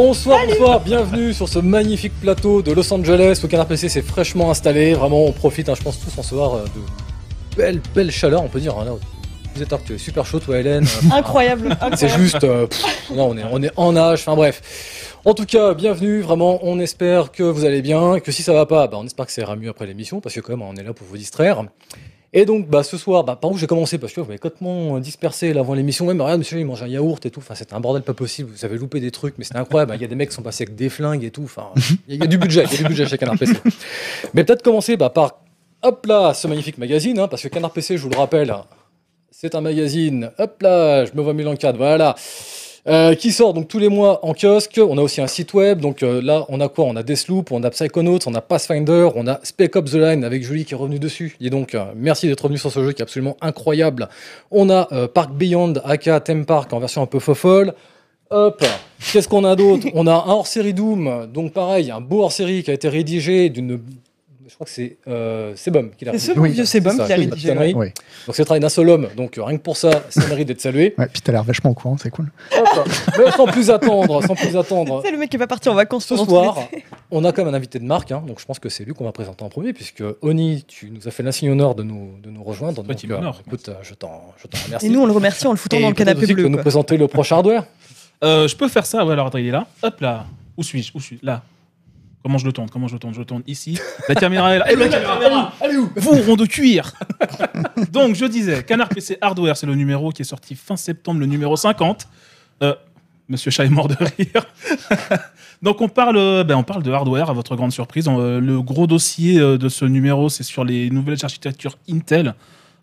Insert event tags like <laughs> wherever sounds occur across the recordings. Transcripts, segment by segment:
Bonsoir, bonsoir, bienvenue sur ce magnifique plateau de Los Angeles. Le canard PC s'est fraîchement installé. Vraiment, on profite, hein, je pense, tous en ce soir euh, de belle, belle chaleur, on peut dire. hein, là. Vous êtes tu es super chaud, toi, Hélène. Euh, <laughs> Incroyable. C'est incroyable. juste. euh, pff, non, on est, on est en âge, enfin bref. En tout cas, bienvenue, vraiment, on espère que vous allez bien, que si ça va pas, bah, on espère que ça ira mieux après l'émission, parce que quand même, on est là pour vous distraire. Et donc, bah, ce soir, bah, par où j'ai commencé Parce que vous m'avez complètement dispersé là, avant l'émission. Mais regarde, monsieur, il mange un yaourt et tout. Enfin, c'était un bordel pas possible. Vous avez loupé des trucs, mais c'était incroyable. Il y a des mecs qui sont passés avec des flingues et tout. Enfin, il y a du budget, il y a du budget chez Canard PC. Mais peut-être commencer bah, par, hop là, ce magnifique magazine, hein, parce que Canard PC, je vous le rappelle, c'est un magazine, hop là, je me vois mille en cadre, voilà, euh, qui sort donc tous les mois en kiosque. On a aussi un site web, donc euh, là, on a quoi? On a Deathloop, on a Psychonauts, on a Pathfinder, on a Spec Ops The Line avec Julie qui est revenue dessus. Et donc, euh, merci d'être revenu sur ce jeu qui est absolument incroyable. On a Park Beyond, aka Theme Park en version un peu fofolle. Hop, qu'est-ce qu'on a d'autre? On a un hors-série Doom, donc pareil, un beau hors-série qui a été rédigé d'une. Je crois que c'est euh, Sebum qui l'a C'est ce bon vieux Sebum qui a c'est pas de rédigé. ouais. Donc c'est le travail d'un seul homme, donc euh, rien que pour ça, ça <laughs> mérite d'être salué. Ouais, puis t'as l'air vachement au courant, c'est cool. Hop. Mais sans plus attendre, sans plus attendre. C'est le mec qui est pas parti en vacances Ce soir, on a quand même un invité de marque, hein, donc je pense que c'est lui qu'on va présenter en premier, puisque Oni, tu nous as fait l'insigne honneur de nous, de nous rejoindre. Donc, Petit euh, écoute, euh, je t'en je t'en remercie. Et nous, on le remercie en le foutant Et dans le canapé bleu. tu nous quoi. présenter le prochain hardware. Euh, je peux faire ça, ouais, alors attends, il est là. Hop là. Où suis-je? Où suis-je? Là. Comment je le tourne Comment je le tourne Je le tourne ici. La caméra est là. <laughs> Et la caméra? Allez où? Vous, rond de cuir <laughs> Donc, je disais, Canard PC Hardware, c'est le numéro qui est sorti fin septembre, le numéro 50. Euh, Monsieur Chat est mort de rire. <laughs> Donc, on parle, euh, ben, on parle de hardware, à votre grande surprise. Euh, le gros dossier de ce numéro, c'est sur les nouvelles architectures Intel.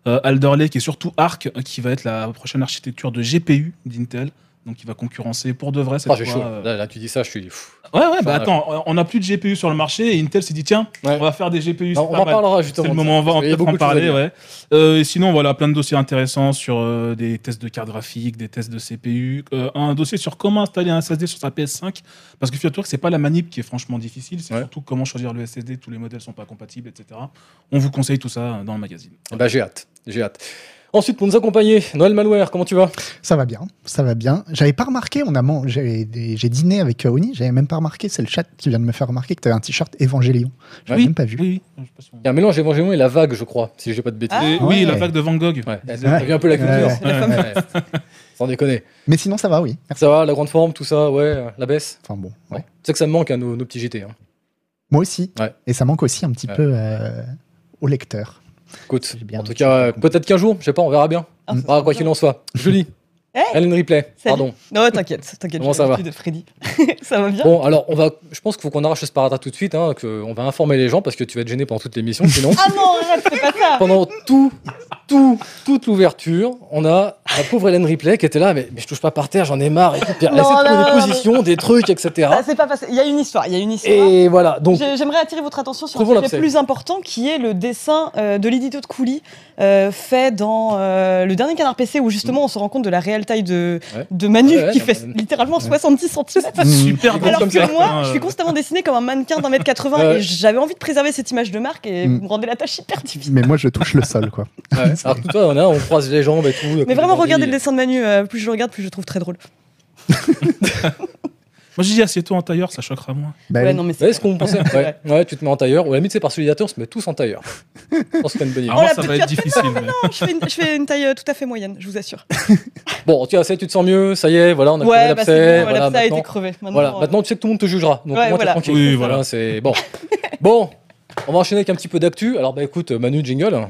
Alder Lake et surtout Arc, qui va être la prochaine architecture de GPU d'Intel. Donc, il va concurrencer pour de vrai cette Ah, fois, chaud. euh, Là, là, tu dis ça, je suis. pff. Ouais, ouais, bah Enfin, attends, on n'a plus de GPU sur le marché et Intel s'est dit tiens, Ouais. on va faire des GPU. Non, c'est on pas en mal. parlera C'est justement. le de moment, on va en à parler, ouais. Euh, et sinon, voilà, plein de dossiers intéressants sur euh, des tests de cartes graphiques, des tests de CPU, euh, un dossier sur comment installer un SSD sur sa PS5, parce que figure-toi que c'est pas la manip qui est franchement difficile, c'est Ouais. surtout comment choisir le SSD, tous les modèles sont pas compatibles, etc. On vous conseille tout ça dans le magazine. Ben, j'ai hâte, j'ai hâte. Ensuite, pour nous accompagner, Noël Malware, comment tu vas? Ça va bien, ça va bien. J'avais pas remarqué, on a man- j'ai dîné avec euh, Oni, j'avais même pas remarqué, c'est le chat qui vient de me faire remarquer que tu avais un t-shirt Évangélion. J'avais Oui. même pas vu. Oui, oui. Il y a un mélange Évangélion et la vague, je crois, si j'ai pas de bêtises. Ah. Ouais. Oui, la vague de Van Gogh. Ouais, Ouais. ça devient un peu la culture. Sans déconner. Mais sinon, ça va, oui. Merci. Ça va, la grande forme, tout ça, ouais, la baisse? Enfin bon, Ouais. ouais. Tu sais que ça me manque à nos, nos petits JT. Hein. Moi aussi. Ouais. Et ça manque aussi un petit Ouais. peu euh, au lecteur. Écoute, bien en tout cas, peut-être qu'un jour, je sais pas, on verra bien. Ah, Ah, quoi qu'il en soit. Julie, Hey Ellen Ripley, Salut. pardon. Non, t'inquiète, t'inquiète. Comment j'ai ça va de Freddy. <laughs> ça va bien Bon, alors, on va, je pense qu'il faut qu'on arrache ce sparadrap tout de suite, hein, que on va informer les gens parce que tu vas être gêné pendant toute l'émission. Sinon, Ah non, arrête, fais pas ça pendant tout, tout, toute l'ouverture, on a la pauvre Hélène Ripley qui était là, mais, mais je touche pas par terre, j'en ai marre. Et puis elle Non, essaie de trouver non, des positions, des trucs, etc. Ah, C'est pas passé. Il y a une histoire, il y a une histoire. Et voilà, donc, J'ai- J'aimerais attirer votre attention sur un sujet plus important qui est le dessin euh, de l'édito de Couli euh, fait dans euh, le dernier Canard PC où justement on se rend compte de la réelle taille de, Ouais. de Manu Ouais, qui fait ouais. littéralement 70 cm. Super Mmh. Alors comme que ça. moi, je suis constamment dessiné comme un mannequin d'un mètre 80 Ouais. et j'avais envie de préserver cette image de marque et Mm. vous me rendez la tâche hyper difficile. Mais moi, je touche le sol, quoi. ouais, <laughs> alors que toi, on, a, on croise les jambes et tout. Mais vraiment, regardez le dessin de Manu. euh, plus je le regarde, plus je le trouve très drôle. <laughs> Moi, j'ai dit assieds-toi en tailleur, ça choquera moins. Bah ouais, oui. non, mais Ouais, ce qu'on pensait. Ouais. Tu te mets en tailleur. Ou à la limite, c'est par solidarité, on se met tous en tailleur. Je pense que c'est une bonne idée. Alors, moi, la ça va être difficile. <laughs> mais- Non, je, fais une, je fais une taille euh, tout à fait moyenne, je vous assure. <laughs> Bon, en tout cas, ça y est, tu te sens mieux, ça y est, voilà, on a crevé Ouais, bah l'abcès, c'est bon, voilà, l'abcès a été maintenant, crevé. Maintenant, voilà, euh, maintenant, tu sais que tout le monde te jugera. Donc, Ouais, moi, t'es voilà. tranquille. Oui, voilà. c'est bon. bon, on va enchaîner avec un petit peu d'actu. Alors, bah écoute, Manu, jingle.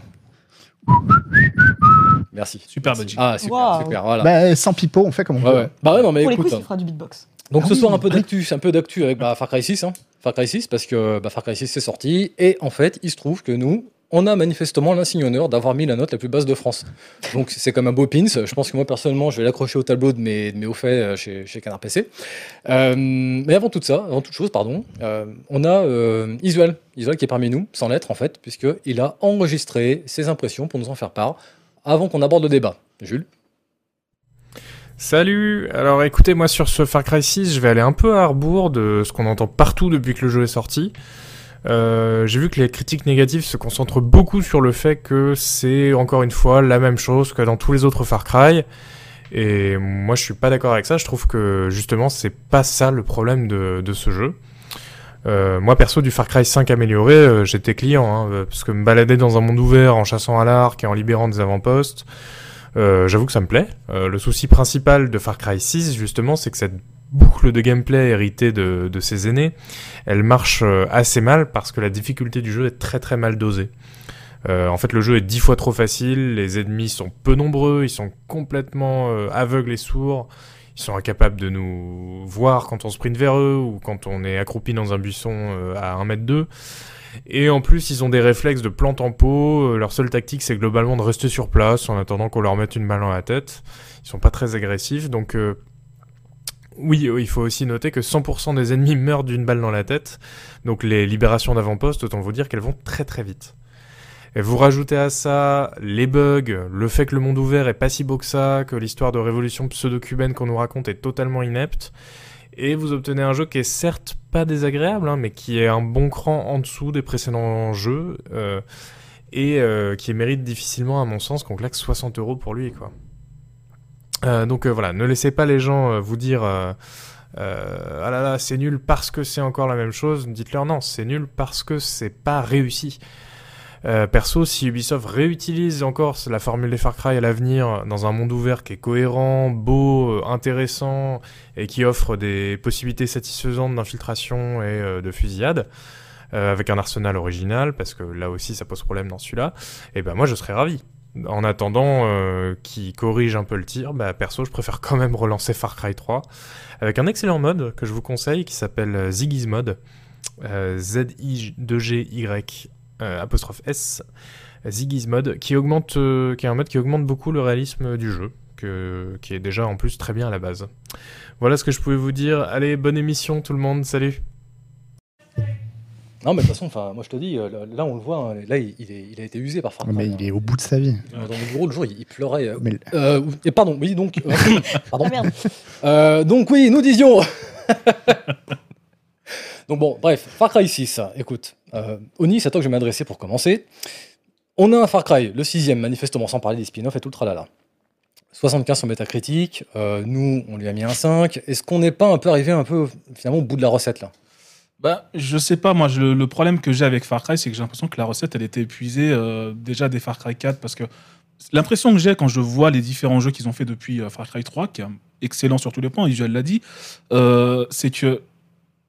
Merci. Super Merci. budget. Ah, super, Wow. super, voilà. Bah, sans pipeau, on fait comme on ouais. Bah ouais, non, mais Pour les écoute. coups, il fera du beatbox. Donc Ah ce oui, soir un peu oui. d'actu, un peu d'actu avec bah, Far Cry 6, hein. Far Cry 6 parce que bah, Far Cry 6 c'est sorti et en fait il se trouve que nous on a manifestement l'insigne honneur d'avoir mis la note la plus basse de France. Donc c'est comme un beau pins. Je pense que moi personnellement je vais l'accrocher au tableau de mes, de mes hauts faits euh, chez, chez Canard PC. Euh, mais avant tout ça, avant toute chose pardon, euh, on a euh, Isuel, Isuel qui est parmi nous, sans lettre en fait, puisque il a enregistré ses impressions pour nous en faire part avant qu'on aborde le débat. Jules. Salut Alors écoutez, moi sur ce Far Cry 6, je vais aller un peu à rebours de ce qu'on entend partout depuis que le jeu est sorti. Euh, J'ai vu que les critiques négatives se concentrent beaucoup sur le fait que c'est encore une fois la même chose que dans tous les autres Far Cry. Et moi, je suis pas d'accord avec ça. Je trouve que justement, c'est pas ça le problème de, ce jeu. Euh, moi perso du Far Cry 5 amélioré, euh, j'étais client hein, parce que me balader dans un monde ouvert en chassant à l'arc et en libérant des avant-postes, euh, j'avoue que ça me plaît. Euh, le souci principal de Far Cry 6 justement, c'est que cette boucle de gameplay héritée de, ses aînés, elle marche euh, assez mal parce que la difficulté du jeu est très très mal dosée. En fait, le jeu est dix fois trop facile, les ennemis sont peu nombreux, ils sont complètement aveugles et sourds, ils sont incapables de nous voir quand on sprint vers eux ou quand on est accroupi dans un buisson à 1 mètre 2. Et en plus, ils ont des réflexes de plante en. Euh, leur seule tactique, c'est globalement de rester sur place en attendant qu'on leur mette une balle dans la tête. Ils sont pas très agressifs, donc euh, oui, euh, il faut aussi noter que 100% des ennemis meurent d'une balle dans la tête. Donc les libérations d'avant-poste, autant vous dire qu'elles vont très très vite. Et vous rajoutez à ça les bugs, le fait que le monde ouvert est pas si beau que ça, que l'histoire de révolution pseudo-cubaine qu'on nous raconte est totalement inepte, et vous obtenez un jeu qui est certes pas désagréable, hein, mais qui est un bon cran en dessous des précédents jeux, euh, et euh, qui mérite difficilement, à mon sens, qu'on claque 60 euros pour lui, quoi. Euh, donc voilà, ne laissez pas les gens vous dire ah là là c'est nul parce que c'est encore la même chose. Dites-leur non, c'est nul parce que c'est pas réussi. Euh, perso, si Ubisoft réutilise encore la formule des Far Cry à l'avenir dans un monde ouvert qui est cohérent, beau, euh, intéressant et qui offre des possibilités satisfaisantes d'infiltration et euh, de fusillade, avec un arsenal original, parce que là aussi ça pose problème dans celui-là, et ben moi je serais ravi. En attendant euh, qu'il corrige un peu le tir, bah perso je préfère quand même relancer Far Cry 3 avec un excellent mode que je vous conseille qui s'appelle Ziggy's Mode, euh, Z-I-2-G-Y euh, apostrophe S, Ziggy's Mode, qui augmente, euh, qui est un mode qui augmente beaucoup le réalisme du jeu, que, qui est déjà en plus très bien à la base. Voilà ce que je pouvais vous dire. Allez, bonne émission tout le monde, salut Non, mais de toute façon, enfin, moi je te dis, euh, là, on le voit, hein, là il, il est- il a été usé par Far Cry. Mais hein. il est au bout de sa vie. Dans mon bureau, le jour, il, pleurait. euh, Mais euh, et pardon, oui, donc. euh, <laughs> pardon. Merde. Euh, donc oui, nous disions. <laughs> donc bon, bref, Far Cry 6. Écoute, euh, Oni, c'est à toi que je vais m'adresser pour commencer. On a un Far Cry, le sixième, manifestement, sans parler des spin-offs et tout le tralala. 75 sur Metacritic, nous, on lui a mis un 5. Est-ce qu'on n'est pas un peu arrivé un peu, finalement, au bout de la recette, là? Bah, je sais pas, moi, le, problème que j'ai avec Far Cry, c'est que j'ai l'impression que la recette, elle était épuisée euh, déjà des Far Cry 4, parce que l'impression que j'ai quand je vois les différents jeux qu'ils ont fait depuis euh, Far Cry 3, qui est excellent sur tous les points, Visual l'a dit, euh, c'est que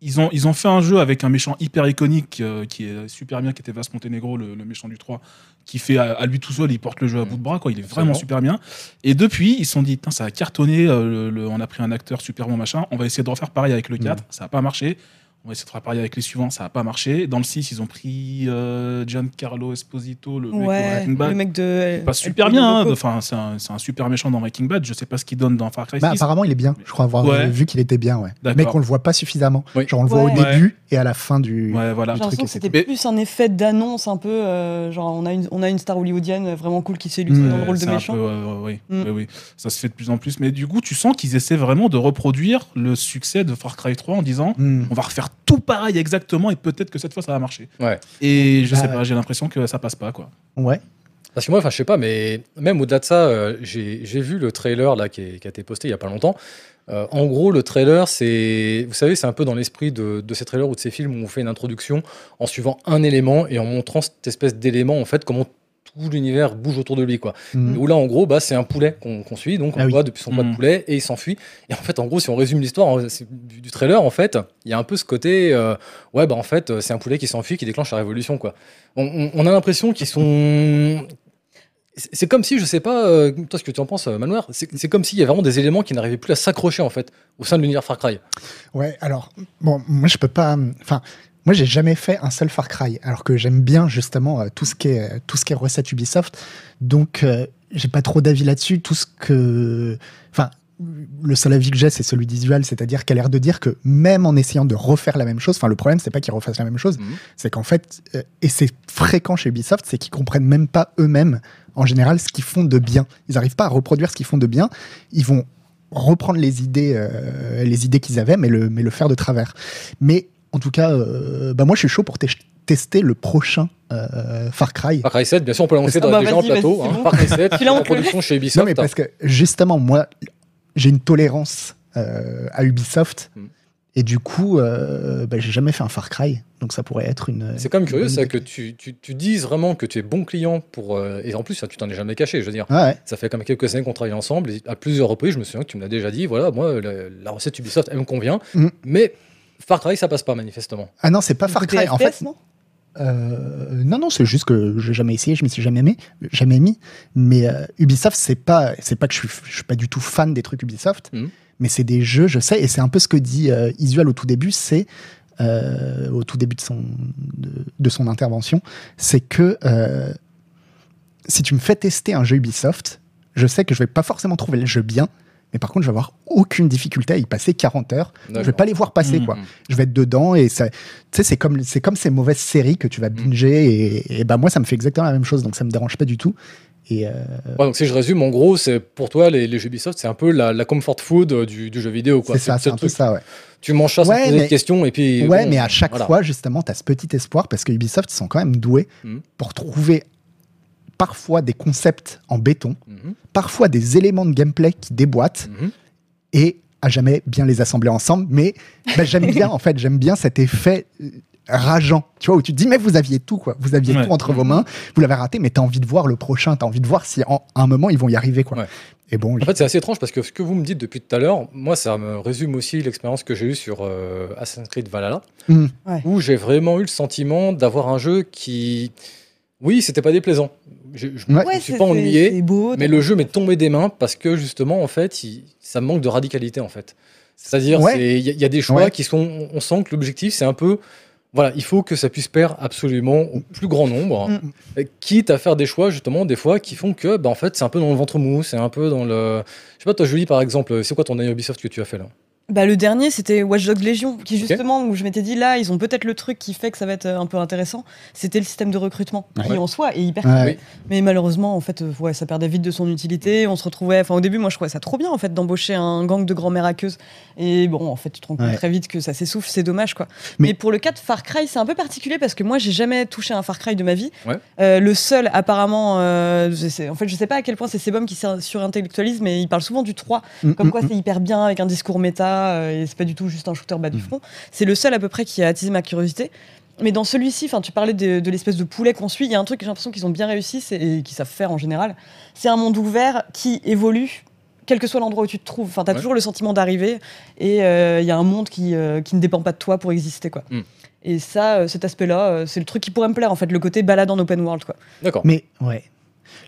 ils ont, ils ont fait un jeu avec un méchant hyper iconique euh, qui est super bien, qui était Vas Montenegro, le, le méchant du 3, qui fait à, à lui tout seul, il porte le jeu à bout de bras, quoi. Il est vraiment super bien. Et depuis, ils se sont dit, ça a cartonné, euh, le- le- on a pris un acteur super bon, machin, on va essayer de refaire pareil avec le 4, ça n'a pas marché. On va essayer de faire pareil avec les suivants, ça n'a pas marché. Dans le 6, ils ont pris euh, Giancarlo Esposito, le mec de Ouais, Breaking Bad. le mec de. Pas super bien, hein. enfin, c'est un, c'est un super méchant dans Breaking Bad. Je sais pas ce qu'il donne dans Far Cry 6. Bah, apparemment, il est bien. Je crois avoir Ouais. vu qu'il était bien, ouais. Mais qu'on le voit pas suffisamment. Oui. Genre, on le voit au Ouais. début et à la fin du. Ouais, voilà. J'ai truc l'impression et que c'était Mais- plus un effet d'annonce un peu. euh, genre, on a, une, on a une star hollywoodienne vraiment cool qui s'illustre Mm. dans le rôle de méchant. peu, euh, oui, Mm. oui, oui. ça se fait de plus en plus. Mais du coup, tu sens qu'ils essaient vraiment de reproduire le succès de Far Cry 3 en disant Hmm. on va refaire tout pareil exactement et peut-être que cette fois ça va marcher. Ouais. Et je Bah, sais pas, j'ai l'impression que ça passe pas quoi. Ouais. Parce que moi, enfin, je sais pas, mais même au-delà de ça, euh, j'ai j'ai vu le trailer là qui, est- qui a été posté il y a pas longtemps. Euh, en gros, le trailer, c'est, vous savez, c'est un peu dans l'esprit de, de ces trailers ou de ces films où on fait une introduction en suivant un élément et en montrant cette espèce d'élément, en fait, comment tout l'univers bouge autour de lui, quoi. Hmm. Où là, en gros, bah, c'est un poulet qu'on suit, donc on Ah oui. voit depuis son pas de Mhm. poulet et il s'enfuit. Et en fait, en gros, si on résume l'histoire hein, du, trailer, en fait, il y a un peu ce côté, euh, ouais, bah en fait, euh, c'est un poulet qui s'enfuit, qui déclenche la révolution, quoi. On, on- on a l'impression qu'ils sont c'est comme si, je sais pas, euh, toi ce que tu en penses, Manoir, c'est c'est comme s'il y avait vraiment des éléments qui n'arrivaient plus à s'accrocher en fait au sein de l'univers Far Cry. Ouais, alors, bon, moi, je peux pas. Enfin, moi, j'ai jamais fait un seul Far Cry, alors que j'aime bien, justement, euh, tout ce qui est, tout ce qui est recette Ubisoft. Donc, euh, j'ai pas trop d'avis là-dessus. Tout ce que. Enfin, le seul avis que j'ai, c'est celui d'Isual, c'est-à-dire qu'elle a l'air de dire que même en essayant de refaire la même chose, enfin, le problème, c'est pas qu'ils refassent la même chose, Mhm. c'est qu'en fait, euh, et c'est fréquent chez Ubisoft, c'est qu'ils comprennent même pas eux-mêmes, en général, ce qu'ils font de bien. Ils arrivent pas à reproduire ce qu'ils font de bien. Ils vont reprendre les idées, euh, les idées qu'ils avaient, mais le, mais le faire de travers. Mais en tout cas, euh, bah moi, je suis chaud pour te- tester le prochain euh, Far Cry. Far Cry 7, bien sûr, on peut l'annoncer Ah dans- bah déjà en plateau. hein. bon. Far Cry 7, <laughs> Tu l'as en en production chez Non, Ubisoft. mais parce que justement, moi, j'ai une tolérance euh, à Ubisoft. Mm. Et du coup, euh, bah, j'ai jamais fait un Far Cry. Donc ça pourrait être une. C'est quand même curieux, ça, que tu, tu, tu dises vraiment que tu es bon client pour. euh, et en plus, tu t'en es jamais caché. Je veux dire, ouais. ça fait quand même quelques années qu'on travaille ensemble. Et à plusieurs reprises, je me souviens que tu me l'as déjà dit. Voilà, moi, la, la recette Ubisoft, elle me convient. Mm. Mais Far Cry, ça passe pas, manifestement. Ah non, c'est pas Far Cry. En fait, non? Euh, non, non, c'est juste que j'ai jamais essayé, je m'y suis jamais mis, jamais mis. Mais euh, Ubisoft, c'est pas, c'est pas que je suis, je suis pas du tout fan des trucs Ubisoft, Mhm. mais c'est des jeux, je sais, et c'est un peu ce que dit euh, Isuel au tout début, c'est euh, au tout début de son, de, de son intervention, c'est que euh, si tu me fais tester un jeu Ubisoft, je sais que je vais pas forcément trouver le jeu bien, mais par contre, je vais avoir aucune difficulté à y passer 40 heures. Je vais pas les voir passer, Mhm. quoi je vais être dedans et ça tu sais c'est comme c'est comme ces mauvaises séries que tu vas binger et, et bah moi ça me fait exactement la même chose donc ça me dérange pas du tout et euh, Ouais, donc si je résume, en gros, c'est pour toi, les, les jeux Ubisoft, c'est un peu la, la comfort food euh, du, du jeu vidéo. quoi. c'est ça c'est un peu ça ouais Tu manges ça sans Ouais, poser mais- de questions. Et puis, ouais bon, mais à chaque voilà. fois justement tu as ce petit espoir parce que Ubisoft ils sont quand même doués pour trouver parfois des concepts en béton Mhm, parfois des éléments de gameplay qui déboîtent mhm. et à jamais bien les assembler ensemble mais bah, j'aime bien en fait j'aime bien cet effet euh, rageant tu vois où tu te dis mais vous aviez tout quoi vous aviez Ouais. tout entre vos mains vous l'avez raté mais t'as envie de voir le prochain t'as envie de voir si en à un moment ils vont y arriver quoi Ouais. et bon En fait, c'est assez étrange parce que ce que vous me dites depuis tout à l'heure, moi, ça me résume aussi l'expérience que j'ai eue sur euh, Assassin's Creed Valhalla, Mhm. Ouais. où j'ai vraiment eu le sentiment d'avoir un jeu qui, oui, c'était pas déplaisant. Je, je me Ouais. suis c'est- pas c'est- ennuyé, beau, mais le jeu m'est tombé des mains parce que justement, en fait, il- ça manque de radicalité, en fait. C'est-à-dire, Ouais. il y, a- il y a des choix Ouais. qui sont, on sent que l'objectif, c'est un peu, voilà, il faut que ça puisse plaire absolument au plus grand nombre, Mm. quitte à faire des choix justement des fois qui font que, bah, en fait, c'est un peu dans le ventre mou, c'est un peu dans le, je sais pas, toi, Julie, par exemple, c'est quoi ton dernier Ubisoft que tu as fait là? Bah, le dernier, c'était Watch Dogs Legion, qui justement, où je m'étais dit, là, ils ont peut-être le truc qui fait que ça va être euh, un peu intéressant. C'était le système de recrutement, qui en soi est hyper Ouais. cool. Oui. Mais malheureusement, en fait, euh, ouais, ça perdait vite de son utilité. On se retrouvait, enfin, au début, moi, je trouvais ça trop bien, en fait, d'embaucher un gang de grand-mères hackeuses. Et bon, en fait, tu te rends compte Ouais. très vite que ça s'essouffle, c'est dommage, quoi. Mais, Mais- pour le cas de Far Cry, c'est un peu particulier parce que moi, j'ai jamais touché un Far Cry de ma vie. Ouais. Euh, le seul, apparemment, euh, en fait, je sais pas à quel point c'est Sebum qui surintellectualise, mais il parle souvent du 3 Mm, comme mm, quoi mm. c'est hyper bien avec un discours méta euh, et c'est pas du tout juste un shooter bas du front. C'est le seul à peu près qui a attisé ma curiosité. Mais dans celui-ci, enfin, tu parlais de, de l'espèce de poulet qu'on suit. Il y a un truc que j'ai l'impression qu'ils ont bien réussi et qu'ils savent faire en général. C'est un monde ouvert qui évolue. Quel que soit l'endroit où tu te trouves, enfin, t'as Ouais. toujours le sentiment d'arriver et euh, il y a un monde qui, euh, qui ne dépend pas de toi pour exister, quoi. Mm. Et ça, euh, cet aspect-là, euh, c'est le truc qui pourrait me plaire, en fait, le côté balade en open world, quoi. D'accord. Mais ouais.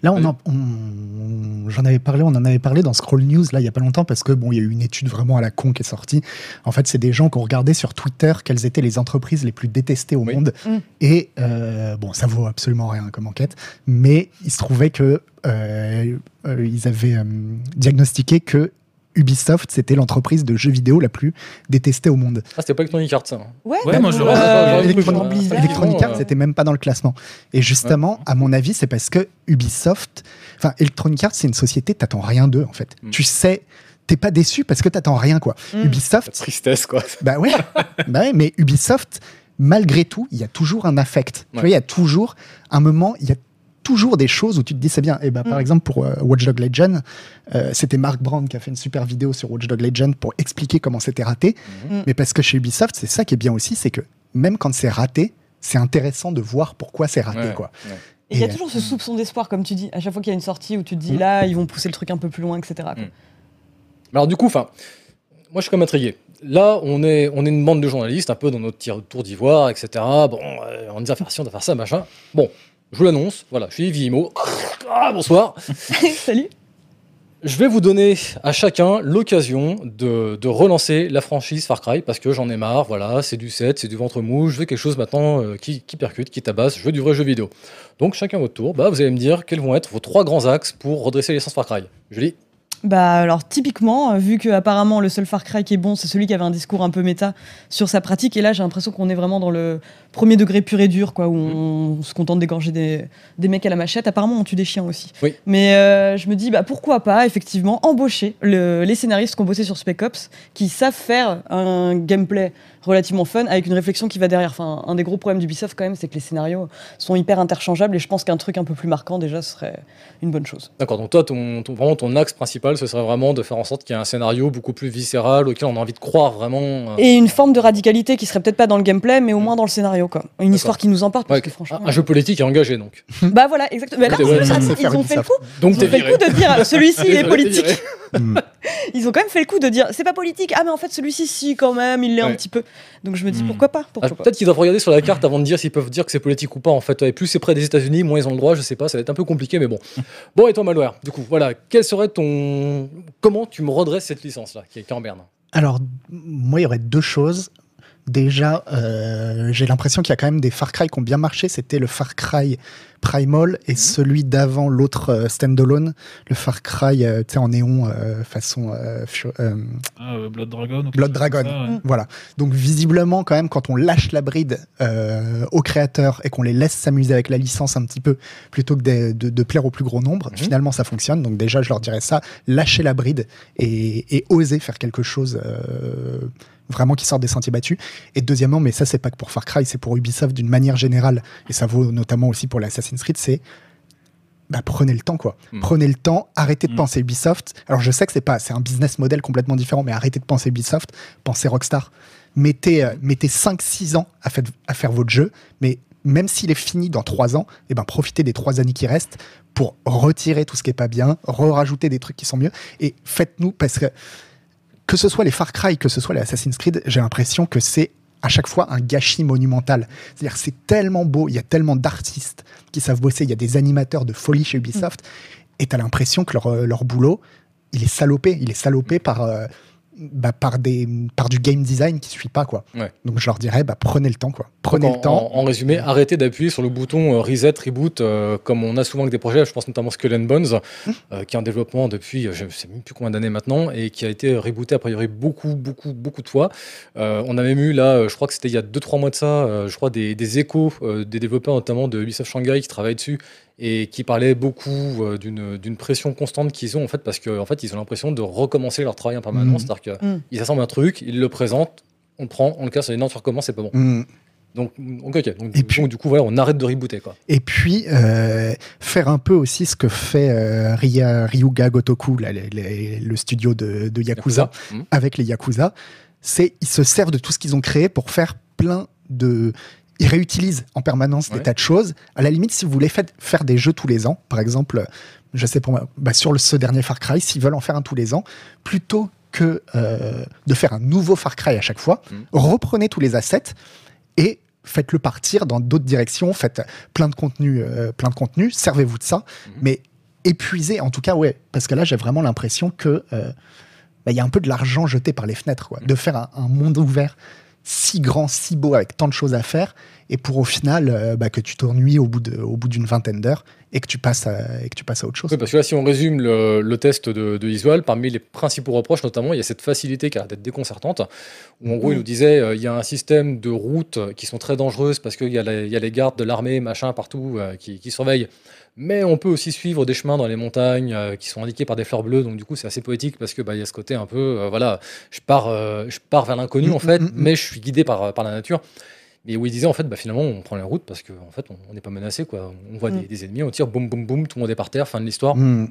Là, on j'en avais parlé, on en avait parlé dans Scroll News là il y a pas longtemps parce que bon, il y a eu une étude vraiment à la con qui est sortie. En fait, c'est des gens qui ont regardé sur Twitter quelles étaient les entreprises les plus détestées au Oui. monde. Mm. Et euh, bon, ça vaut absolument rien comme enquête, mais il se trouvait que euh, euh, ils avaient euh, diagnostiqué que Ubisoft, c'était l'entreprise de jeux vidéo la plus détestée au monde. Ah, c'était pas Electronic Arts, ça. Ouais, Ouais, moi, je euh, Electronic. Blizzard. Electronic Arts n'était même pas dans le classement. Et justement, à mon avis, c'est parce que Ubisoft, enfin Electronic Arts, c'est une société, t'attends rien d'eux en fait. Mm. Tu sais, t'es pas déçu parce que t'attends rien quoi. Mm. La Ubisoft, tristesse, quoi. <laughs> bah ouais, bah ouais, mais Ubisoft, malgré tout, il y a toujours un affect. Tu vois, il y a toujours un moment, il y a toujours des choses où tu te dis c'est bien. Et bah, par Mm. exemple, pour euh, Watch Dog Legend, euh, c'était Mark Brand qui a fait une super vidéo sur Watch Dog Legend pour expliquer comment c'était raté. Mhm. Mais parce que chez Ubisoft, c'est ça qui est bien aussi, c'est que même quand c'est raté, c'est intéressant de voir pourquoi c'est raté. Ouais, quoi. ouais. Et il y a toujours ce soupçon d'espoir, comme tu dis, à chaque fois qu'il y a une sortie où tu te dis Mm. là, ils vont pousser le truc un peu plus loin, etc. quoi. Mm. Alors du coup, enfin, moi je suis quand même intrigué. Là, on est, on est une bande de journalistes, un peu dans notre tir- tour d'ivoire, etc. Bon, euh, on nous a fait ci, on va faire ça, machin. Bon, je vous l'annonce, voilà, je suis Yves Guillemot. <laughs> Ah, bonsoir. <laughs> Salut Je vais vous donner à chacun l'occasion de, de relancer la franchise Far Cry parce que j'en ai marre. Voilà, c'est du 7, c'est du ventre mou. Je veux quelque chose maintenant euh, qui, qui percute, qui tabasse. Je veux du vrai jeu vidéo. Donc, chacun votre tour, bah, vous allez me dire quels vont être vos trois grands axes pour redresser l'essence Far Cry. Julie Bah alors typiquement, euh, vu que apparemment le seul Far Cry qui est bon, c'est celui qui avait un discours un peu méta sur sa pratique, et là j'ai l'impression qu'on est vraiment dans le premier degré pur et dur, quoi, où on, se contente d'égorger des, des mecs à la machette. Apparemment on tue des chiens aussi. Oui. Mais euh, je me dis bah pourquoi pas effectivement embaucher le- les scénaristes qui ont bossé sur Spec Ops, qui savent faire un gameplay relativement fun, avec une réflexion qui va derrière. Enfin, un des gros problèmes d'Ubisoft, quand même, c'est que les scénarios sont hyper interchangeables, et je pense qu'un truc un peu plus marquant, déjà, serait une bonne chose. D'accord, donc toi, ton, ton- vraiment ton axe principal, ce serait vraiment de faire en sorte qu'il y ait un scénario beaucoup plus viscéral, auquel on a envie de croire vraiment. euh, Et une forme de radicalité qui serait peut-être pas dans le gameplay, mais au moins dans le scénario, quoi. Une histoire qui nous emporte, parce ouais, que franchement. un, un jeu politique et engagé, donc. <laughs> Bah voilà, exactement. Mais là, ils ont fait le coup. Donc Ils ont fait le coup de dire celui-ci il est <laughs> politique. Mm. Ils ont quand même fait le coup de dire c'est pas politique. Ah mais en fait celui-ci si quand même il l'est un petit peu. Donc je me dis Mm. pourquoi pas Ah. Peut-être qu'ils doivent regarder sur la carte avant de dire s'ils peuvent dire que c'est politique ou pas en fait. Et plus c'est près des États-Unis, moins ils ont le droit, je sais pas, ça va être un peu compliqué, mais bon. <laughs> Bon, et toi, Malware, du coup, voilà, quel serait ton. Comment tu me redresses cette licence là, qui est qui est en berne? Alors, moi, il y aurait deux choses. Déjà, euh, j'ai l'impression qu'il y a quand même des Far Cry qui ont bien marché. C'était le Far Cry Primal et celui d'avant, l'autre euh, standalone, le Far Cry euh, en néon euh, façon euh, euh, Ah, Blood Dragon. Blood Dragon. ça, ouais. Voilà. Donc visiblement, quand même, quand on lâche la bride euh, aux créateurs et qu'on les laisse s'amuser avec la licence un petit peu, plutôt que de, de- de plaire au plus gros nombre, Mhm. finalement, ça fonctionne. Donc déjà, je leur dirais ça, lâcher la bride et, et oser faire quelque chose euh, vraiment qui sort des sentiers battus. Et deuxièmement, mais ça, c'est pas que pour Far Cry, c'est pour Ubisoft d'une manière générale, et ça vaut notamment aussi pour l'Assassin's Creed, c'est bah, prenez le temps, quoi. Mm. Prenez le temps, arrêtez de Mm. penser Ubisoft. Alors, je sais que c'est pas, c'est un business model complètement différent, mais arrêtez de penser Ubisoft, pensez Rockstar. Mettez, euh, mettez 5-6 ans à, fait- à faire votre jeu, mais même s'il est fini dans 3 ans, eh ben, profitez des 3 années qui restent pour retirer tout ce qui est pas bien, rajouter des trucs qui sont mieux, et faites-nous, parce que que ce soit les Far Cry, que ce soit les Assassin's Creed, j'ai l'impression que c'est à chaque fois un gâchis monumental. C'est-à-dire que c'est tellement beau, il y a tellement d'artistes qui savent bosser, il y a des animateurs de folie chez Ubisoft, et tu as l'impression que leur, euh, leur boulot, il est salopé, il est salopé par, euh, bah, par, des, par du game design qui suit pas. quoi. Ouais. Donc je leur dirais, bah, prenez le temps. quoi. Prenez Donc, le en, temps. En, en résumé, arrêtez d'appuyer sur le bouton euh, reset, reboot, euh, comme on a souvent avec des projets. Je pense notamment Skull and Bones, euh, qui est en développement depuis je ne sais même plus combien d'années maintenant et qui a été rebooté a priori beaucoup, beaucoup, beaucoup de fois. Euh, on a même eu là, je crois que c'était il y a 2-3 mois de ça, je crois des, des échos des développeurs notamment de Ubisoft Shanghai qui travaillent dessus et qui parlaient beaucoup euh, d'une pression constante qu'ils ont en fait parce qu'en en fait ils ont l'impression de recommencer leur travail en permanence, Mhm. c'est-à-dire qu'ils assemblent un truc, ils le présentent, on le prend, on le casse, dit non tu recommences, c'est pas bon. Mm. Donc, donc, ok. Donc, Et du, puis- coup, du coup, voilà, on arrête de rebooter, quoi. Et puis, euh, faire un peu aussi ce que fait euh, Ria- Ryuga Gotoku, là, les- les- le studio de, de Yakuza, Mhm. avec les Yakuza, c'est ils se servent de tout ce qu'ils ont créé pour faire plein de... Ils réutilisent en permanence Ouais. des tas de choses. À la limite, si vous voulez faire des jeux tous les ans, par exemple, je sais pour moi, bah, sur le, ce dernier Far Cry, s'ils veulent en faire un tous les ans, plutôt que euh, de faire un nouveau Far Cry à chaque fois, Mhm. reprenez tous les assets et faites-le partir dans d'autres directions, faites plein de contenu, euh, plein de contenu, servez-vous de ça, Mhm. mais épuisez, en tout cas, ouais, parce que là, j'ai vraiment l'impression que euh, bah, il y a un peu de l'argent jeté par les fenêtres, quoi, de faire un, un monde ouvert si grand, si beau, avec tant de choses à faire, et pour au final euh, bah, que tu t'ennuies au bout de- au bout d'une vingtaine d'heures et que tu passes à, et que tu passes à autre chose. Parce que là, si on résume le, test de, de parmi les principaux reproches, notamment, il y a cette facilité qui a l'air d'être déconcertante, où en gros, il nous disait, euh, il y a un système de routes qui sont très dangereuses parce qu'il y, a les gardes de l'armée, machin, partout, euh, qui surveillent. Mais on peut aussi suivre des chemins dans les montagnes euh, qui sont indiqués par des fleurs bleues, donc du coup, c'est assez poétique parce que bah, il y a ce côté un peu, euh, voilà, je pars, euh, je pars vers l'inconnu Mm, en fait, mm, mm, mais je suis guidé par, par la nature. Mais où il disait en fait, bah, finalement, on prend la route parce qu'en en fait, on n'est pas menacé, quoi. On voit Mm. des, des ennemis, on tire, boum, boum, boum, tout le monde est par terre, fin de l'histoire. Mm.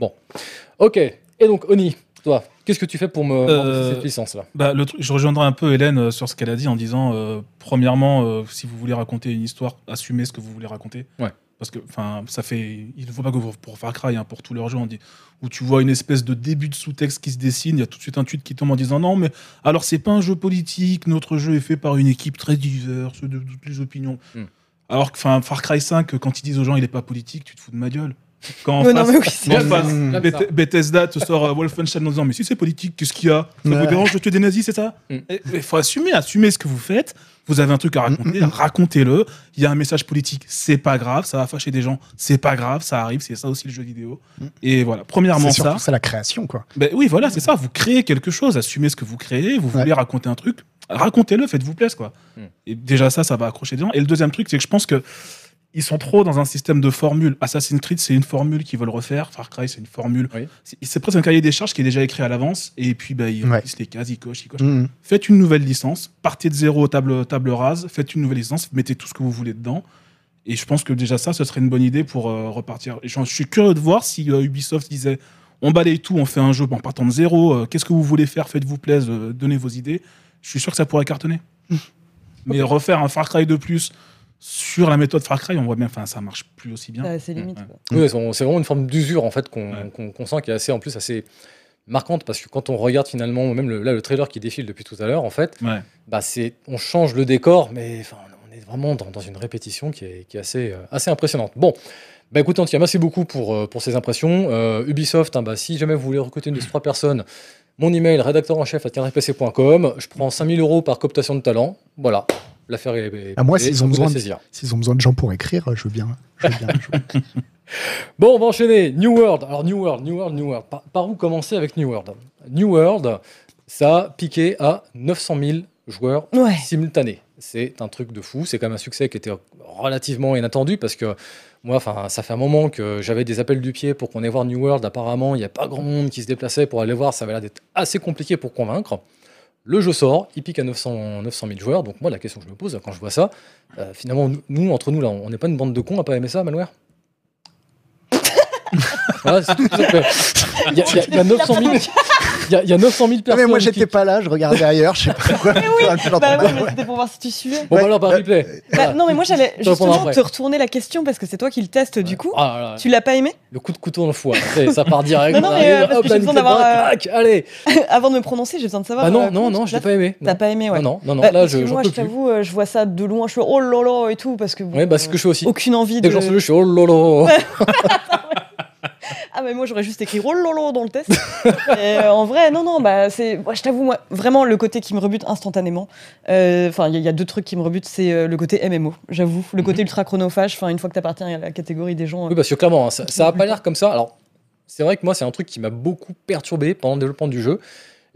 Ok. Et donc, Oni, toi, qu'est-ce que tu fais pour me Euh, cette licence-là? Bah, le truc- je rejoindrai un peu Hélène sur ce qu'elle a dit en disant, euh, premièrement, euh, si vous voulez raconter une histoire, assumez ce que vous voulez raconter. Ouais. Parce que, enfin, ça fait, il ne faut pas que pour Far Cry, hein, pour tous leurs jeux, on dit, où tu vois une espèce de début de sous-texte qui se dessine, il y a tout de suite un tweet qui tombe en disant non, mais alors c'est pas un jeu politique, notre jeu est fait par une équipe très diverse de toutes les opinions. Hmm. Alors que, enfin, Far Cry 5, quand ils disent aux gens il est pas politique, tu te fous de ma gueule. Quand non, mais oui, c'est- quand en face. Beth- Bethesda te sort euh, Wolfenstein en disant mais si c'est politique, qu'est-ce qu'il y a? Ça Ouais. vous dérange de tuer des nazis, c'est ça? Mm. Il faut assumer, assumer ce que vous faites. Vous avez un truc à raconter, Mm, racontez-le. Il y a un message politique, c'est pas grave, ça va fâcher des gens, c'est pas grave, ça arrive, c'est ça aussi le jeu vidéo. Mm. Et voilà, premièrement C'est ça. ça la création, quoi. Ben oui, voilà, c'est ça. Vous créez quelque chose, assumez ce que vous créez. Vous Ouais. voulez raconter un truc, racontez-le, faites-vous plaisir, quoi. Et déjà ça, ça va accrocher des gens. Et le deuxième truc, c'est que je pense que ils sont trop dans un système de formule. Assassin's Creed, c'est une formule qu'ils veulent refaire. Far Cry, c'est une formule. Oui. C'est- presque un cahier des charges qui est déjà écrit à l'avance. Et puis, bah, ils Ouais. remplissent les cases, ils cochent, ils cochent. Mhm. Faites une nouvelle licence. Partez de zéro, table, table rase. Faites une nouvelle licence. Mettez tout ce que vous voulez dedans. Et je pense que déjà ça, ce serait une bonne idée pour euh, repartir. Et je, suis curieux de voir si euh, Ubisoft disait on balaye tout, on fait un jeu en partant de zéro. euh, Qu'est-ce que vous voulez faire? Faites-vous plaisir, euh, donnez vos idées. Je suis sûr que ça pourrait cartonner. Mais refaire un Far Cry de plus sur la méthode Far Cry, on voit bien, enfin, ça marche plus aussi bien. C'est limite. Ouais. Oui, c'est vraiment une forme d'usure en fait qu'on sent qui est assez en plus assez marquante parce que quand on regarde finalement même le, là le trailer qui défile depuis tout à l'heure en fait, Ouais. bah c'est on change le décor mais enfin on est vraiment dans, dans une répétition qui est, qui est assez euh, assez impressionnante. Bon. Bah tout cas, merci beaucoup pour, euh, pour ces impressions. Euh, Ubisoft, hein, bah, si jamais vous voulez recruter une de ces trois personnes, mon email rédacteur en chef à. Je prends 5000 euros par cooptation de talent. Voilà, l'affaire est. est Ah, moi, s'ils ont besoin de- ont besoin de gens pour écrire, je veux bien. Je veux bien je veux- <laughs> Bon, on va enchaîner. New World. Alors, New World, New World, New World. Par, par où commencer avec New World? New World, ça a piqué à 900 000 joueurs Ouais. simultanés. C'est un truc de fou. C'est quand même un succès qui était relativement inattendu parce que moi, enfin, ça fait un moment que j'avais des appels du pied pour qu'on aille voir New World. Apparemment, il n'y a pas grand monde qui se déplaçait pour aller voir. Ça avait l'air d'être assez compliqué pour convaincre. Le jeu sort, il pique à 900, 900 000 joueurs. Donc moi, la question que je me pose quand je vois ça, euh, finalement, nous, entre nous, là, on n'est pas une bande de cons à pas aimer ça, Malware? Fait. Il y, a- il y a- il y a 900 000, il y a- il y a 900 000 Ah, personnes. mais moi, qui- j'étais pas là, je regardais ailleurs, je sais pas <laughs> quoi. Bah ouais, mais c'était pour voir si tu suivais. Bon, Ouais. alors par replay. Bah, Voilà. non, mais moi j'allais Je justement te retourner la question parce que c'est toi qui le testes du coup. Ah, là, là, Tu l'as pas aimé? Le coup de couteau dans le foie. Ça, part direct. Non, non, on mais, euh, parce hop, que j'ai besoin d'avoir, euh, allez. <laughs> Avant de me prononcer, j'ai besoin de savoir. Ah non, euh, non, non, là, j'ai pas aimé. T'as Non. pas aimé, ouais. Non, non, non, non, Bah, là, je, moi, peux je plus. t'avoue, euh, je vois ça de loin, je suis oh là et tout parce que. Ouais, bah, c'est ce que je fais aussi. Aucune envie Dès de. que j'en suis, je suis oh lolo. <laughs> Ah mais moi j'aurais juste écrit oh lolo dans le test. <laughs> Et, euh, en vrai non non bah c'est moi je t'avoue moi vraiment le côté qui me rebute instantanément. euh, Enfin il y, a- il y a deux trucs qui me rebutent c'est euh, le côté MMO j'avoue le côté ultra chronophage. Enfin une fois que t'appartiens à la catégorie des gens. euh, Oui, parce que clairement, hein, ça, ça a pas l'air comme ça. Alors, c'est vrai que moi, c'est un truc qui m'a beaucoup perturbé pendant le développement du jeu.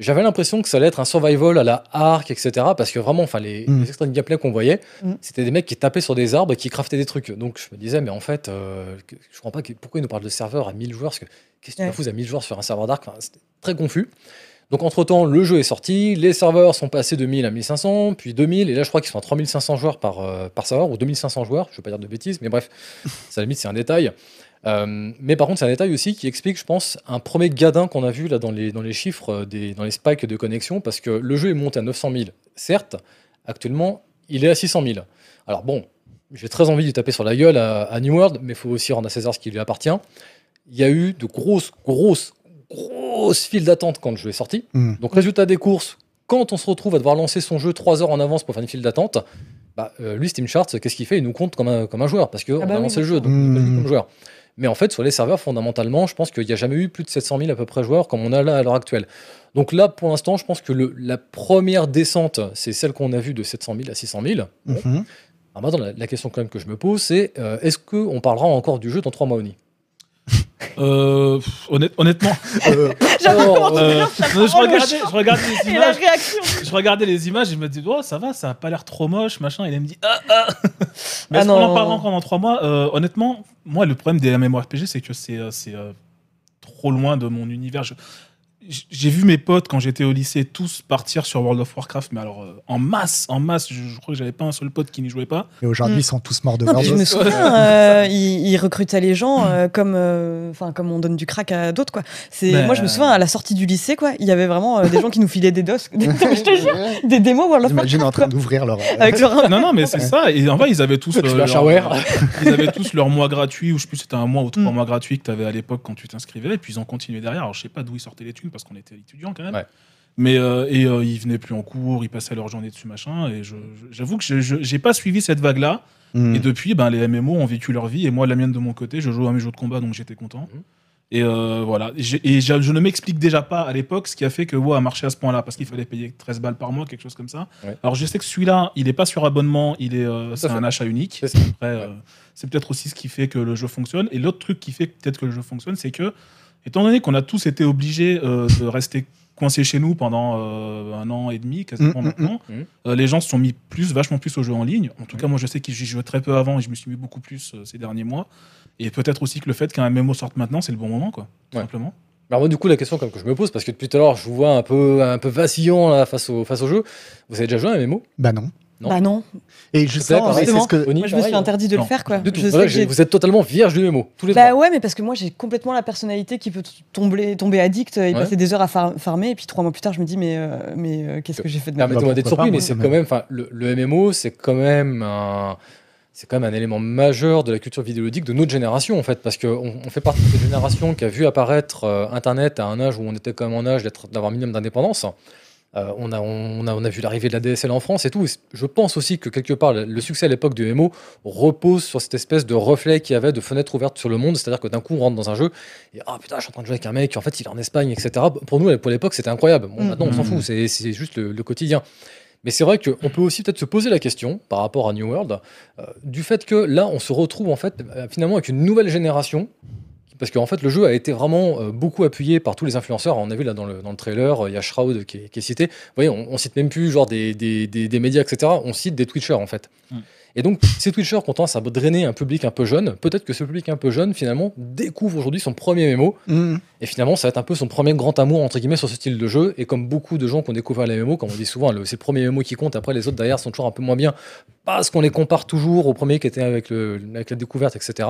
J'avais l'impression que ça allait être un survival à la Ark, etc. Parce que vraiment, enfin, les, Mm. les extraits de gameplay qu'on voyait, Mm. c'était des mecs qui tapaient sur des arbres et qui craftaient des trucs. Donc, je me disais, mais en fait, euh, je comprends pas que- pourquoi ils nous parlent de serveurs à 1000 joueurs. Parce que qu'est-ce que tu Ouais. foutre à 1000 joueurs sur un serveur Dark? Enfin, C'était très confus. Donc, entre-temps, le jeu est sorti, les serveurs sont passés de 1000 à 1500, puis 2000, et là, je crois qu'ils sont à 3500 joueurs par, euh, par serveur, ou 2500 joueurs, je ne vais pas dire de bêtises, mais bref, <laughs> ça, à la limite, c'est un détail. Euh, mais par contre, c'est un détail aussi qui explique, je pense, un premier gadin qu'on a vu là dans les, dans les chiffres, euh, des, dans les spikes de connexion, parce que le jeu est monté à 900 000, certes, actuellement, il est à 600 000. Alors bon, j'ai très envie de taper sur la gueule à, à New World, mais il faut aussi rendre à César ce qui lui appartient. Il y a eu de grosses, grosses, grosses files d'attente quand le jeu est sorti. Hmm. Donc, résultat des courses, quand on se retrouve à devoir lancer son jeu 3 heures en avance pour faire une file d'attente, bah, euh, lui, Steam Charts, qu'est-ce qu'il fait? Il nous compte comme un, comme un joueur, parce qu'on Ah bah a oui, lancé le jeu, donc il nous connaît Mmh. comme joueur. Mais en fait, sur les serveurs, fondamentalement, je pense qu'il n'y a jamais eu plus de 700 000 à peu près joueurs comme on a là à l'heure actuelle. Donc là, pour l'instant, je pense que le- la première descente, c'est celle qu'on a vue de 700 000 à 600 000. Bon. Mhm. Alors maintenant, la, la question quand même que je me pose, c'est euh, est-ce qu'on parlera encore du jeu dans 3 mois, Oni? Euh, honnête- honnêtement, <laughs> Euh, <laughs> Oh, euh, non, je, regardais, champ. je regardais les <laughs> Et la images. réaction. Je regardais les images et je me dis, oh, ça va, ça a pas l'air trop moche, machin. Et il me dit, ah, ah. Mais Ah est-ce qu'on en parlera encore dans trois mois? Euh, Honnêtement, moi, le problème des MMORPG, c'est que c'est euh, c'est, euh, trop loin de mon univers. Je- J'ai vu mes potes quand j'étais au lycée tous partir sur World of Warcraft, mais alors euh, en masse, en masse. Je, je crois que j'avais pas un seul pote qui n'y jouait pas. et aujourd'hui, ils sont tous morts de Non, je me souviens, euh, ils, ils recrutaient les gens euh, comme, euh, enfin, comme on donne du crack à d'autres, quoi. C'est, Mais- moi, je me souviens à la sortie du lycée, quoi, il y avait vraiment euh, des gens qui nous filaient des dos, <laughs> je te jure, des démos World of J'imagine en Warcraft, train d'ouvrir leur. avec leur. Non, non, mais c'est ça. Et en vrai, ils avaient tous <laughs> euh, leur, <laughs> ils avaient tous leur mois gratuit, ou je sais plus, c'était un mois ou trois Mm. mois gratuits que tu avais à l'époque quand tu t'inscrivais, et puis ils ont continué derrière. Alors je sais pas d'où ils sortaient les parce qu'on était étudiants quand même. Ouais. Mais euh, et euh, ils venaient plus en cours, ils passaient leur journée dessus machin. Et j'avoue que j'ai pas suivi cette vague-là. hmm. Et depuis, ben, les MMO ont vécu leur vie. Et moi, la mienne de mon côté, je joue à mes jeux de combat, donc j'étais content. Mhm. Et euh, voilà. Et je, je ne m'explique déjà pas à l'époque ce qui a fait que WoW a marché à ce point-là, parce qu'il fallait payer 13 balles par mois, quelque chose comme ça. Ouais. Alors je sais que celui-là, il n'est pas sur abonnement, il est, euh, c'est un achat unique. C'est euh, c'est peut-être aussi ce qui fait que le jeu fonctionne. Et l'autre truc qui fait peut-être que le jeu fonctionne, c'est que, étant donné qu'on a tous été obligés euh, de rester coincé chez nous pendant euh, un an et demi, quasiment Mm, mm, maintenant. mm. Euh, les gens se sont mis plus, vachement plus aux jeux en ligne. En tout cas, moi, je sais que j'y jouais très peu avant et je me suis mis beaucoup plus euh, ces derniers mois. Et peut-être aussi que le fait qu'un MMO sorte maintenant, c'est le bon moment, quoi. Tout Ouais. simplement. Alors moi, du coup, la question comme que je me pose, parce que depuis tout à l'heure, je vous vois un peu, un peu vacillant là, face, au, face au jeu. Vous avez déjà joué à un MMO Bah non. Non. Bah non. Et justement, c'est ce que. Oni, Moi, je me suis pareil, interdit de Non. le faire, quoi. Tout. Je sais Voilà, que j'ai- vous êtes totalement vierge du MMO, tous les Bah trois. ouais, mais parce que moi j'ai complètement la personnalité qui peut tomber, tomber addict et Ouais. passer des heures à far- farmer. Et puis trois mois plus tard, je me dis, mais, euh, mais euh, qu'est-ce que j'ai fait de ma vie? Permettez-moi d'être pourquoi surpris, mais c'est quand même, enfin, le, le MMO, c'est quand même un, c'est quand même un élément majeur de la culture vidéoludique de notre génération, en fait, parce qu'on on fait partie de cette génération qui a vu apparaître euh, Internet à un âge où on était quand même en âge d'être, d'avoir un minimum d'indépendance. Euh, on, a, on, a, on a vu l'arrivée de la DSL en France et tout. Et Je pense aussi que quelque part, le, succès à l'époque du MMO repose sur cette espèce de reflet qu'il y avait de fenêtre ouverte sur le monde. C'est-à-dire que d'un coup, on rentre dans un jeu et ah putain, je suis en train de jouer avec un mec, en fait, il est en Espagne, etc. Pour nous, pour l'époque, c'était incroyable. Bon, Mm. maintenant, on s'en Mm. fout, c'est c'est juste le, le quotidien. Mais c'est vrai qu'on peut aussi peut-être se poser la question par rapport à New World euh, du fait que là, on se retrouve en fait euh, finalement avec une nouvelle génération. Parce qu'en fait, le jeu a été vraiment euh, beaucoup appuyé par tous les influenceurs. On a vu là dans le, dans le trailer, euh, il y a Shroud qui est, cité. Vous voyez, on, on cite même plus genre des, des, des- des médias, etc. On cite des Twitchers en fait. Mm. Et donc, ces Twitchers qui ont tendance à drainer un public un peu jeune, peut-être que ce public un peu jeune, finalement, découvre aujourd'hui son premier MMO. Mm. Et finalement, ça va être un peu son premier grand amour, entre guillemets, sur ce style de jeu. Et comme beaucoup de gens qui ont découvert les MMO, comme on dit souvent, c'est le premier MMO qui compte, après les autres derrière sont toujours un peu moins bien, parce qu'on les compare toujours au premier qui était avec, le, avec la découverte, etc.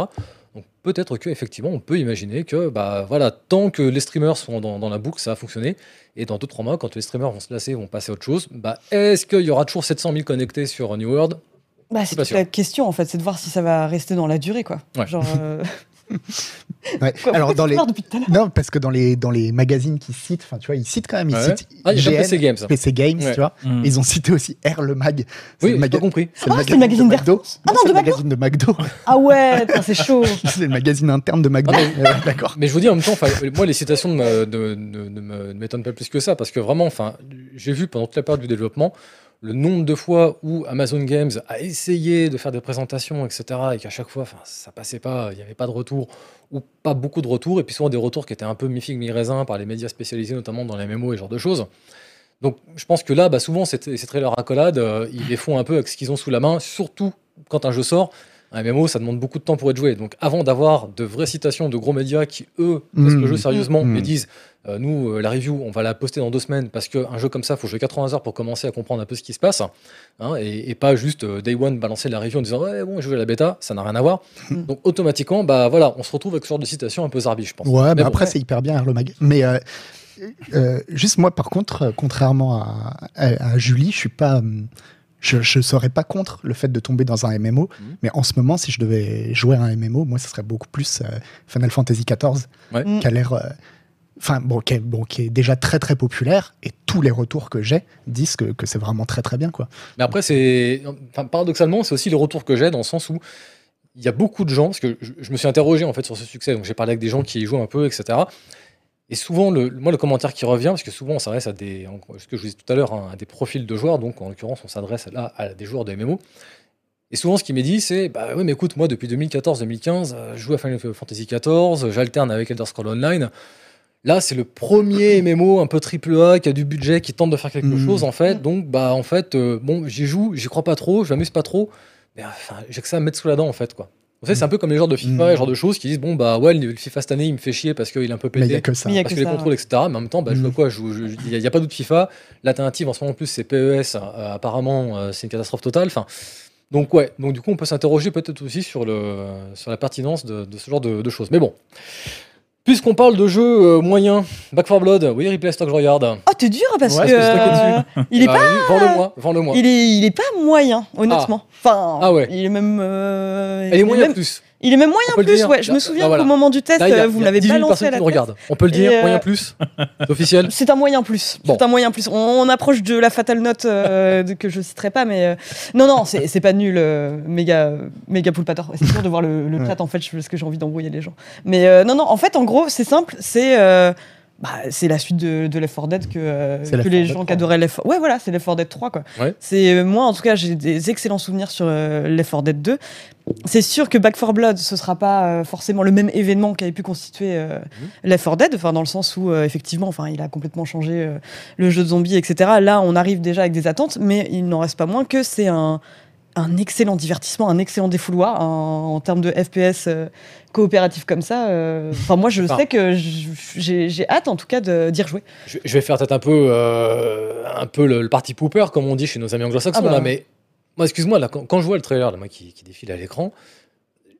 Donc peut-être qu'effectivement, on peut imaginer que, bah voilà, tant que les streamers sont dans, dans la boucle, ça va fonctionner. Et dans 2-3 mois, quand les streamers vont se lasser, vont passer à autre chose, bah est-ce qu'il y aura toujours 700 000 connectés sur New World? Bah, c'est toute sûr. la question en fait, c'est de voir si ça va rester dans la durée, quoi. Ouais. Genre. euh, <laughs> Ouais. quoi, Alors, dans les. peur depuis tout à l'heure. Non, parce que dans les, dans les magazines qui citent, enfin, tu vois, ils citent quand même, ils Ouais. citent Ah, IGN, PC Games. PC Games, Ouais. tu vois. Mm. Ils ont cité aussi R le mag. C'est Oui, le j'ai maga- pas compris. c'est Ah, c'est le magazine de McDo. Ah non, de le McDo. magazine de McDo. Ah ouais, c'est chaud. <laughs> c'est le magazine interne de McDo. Ah, D'accord. Mais je vous dis en même temps, enfin, moi les citations ne m'étonnent pas plus que ça, parce que vraiment, enfin, j'ai vu pendant toute la période du développement le nombre de fois où Amazon Games a essayé de faire des présentations, etc., et qu'à chaque fois, ça passait pas, il n'y avait pas de retour, ou pas beaucoup de retours, et puis souvent des retours qui étaient un peu mi-figue, mi-raisin par les médias spécialisés, notamment dans les MMO et ce genre de choses. Donc je pense que là, bah, souvent, ces, ces trailers accolades, euh, ils les font un peu avec ce qu'ils ont sous la main, surtout quand un jeu sort. Un MMO, ça demande beaucoup de temps pour être joué. Donc, avant d'avoir de vraies citations de gros médias qui, eux, testent Mmh. le jeu sérieusement Mmh. et disent euh, Nous, euh, la review, on va la poster dans deux semaines parce qu'un jeu comme ça, il faut jouer 80 heures pour commencer à comprendre un peu ce qui se passe. hein, et, et pas juste euh, Day One balancer la review en disant Ouais, bon, je joue à la bêta, ça n'a rien à voir. Mmh. Donc, automatiquement, bah voilà, on se retrouve avec ce genre de citation un peu zarbi, je pense. Ouais, mais, bon, après, ouais. c'est hyper bien. Mais juste moi, par contre, contrairement à, à- à Julie, je suis pas. Je ne serais pas contre le fait de tomber dans un MMO, Mhm. mais en ce moment, si je devais jouer à un MMO, moi, ce serait beaucoup plus euh, Final Fantasy XIV, Ouais. Mm. qui a l'air. euh, Enfin, bon, qui est, bon, qui est déjà très très populaire, et tous les retours que j'ai disent que, que c'est vraiment très très bien, quoi. Mais après, c'est. Enfin, paradoxalement, c'est aussi le retour que j'ai dans le sens où il y a beaucoup de gens, parce que je, je me suis interrogé en fait sur ce succès, donc j'ai parlé avec des gens qui y jouent un peu, etc. Et souvent, le, moi, le commentaire qui revient, parce que souvent on s'adresse à des, ce que je vous disais tout à l'heure, hein, à des profils de joueurs, donc en l'occurrence, on s'adresse là à des joueurs de MMO. Et souvent, ce qui m'est dit, c'est Bah oui, mais écoute, moi, depuis 2014-2015, euh, je joue à Final Fantasy XIV, j'alterne avec Elder Scrolls Online. Là, c'est le premier <laughs> MMO un peu triple A qui a du budget, qui tente de faire quelque Mhm. chose, en fait. Donc, bah, en fait, euh, bon, j'y joue, j'y crois pas trop, je m'amuse pas trop. Mais enfin, j'ai que ça à me mettre sous la dent, en fait, quoi. Vous savez, c'est un peu comme les joueurs de FIFA, Mhm. et genre de choses qui disent Bon, bah, ouais, le FIFA cette année, il me fait chier parce qu'il est un peu Mais il n'y a pété. que ça. Mais il y a Parce que que les ça, contrôles, etc. Mais en même temps, bah, je Mhm. vois quoi Il n'y a, pas d'autre FIFA. L'alternative en ce moment, en plus, c'est PES. euh, apparemment, euh, c'est une catastrophe totale. Enfin, donc, ouais. Donc, du coup, on peut s'interroger peut-être aussi sur, le, sur la pertinence de, de ce genre de, de choses. Mais bon. Puisqu'on parle de jeux euh, moyens, Back 4 Blood, oui, replay stock, je regarde. Oh, t'es dur parce Ouais, que. parce euh, <laughs> il est Ah, pas. oui, Vends-le-moi, vends-le-moi. Il est, il est pas moyen, honnêtement. Enfin, Ah ouais. il est même. euh, Elle est il moyen même, plus. Il est même moyen plus, dire. ouais. Je me souviens voilà. qu'au moment du test, Là, a- euh, vous il y a l'avez 18 000 balancé personnes à la. On peut le dire, euh, moyen plus. <laughs> C'est officiel. C'est un moyen plus. Bon. C'est un moyen plus. On, on approche de la fatal note euh, <laughs> que je citerai pas, mais euh, non, non, c'est pas nul. euh, méga, méga poulpator. C'est dur de voir le, le Ouais. chat en fait, parce que j'ai envie d'embrouiller les gens. Mais euh, non, non. En fait, en gros, c'est simple. C'est euh, bah, c'est la suite de, de Left 4 Dead que, euh, C'est que Left 4 les gens 3. qui adoraient Left 4 Ouais, voilà, c'est Left 4 Dead 3, quoi. Ouais. C'est, euh, moi, en tout cas, j'ai des excellents souvenirs sur euh, Left 4 Dead 2. C'est sûr que Back 4 Blood, ce sera pas euh, forcément le même événement qui avait pu constituer euh, Left 4 Dead, enfin, dans le sens où, effectivement, enfin, il a complètement changé le jeu de zombies, etc. Là, on arrive déjà avec des attentes, mais il n'en reste pas moins que c'est un, un excellent divertissement, un excellent défouloir en, en termes de FPS euh, coopératif comme ça. euh, Enfin, moi, je Enfin. sais que j'ai hâte, en tout cas, de- d'y rejouer. Je, je vais faire peut-être un peu, euh, un peu le, le party pooper, comme on dit chez nos amis anglo-saxons, Ah bah. mais moi, excuse-moi, quand, quand je vois le trailer là, moi, qui, qui défile à l'écran,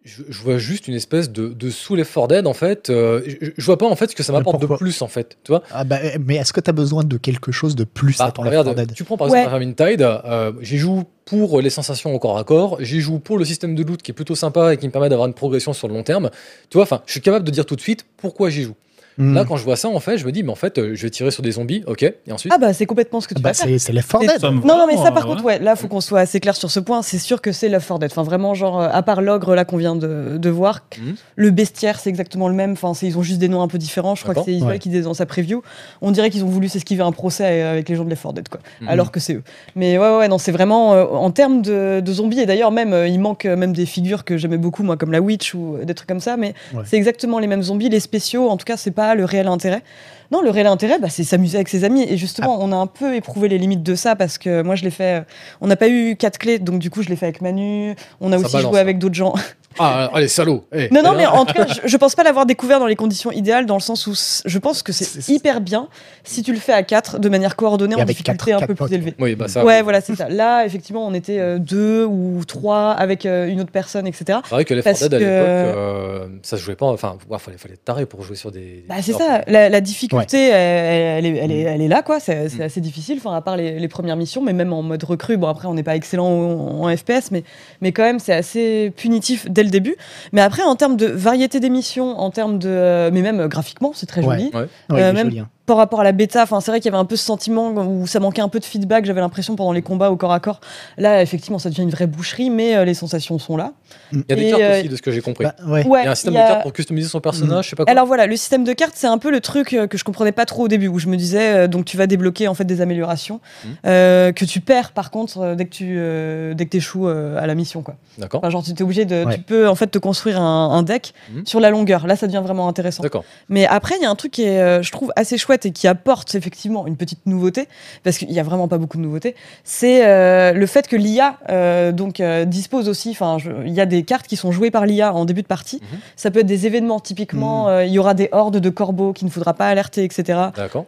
je, je vois juste une espèce de, de sous Left 4 Dead, en fait. euh, je, je vois pas, en fait, ce que ça m'apporte de plus, en fait. Tu vois Ah bah, mais est-ce que tu as besoin de quelque chose de plus Bah, à ton Left regarde, 4 Dead tu prends par Ouais. exemple Vermintide, euh, j'y joue pour les sensations au corps à corps, j'y joue pour le système de loot qui est plutôt sympa et qui me permet d'avoir une progression sur le long terme. Tu vois, enfin, je suis capable de dire tout de suite pourquoi j'y joue. Hmm. Là, quand je vois ça, en fait, je me dis, mais en fait, euh, je vais tirer sur des zombies, ok, et ensuite. Ah bah c'est complètement ce que tu Bah, vas faire. c'est Left 4 C'est- Dead. Non, non, mais ça, par contre, ouais, là, faut qu'on soit assez clair sur ce point. C'est sûr que c'est Left 4 Dead. Enfin, vraiment, genre, euh, à part l'ogre, là, qu'on vient de, de voir, Mhm. le bestiaire, c'est exactement le même. Enfin, c'est- ils ont juste des noms un peu différents. Je crois que c'est Ismaël Ouais. qui disait dans sa preview. On dirait qu'ils ont voulu s'esquiver un procès euh, avec les gens de Left 4 Dead, quoi. Mhm. Alors que c'est eux. Mais ouais, ouais, non, c'est vraiment, euh, en termes de, de zombies, et d'ailleurs, même, euh, il manque même des figures que j'aimais beaucoup, moi, comme la Witch ou des trucs comme ça, mais Ouais. c'est exactement les mêmes zombies. Les spéciaux, en tout cas, c'est pas le réel intérêt. Non, le réel intérêt, bah, c'est s'amuser avec ses amis. Et justement, Ah. on a un peu éprouvé les limites de ça parce que moi, je l'ai fait. euh, On n'a pas eu quatre clés, donc du coup, je l'ai fait avec Manu. On a Ça aussi balance, joué hein. avec d'autres gens. <laughs> Ah, allez, salaud eh, non, non, eh, mais en tout cas, je, je pense pas l'avoir découvert dans les conditions idéales, dans le sens où je pense que C'est- hyper bien si tu le fais à quatre, de manière coordonnée, en difficulté un peu potes, plus élevée. Oui, bah ça. Ouais, voilà, c'est ça. Là, effectivement, on était euh, deux ou trois avec euh, une autre personne, etc. C'est vrai que 4 Dead à que- l'époque, euh, ça se jouait pas. Enfin, il fallait, fallait être taré pour jouer sur des. Bah, c'est ça, la, la difficulté, elle, elle est, elle, est, Mm. elle est là, quoi. C'est c'est Mm. assez difficile, enfin, à part les, les premières missions, mais même en mode recrue. Bon, après, on n'est pas excellent en, en FPS, mais, mais quand même, c'est assez punitif dès le début. Mais après, en termes de variété des missions, en termes de. euh, mais même euh, graphiquement, c'est très Ouais. joli. Ouais. Ouais, Euh, il est même- joli, hein. Par rapport à la bêta, enfin, c'est vrai qu'il y avait un peu ce sentiment où ça manquait un peu de feedback. J'avais l'impression pendant les combats au corps à corps. Là, effectivement, ça devient une vraie boucherie, mais euh, les sensations sont là. Il y a des Et, cartes euh, aussi, de ce que j'ai compris. Bah, ouais. Ouais, il y a un système de cartes pour customiser son personnage, je sais pas quoi. Alors voilà, le système de cartes, c'est un peu le truc euh, que je comprenais pas trop au début, où je me disais, euh, donc tu vas débloquer en fait des améliorations euh, que tu perds par contre dès que tu euh, dès que échoues à la mission quoi. D'accord. Enfin, genre tu es obligé de, Ouais. tu peux en fait te construire un, un deck sur la longueur. Là, ça devient vraiment intéressant. D'accord. Mais après, il y a un truc qui est, euh, je trouve, assez chouette et qui apporte effectivement une petite nouveauté, parce qu'il n'y a vraiment pas beaucoup de nouveautés. C'est euh, le fait que l'IA euh, donc euh, dispose aussi. Enfin, il y a des cartes qui sont jouées par l'IA en début de partie. Mhm. Ça peut être des événements typiquement. Mhm. euh, il y aura des hordes de corbeaux qu'il ne faudra pas alerter, etc.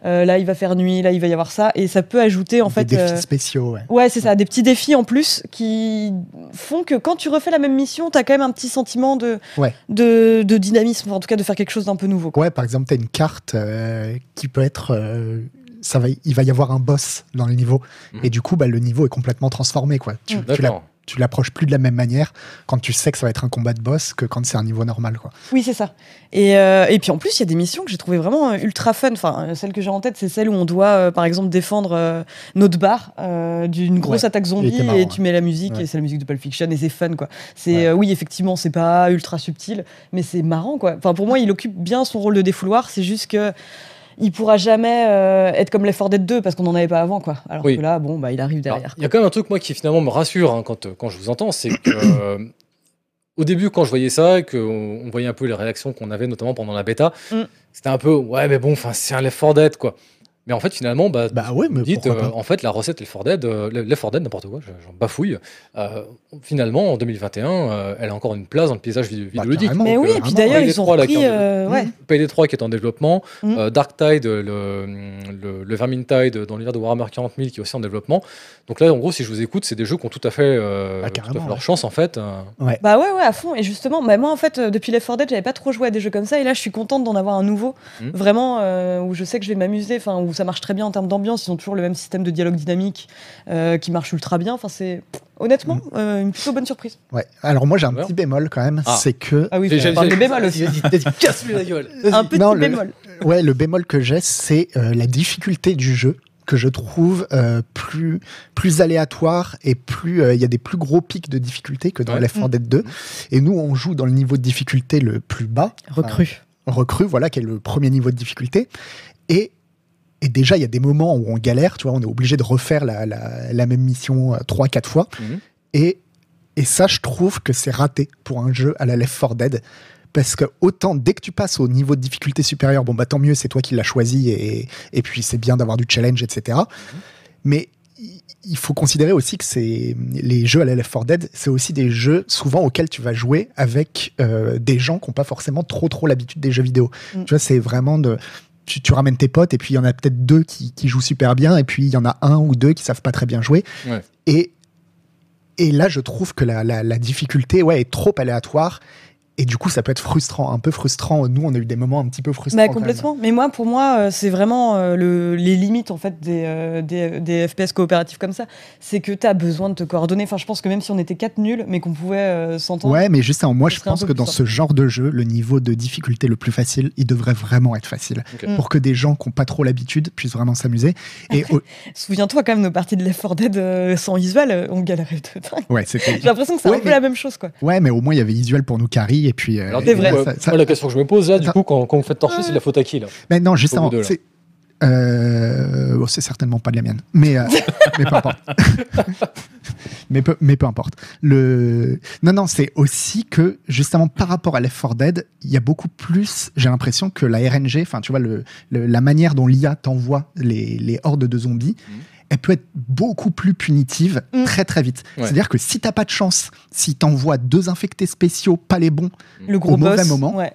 Euh, là, il va faire nuit. Là, il va y avoir ça, et ça peut ajouter en Des fait. défis euh, spéciaux, ouais. Ouais, c'est ça, des petits défis en plus qui font que quand tu refais la même mission, t'as quand même un petit sentiment de, Ouais. de, de dynamisme, enfin, en tout cas de faire quelque chose d'un peu nouveau. quoi. Ouais, par exemple, tu as une carte euh, qui peut être. euh, ça va, il va y avoir un boss dans le niveau. Mhm. Et du coup, bah, le niveau est complètement transformé. Quoi. Tu, Mm. tu l'approches plus de la même manière quand tu sais que ça va être un combat de boss que quand c'est un niveau normal. Quoi. Oui, c'est ça. Et, euh, et puis en plus, il y a des missions que j'ai trouvées vraiment euh, ultra fun. Enfin, celle que j'ai en tête, c'est celle où on doit, euh, par exemple, défendre euh, notre bar euh, d'une grosse Ouais, attaque zombie marrant, et tu mets la musique Ouais. et c'est la musique de Pulp Fiction et c'est fun, quoi. C'est Ouais. euh, oui, effectivement, c'est pas ultra subtil, mais c'est marrant, quoi. Enfin, pour moi, il occupe bien son rôle de défouloir. C'est juste que il pourra jamais euh, être comme 4 Dead 2 parce qu'on n'en avait pas avant, quoi. Alors Oui. que là, bon, bah, il arrive derrière. Il y a quand même un truc, moi, qui finalement me rassure hein, quand, quand je vous entends, c'est que. euh, Au début, quand je voyais ça, et qu'on on voyait un peu les réactions qu'on avait, notamment pendant la bêta, Mm. c'était un peu, ouais, mais bon, enfin, c'est un 4 Dead, quoi. Mais en fait, finalement, bah, Bah ouais, mais dites, euh, en fait, la recette Left 4 Dead, euh, Left 4 Dead, n'importe quoi, je- j'en bafouille. euh, finalement, en 2021, euh, elle a encore une place dans le paysage vidéo- Bah, vidéoludique. Mais oui, euh, et puis d'ailleurs, ils ont 3, là, qui repris. est en- euh, ouais. Payday 3 qui est en développement, Mm. euh, Darktide, le, le, le Vermintide dans l'univers de Warhammer 40 000 qui est aussi en développement. Donc là, en gros, si je vous écoute, c'est des jeux qui ont tout à fait, euh, Bah, tout à fait carrément, leur chance en fait. euh. Bah ouais, ouais, à fond. Et justement, bah moi, en fait, depuis Left 4 Dead, j'avais pas trop joué à des jeux comme ça. Et là, je suis contente d'en avoir un nouveau. Mhm. Vraiment, euh, où je sais que je vais m'amuser. Enfin, où ça marche très bien en termes d'ambiance. Ils ont toujours le même système de dialogue dynamique euh, qui marche ultra bien. Enfin, c'est honnêtement euh, une plutôt bonne surprise. Ouais. Alors moi, j'ai un petit bémol quand même. Ah. C'est que Ah oui, on parle des bémols aussi. Casse-lui la gueule. <laughs> Un petit Non, le- bémol. Ouais, le bémol que j'ai, c'est euh, la difficulté du jeu que je trouve euh, plus plus aléatoire et plus euh, il y a des plus gros pics de difficulté que dans Ouais. Left 4 Dead 2 et nous on joue dans le niveau de difficulté le plus bas enfin, Recrue. recrue voilà qui est le premier niveau de difficulté Et, et déjà, il y a des moments où on galère, tu vois, on est obligé de refaire la, la- la même mission euh, trois, quatre fois. Mhm. Et, et ça, je trouve que c'est raté pour un jeu à la Left 4 Dead. Parce que autant, dès que tu passes au niveau de difficulté supérieur, bon, bah tant mieux, c'est toi qui l'as choisi, et, et puis c'est bien d'avoir du challenge, etc. Mais i- il faut considérer aussi que c'est les jeux à la Left 4 Dead, c'est aussi des jeux souvent auxquels tu vas jouer avec euh, des gens qui n'ont pas forcément trop trop l'habitude des jeux vidéo. Mm. Tu vois, c'est vraiment de tu, tu ramènes tes potes et puis il y en a peut-être deux qui, qui jouent super bien et puis il y en a un ou deux qui savent pas très bien jouer. Ouais. Et et là, je trouve que la, la, la difficulté ouais, est trop aléatoire. Et du coup, ça peut être frustrant, un peu frustrant. Nous, on a eu des moments un petit peu frustrants. Bah, complètement. Mais moi, pour moi, euh, c'est vraiment euh, le, les limites en fait des, euh, des, des FPS coopératifs comme ça. C'est que tu as besoin de te coordonner. Enfin, je pense que même si on était quatre nuls, mais qu'on pouvait euh, s'entendre. Ouais, mais justement, moi, je pense que dans simple. ce genre de jeu, le niveau de difficulté le plus facile, il devrait vraiment être facile. Mm. Pour que des gens qui n'ont pas trop l'habitude puissent vraiment s'amuser. Et au- Souviens-toi quand même nos parties de Left 4 Dead euh, sans euh, on galérait de dingue. ouais, c'était. J'ai l'impression que c'est Ouais, un peu la même chose quoi. Ouais, mais au moins, il y avait Isuel pour nous carry. Et puis. euh, Alors, et C'est du vrai. coup, là, ça- ça- moi, la question que je me pose là, du coup, quand, quand vous faites torcher, c'est de la faute à qui là? Mais non, justement, c'est. euh, bon, c'est certainement pas de la mienne, mais, euh, <laughs> mais peu importe. <laughs> mais, peu, mais peu importe. Le... Non, non, c'est aussi que, justement, par rapport à Left 4 Dead, il y a beaucoup plus, j'ai l'impression que la RNG, enfin, tu vois, le, le- la manière dont l'IA t'envoie les, les hordes de zombies, Mhm. Elle peut être beaucoup plus punitive Mm. très très vite. Ouais. C'est-à-dire que si t'as pas de chance, si t'envoies deux infectés spéciaux, pas les bons, Le gros Au mauvais boss. moment. Ouais.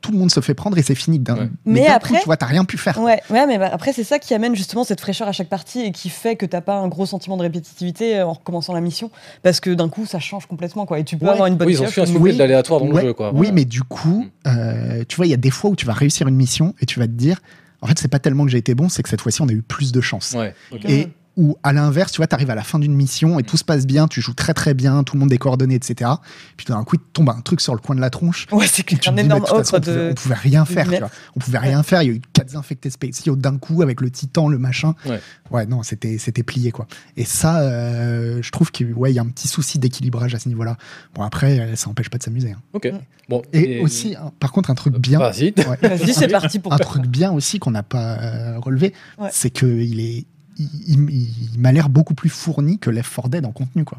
tout le monde se fait prendre et c'est fini. d'un- Ouais. Mais coup, après- tu vois, t'as rien pu faire. Ouais, ouais, mais bah, après, c'est ça qui amène justement cette fraîcheur à chaque partie et qui fait que t'as pas un gros sentiment de répétitivité euh, en recommençant la mission. Parce que d'un coup, ça change complètement, quoi. Et tu peux Ouais. avoir une bonne Oui, ils ont un Oui. de l'aléatoire dans le Ouais, jeu, quoi. Oui, mais du coup, euh, tu vois, il y a des fois où tu vas réussir une mission et tu vas te dire, en fait, c'est pas tellement que j'ai été bon, c'est que cette fois-ci, on a eu plus de chance. Ouais. Et ou à l'inverse, tu vois, tu arrives à la fin d'une mission et tout se passe bien, tu joues très très bien, tout le monde est coordonné, etc. Puis d'un coup, il tombe un truc sur le coin de la tronche. Ouais, c'est un énorme de toute façon, ocre on, pouvait, de. on pouvait rien faire, tu vois. On pouvait rien faire. Il y a eu quatre infectés spéciaux d'un coup avec le titan, le machin. Ouais. non, c'était c'était plié quoi. Et ça, euh, je trouve qu'il ouais, il y a un petit souci d'équilibrage à ce niveau-là. Bon après, euh, ça empêche pas de s'amuser. hein. Ok. Bon. Et, aussi, hein, par contre, un truc bien. Vas-y. ouais. C'est parti pour un truc bien aussi qu'on n'a pas euh, relevé, Ouais. c'est que il est, il, il- il m'a l'air beaucoup plus fourni que Left 4 Dead en contenu quoi.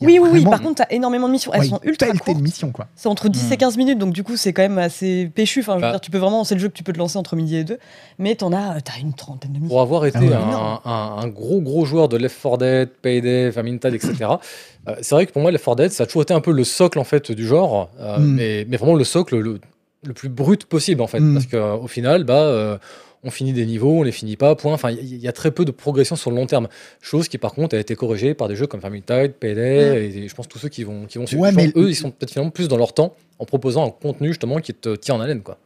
Oui, oui, oui. Par contre, t'as énormément de missions. Elles ouais, sont ultra courtes. de missions quoi. C'est entre 10 et Hmm. 15 minutes, donc du coup, c'est quand même assez péchu. Enfin, je veux Bah. dire, tu peux vraiment, c'est le jeu que tu peux te lancer entre midi et deux. Mais t'en as, t'as une trentaine de missions. Pour avoir été Ah ouais. un, un- un gros gros joueur de Left 4 Dead, Payday, Vermintide, etc. <coughs> euh, c'est vrai que pour moi, Left 4 Dead, ça a toujours été un peu le socle en fait du genre, euh, Mm. mais, mais vraiment le socle le, le plus brut possible en fait, Mm. parce qu'au final, bah, euh, on finit des niveaux, on les finit pas, point. Enfin, il y, a très peu de progression sur le long terme, chose qui par contre a été corrigée par des jeux comme Vermintide, Payday, et, je pense tous ceux qui vont qui vont suivre. Ouais, mais- eux, ils sont peut-être finalement plus dans leur temps en proposant un contenu justement qui te tient en haleine quoi.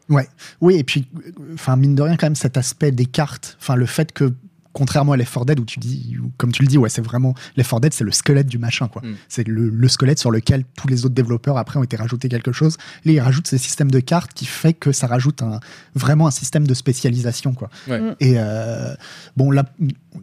Oui, et puis, enfin, mine de rien, quand même, cet aspect des cartes, enfin, le fait que, contrairement à Left 4 Dead, où tu dis, où, comme tu le dis, ouais, c'est vraiment, Left 4 Dead, c'est le squelette du machin, quoi. Mm. C'est le, le squelette sur lequel tous les autres développeurs, après, ont été rajoutés quelque chose. Là, ils rajoutent ces systèmes de cartes qui fait que ça rajoute un, vraiment un système de spécialisation, quoi. Ouais. Mm. Et, euh, bon, là,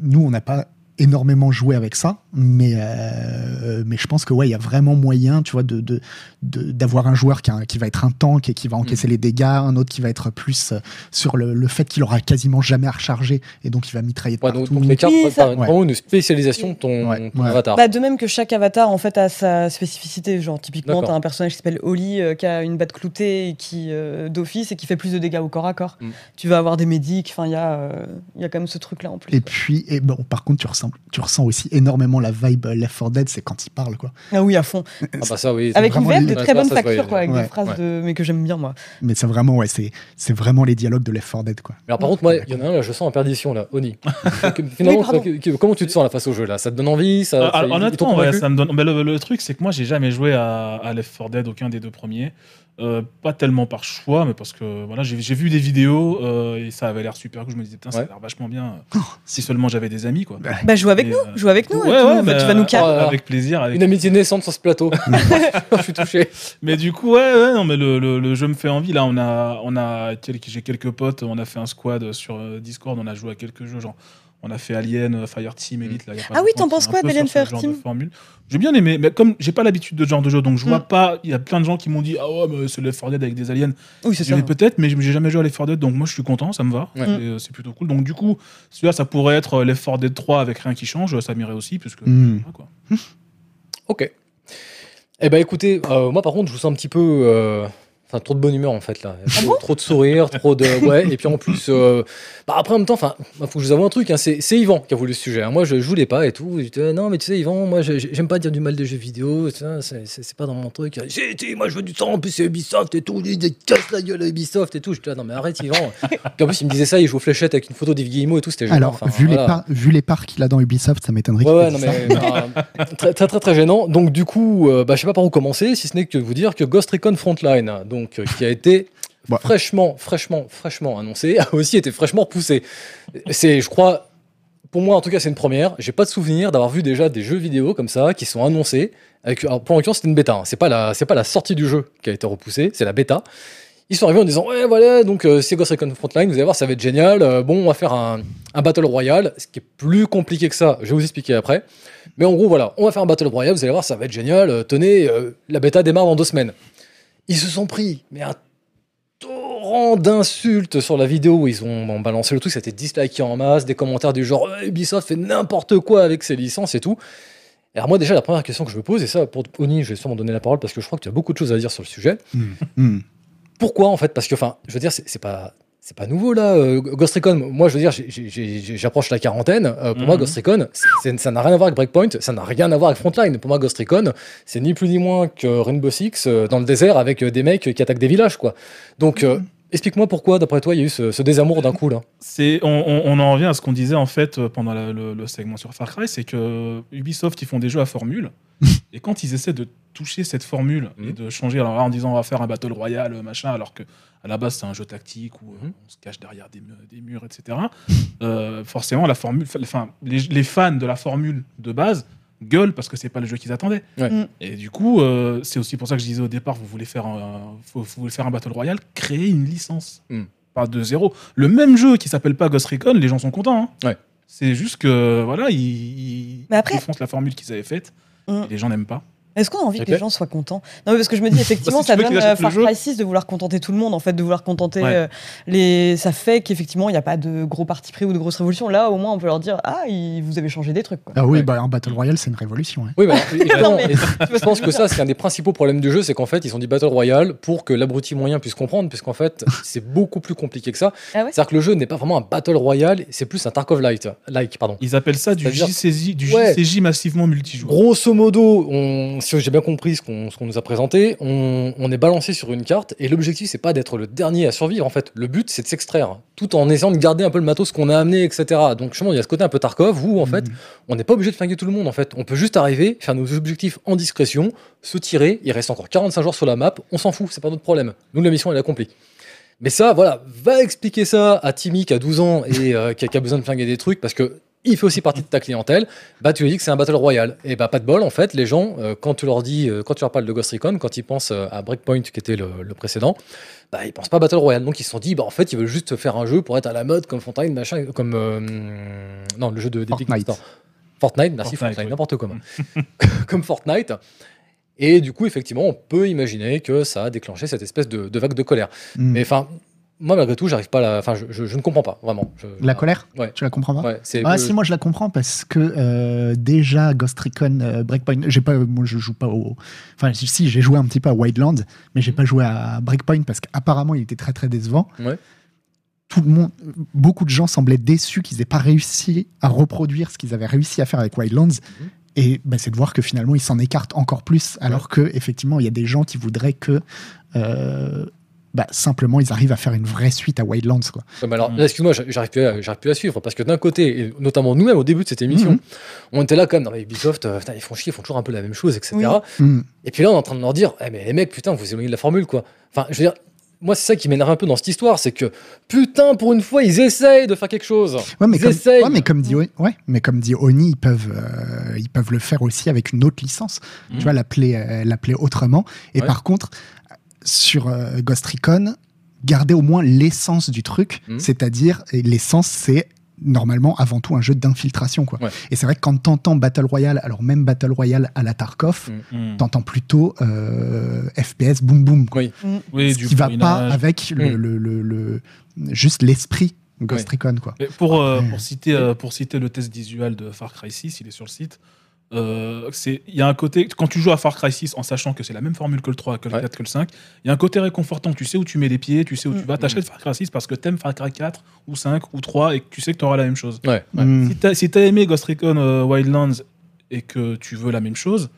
nous, on n'a pas énormément joué avec ça, mais, euh, mais je pense que ouais, il y a vraiment moyen, tu vois, de, de, de- d'avoir un joueur qui, a- qui va être un tank et qui va encaisser les dégâts, un autre qui va être plus euh, sur le, le fait qu'il aura quasiment jamais à recharger et donc il va mitrailler de Ouais, donc, partout. donc les cartes Oui, peuvent ça- vraiment une spécialisation de ton, Ouais, ton ouais. avatar. Bah, de même que chaque avatar en fait a sa spécificité. Genre typiquement, D'accord. t'as un personnage qui s'appelle Oli euh, qui a une batte cloutée et qui euh, d'office et qui fait plus de dégâts au corps à corps. Mm. Tu vas avoir des médics. Enfin, il y a euh, il y a quand même ce truc là en plus. Et puis, et bon, par contre, tu ressens, tu ressens aussi énormément la vibe Left 4 Dead, c'est quand il parle, quoi. Ah oui, à fond. Ah bah ça, oui. Avec une les- de très bonne facture, quoi, avec Ouais. des phrases Ouais. de mais que j'aime bien moi. Mais c'est vraiment, ouais, c'est, c'est vraiment les dialogues de Left 4 Dead, quoi. Mais alors, par contre, moi, il y en a un là, je sens en perdition là, Oni. <laughs> Finalement, Oui, comment tu te sens là face au jeu là? Ça te donne envie ça, ça- alors, honnêtement, ouais, ça me donne. mais le, le truc, c'est que moi, j'ai jamais joué à, à Left 4 Dead, aucun des deux premiers. Euh, pas tellement par choix, mais parce que voilà, j'ai vu des vidéos euh, et ça avait l'air super cool. Je me disais, putain, ça a l'air vachement bien. Si seulement j'avais des amis, quoi. Bah joue avec Et, nous, euh, joue avec nous. Ouais, ouais, mais, tu vas nous euh, carrer. Ah, Avec plaisir. Avec... Une amitié naissante sur ce plateau. <laughs> je suis touché. Mais du coup, ouais, ouais, non, mais le, le- le jeu me fait envie. Là, on a, on a, quel- j'ai quelques potes, on a fait un squad sur euh, Discord, on a joué à quelques jeux, genre On a fait Alien, euh, Fireteam, Elite. Là, il y a pas Ah oui, t'en penses quoi d'Alien, Fireteam formule. J'ai bien aimé, mais comme j'ai pas l'habitude de ce genre de jeu, donc je vois Mm. pas. Il y a plein de gens qui m'ont dit Ah ouais, mais c'est Left 4 Dead avec des aliens. Oui, c'est ça. Peut-être, mais j'ai jamais joué à Left 4 Dead, donc moi je suis content, ça me va. Ouais. Euh, C'est plutôt cool. Donc du coup, celui-là, ça pourrait être euh, Left 4 Dead 3 avec rien qui change, ça m'irait aussi, puisque. Voilà, quoi. <laughs> Ok. Eh ben écoutez, euh, moi par contre, je vous sens un petit peu. euh, Enfin, trop de bonne humeur en fait là. Trop, trop de sourire, trop de. Ouais, et puis en plus. euh, Bah, après, en même temps, enfin, faut que je vous avoue un truc, hein, c'est c'est Yvan qui a voulu ce sujet. hein. Moi, je, je voulais pas et tout. Non, mais tu sais, Yvan, moi, je- j'aime pas dire du mal des jeux vidéo. C'est pas dans mon truc. J'ai moi, je veux du sang. En plus, c'est Ubisoft et tout. Il casse la gueule à Ubisoft et tout. Je dis, ah, non, mais arrête, Yvan. puis en plus, il me disait ça, il joue aux fléchettes avec une photo d'Yves Guillemot et tout. C'était gênant. Alors, Enfin, vu, les par- vu les parts qu'il a dans Ubisoft, ça m'étonnerait Ouais, non, mais euh, très, très, très, très gênant. Donc, du coup, euh, bah, je sais pas par où commencer, si ce n'est que vous dire que Ghost Recon Frontline, donc, euh, qui a été <laughs> Bah. fraîchement, fraîchement, fraîchement annoncé, <laughs> a aussi été fraîchement repoussé. C'est, je crois, pour moi, en tout cas, c'est une première. J'ai pas de souvenir d'avoir vu déjà des jeux vidéo comme ça qui sont annoncés. Avec, alors, pour l'occurrence, c'était une bêta. hein. C'est pas la, c'est pas la sortie du jeu qui a été repoussée, c'est la bêta. Ils sont arrivés en disant ouais voilà donc euh, c'est Ghost Recon Frontline vous allez voir ça va être génial Euh, bon on va faire un, un battle royale ce qui est plus compliqué que ça je vais vous expliquer après mais en gros voilà on va faire un battle royale vous allez voir ça va être génial Euh, tenez la bêta démarre dans deux semaines ils se sont pris mais un torrent d'insultes sur la vidéo où ils ont ont balancé le truc c'était disliké en masse des commentaires du genre Ouais, Ubisoft fait n'importe quoi avec ses licences et tout alors moi déjà la première question que je me pose et ça pour Oni je vais sûrement donner la parole parce que je crois que tu as beaucoup de choses à dire sur le sujet Hmm. Hmm. pourquoi en fait? Parce que, enfin, je veux dire, c'est pas. C'est pas nouveau là, euh, Ghost Recon. Moi, je veux dire, j'approche la quarantaine. Euh, pour moi, Mhm. Ghost Recon, ça n'a rien à voir avec Breakpoint, ça n'a rien à voir avec Frontline. Pour moi, Ghost Recon, c'est ni plus ni moins que Rainbow Six euh, dans le désert avec des mecs qui attaquent des villages, quoi. Donc, explique-moi pourquoi, d'après toi, il y a eu ce, ce désamour d'un coup là. C'est, on, on- on en revient à ce qu'on disait en fait pendant la- le, le segment sur Far Cry, c'est que Ubisoft ils font des jeux à formule <laughs> et quand ils essaient de toucher cette formule et Mhm. de changer alors là, en disant on va faire un battle royale machin alors que à la base c'est un jeu tactique où euh, Mhm. on se cache derrière des, mu- des murs etc. euh, forcément la formule, enfin les, les fans de la formule de base gueulent parce que c'est pas le jeu qu'ils attendaient. Ouais. Mm. Et du coup euh, c'est aussi pour ça que je disais au départ vous voulez faire un, faut- vous voulez faire un battle royale, créer une licence Mm. pas de zéro. Le même jeu qui s'appelle pas Ghost Recon, les gens sont contents. hein. Ouais. C'est juste que voilà, ils, ils la formule qu'ils avaient faite. Mm. et les gens n'aiment pas. Est-ce qu'on a envie que les gens soient contents? Non, mais parce que je me dis <laughs> effectivement, ça donne euh, Far. Cry 6 de vouloir contenter tout le monde, en fait, de vouloir contenter Ouais. euh, les. Ça fait qu'effectivement, il n'y a pas de gros parti pris ou de grosses révolutions. Là, au moins, on peut leur dire Ah, il- vous avez changé des trucs. Quoi. Ah oui, Ouais. bah, un Battle Royale, c'est une révolution. hein. Oui, bah, <laughs> Non, mais- je pense que ça, c'est un des principaux problèmes du jeu, c'est qu'en fait, ils ont dit Battle Royale pour que l'abruti moyen puisse comprendre, puisqu'en fait, c'est beaucoup plus compliqué que ça. Ah ouais? C'est-à-dire que le jeu n'est pas vraiment un Battle Royale, c'est plus un Tarkov Light, like, pardon. Ils appellent ça du JCJ, du. JCJ massivement multijoueur. Grosso modo, on, si j'ai bien compris ce qu'on nous a présenté, on, on est balancé sur une carte et l'objectif c'est pas d'être le dernier à survivre en fait. Le but c'est de s'extraire, tout en essayant de garder un peu le matos qu'on a amené, etc. Donc justement il y a ce côté un peu Tarkov où en fait Mhm. on n'est pas obligé de flinguer tout le monde en fait. On peut juste arriver, faire nos objectifs en discrétion, se tirer. Il reste encore 45 jours sur la map, on s'en fout, c'est pas notre problème. Nous la mission elle est accomplie. Mais ça, voilà, va expliquer ça à Timmy qui a 12 ans et euh, qui, a, qui a besoin de flinguer des trucs parce que il fait aussi partie de ta clientèle. Bah, tu lui dis que c'est un battle royale. Et bah, pas de bol, en fait, les gens, euh, quand tu leur dis, euh, quand tu leur parles de Ghost Recon, quand ils pensent euh, à Breakpoint qui était le, le précédent, bah, ils pensent pas battle royale. Donc ils se sont dit, bah, en fait, ils veulent juste faire un jeu pour être à la mode comme Fontaine, machin, comme euh, non, le jeu de Fortnite. Store. Fortnite, merci Fortnite, Fortnite, oui. n'importe comment. <laughs> <laughs> comme Fortnite. Et du coup, effectivement, on peut imaginer que ça a déclenché cette espèce de, de vague de colère. Hmm. Mais enfin, moi, malgré tout, j'arrive pas à la. Enfin, je, je- je ne comprends pas, vraiment. Je- La colère Ouais. Tu la comprends pas Ouais. Ah euh, si moi je la comprends parce que euh, déjà Ghost Recon euh, Breakpoint j'ai pas moi je joue pas au enfin si j'ai joué un petit peu à Wildlands mais j'ai pas joué à Breakpoint parce qu'apparemment il était très très décevant Ouais. tout le monde beaucoup de gens semblaient déçus qu'ils aient pas réussi à reproduire ce qu'ils avaient réussi à faire avec Wildlands Mhm. et bah, c'est de voir que finalement ils s'en écartent encore plus alors que effectivement il y a des gens qui voudraient que euh, bah, simplement ils arrivent à faire une vraie suite à Wildlands quoi. Ouais, mais alors, Mm. excuse-moi, j'a- j'arrive plus, à- j'arrive plus à suivre parce que d'un côté, et notamment nous-mêmes au début de cette émission, Mhm. on était là comme dans Ubisoft, euh, putain, ils font chier, ils font toujours un peu la même chose, etc. Oui. Hmm. Et puis là, on est en train de leur dire, eh, mais les mecs, putain, vous éloignez de la formule, quoi. Enfin, je veux dire, moi, c'est ça qui m'énerve un peu dans cette histoire, c'est que putain, pour une fois, ils essayent de faire quelque chose. Ouais, mais Ils comme, essayent. ouais, mais comme dit, ouais, mais comme dit Oni, ils peuvent, euh, ils peuvent le faire aussi avec une autre licence. Tu vois, l'appeler, euh, l'appeler autrement. Et Ouais. par contre, sur euh, Ghost Recon, garder au moins l'essence du truc, Mhm. c'est-à-dire l'essence, c'est normalement avant tout un jeu d'infiltration. quoi. Ouais. Et c'est vrai que quand t'entends Battle Royale, alors même Battle Royale à la Tarkov, Mm. Hmm. t'entends plutôt euh, FPS boum boum. quoi. Oui. Oui, Ce du qui va pas avec le, Mm. le- le- le- juste l'esprit Ghost Recon. Quoi. Pour, euh, Ouais. pour, citer, euh, pour citer le test visuel de Far Cry 6, il est sur le site. Euh, c'est- Il y a un côté, quand tu joues à Far Cry 6 en sachant que c'est la même formule que le 3, que le Ouais. 4, que le 5, il y a un côté réconfortant. Tu sais où tu mets les pieds, tu sais où tu Mm. vas. T'achètes Far Cry 6 parce que t'aimes Far Cry 4 ou 5 ou 3 et que tu sais que tu auras la même chose. Ouais. ouais. Mm. Si t'as si aimé Ghost Recon euh, Wildlands et que tu veux la même chose,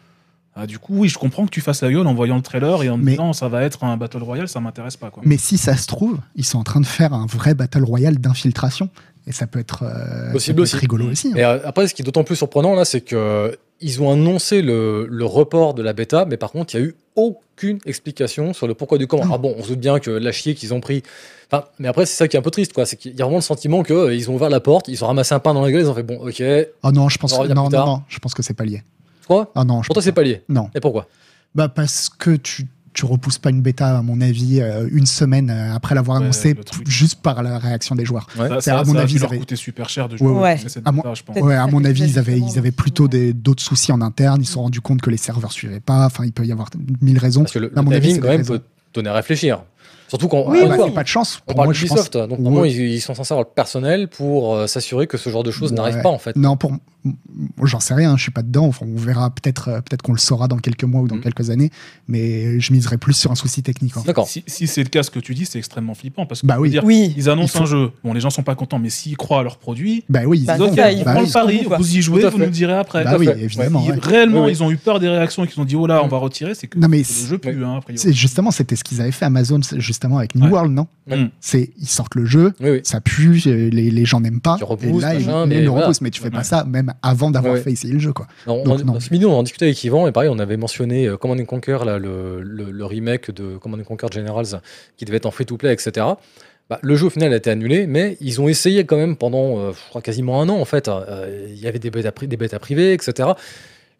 ah, du coup, oui, je comprends que tu fasses la gueule en voyant le trailer et en Mais- disant ça va être un Battle Royale, ça m'intéresse pas. Quoi. Mais si ça se trouve, ils sont en train de faire un vrai Battle Royale d'infiltration. Et ça peut être, euh, ça Possible peut être aussi. rigolo aussi. hein. Et euh, après, ce qui est d'autant plus surprenant là, c'est que ils ont annoncé le, le report de la bêta, mais par contre, il n'y a eu aucune explication sur le pourquoi du comment. Non. Ah bon, on se doute bien que la chier qu'ils ont pris. Enfin, mais après, c'est ça qui est un peu triste, quoi. C'est qu'il y a vraiment le sentiment qu'ils ont ouvert la porte, ils ont ramassé un pain dans la gueule, ils ont fait bon, ok, tu Oh non, je pense que non, non, non, je pense que c'est pas lié. crois Ah non, je Pour toi, c'est pas lié? Non, Et pourquoi? Bah parce que tu tu repousses pas une bêta à mon avis euh, une semaine euh, après l'avoir Ouais, annoncé juste par la réaction des joueurs. C'est à mon ça a avis, ils leur avaient- coûter super cher de jouer ouais. cette À mon- bêta, je pense. Peut-être Ouais, à mon avis, ils avaient, ils justement, avaient plutôt des- d'autres soucis en interne. Ils se sont rendus compte que les serveurs suivaient pas. Enfin, il peut y avoir mille raisons. Parce que le, à le mon avis, quand même, raisons. peut donner à réfléchir. Surtout quand Oui, une bah, pas de chance. on Pour parle moi, je pense. d'Ubisoft, donc normalement, Ouais. ils, ils sont censés avoir le personnel pour euh, s'assurer que ce genre de choses Ouais. n'arrive pas, en fait. Non, pour j'en sais rien, je suis pas dedans. Enfin, on verra peut-être, euh, peut-être qu'on le saura dans quelques mois ou dans Mhm. quelques années. Mais je miserais plus sur un souci technique. hein. D'accord. Si, si c'est le cas, ce que tu dis, c'est extrêmement flippant. Parce que Bah oui. dire, Oui. ils annoncent Il faut- un jeu. Bon, les gens sont pas contents, mais s'ils croient à leur produit, Bah oui, ils Bah, ils ok, ils on Bah oui. le pari, vous y jouez, vous nous direz après. Bah oui, évidemment. Réellement, ils ont eu peur des réactions et qu'ils ont dit, oh là, on va retirer. C'est que Non, mais le jeu pue, hein, a priori. C'est justement, c'était ce qu'ils avaient fait Amazon justement avec New Ouais. World, non Mm. C'est ils sortent le jeu, Oui, oui. ça pue, euh, les, les gens n'aiment pas. Tu repousses, et là, ils, machin, ils mais le voilà. repoussent, mais tu fais pas ça même avant d'avoir Ouais. fait essayer le jeu, quoi. Non, Donc, on, non. Ce midi, on en discutait avec Yvan, et pareil, on avait mentionné euh, Command and Conquer, là, le, le- le remake de Command and Conquer Generals, qui devait être en free-to-play, etc. Bah, le jeu au final a été annulé, mais ils ont essayé quand même pendant euh, je crois, quasiment un an, en fait. Euh, Il y avait des bêtas, pri- des bêtas privées, etc.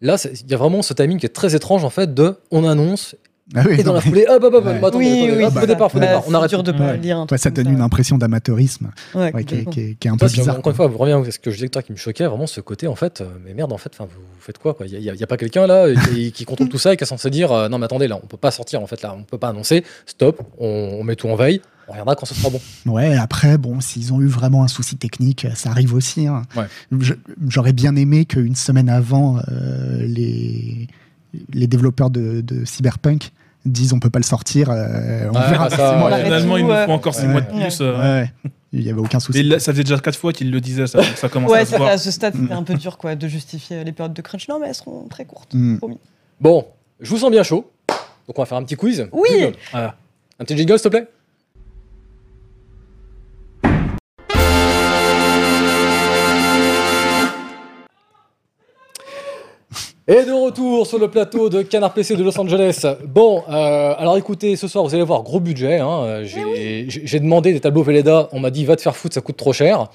Là, il y a vraiment ce timing qui est très étrange, en fait, de on annonce, Ah oui, et dans la foulée, hop, hop, hop, Ouais. bah, attendez, oui, attendez, oui, hop, c'est faut départ, faut ça. départ, on arrête. dur de pas Ouais. lire un ouais, ça donne une impression d'amateurisme Ouais, ouais, qui, est- qui est- qui est un Ça, peu bizarre. Encore une fois, vous revenez à ce que je disais toi qui me choquait, vraiment ce côté en fait, euh, mais merde en fait, vous, vous faites quoi quoi Il n'y a, y a pas quelqu'un là qui, <laughs> qui contrôle tout ça et qui est censé dire euh, non mais attendez là, on peut pas sortir en fait là, on peut pas annoncer, stop, on, on met tout en veille, on regardera quand ce sera bon. Ouais, après, bon, s'ils ont eu vraiment un souci technique, ça arrive aussi. hein. Ouais. J'aurais bien aimé qu'une semaine avant, euh, les, les développeurs de, de Cyberpunk disent on peut pas le sortir. euh, on verra bah, ça, à ouais. Finalement, il nous faut encore 6 Ouais. mois de plus. euh, Ouais. Il y avait aucun souci. Là, ça faisait déjà 4 fois qu'il le disait, ça, ça commence à Ouais, se c'est voir. ça, à ce stade, c'était un peu dur quoi, de justifier les périodes de crunch. Non, mais elles seront très courtes. Mm. Bon, je vous sens bien chaud, donc on va faire un petit quiz. Oui. Voilà. Un petit jingle s'il te plaît? Et de retour sur le plateau de Canard PC de Los Angeles. Bon, euh, alors écoutez, ce soir vous allez voir gros budget. hein. Euh, J'ai demandé des tableaux Velleda, on m'a dit va te faire foutre, ça coûte trop cher.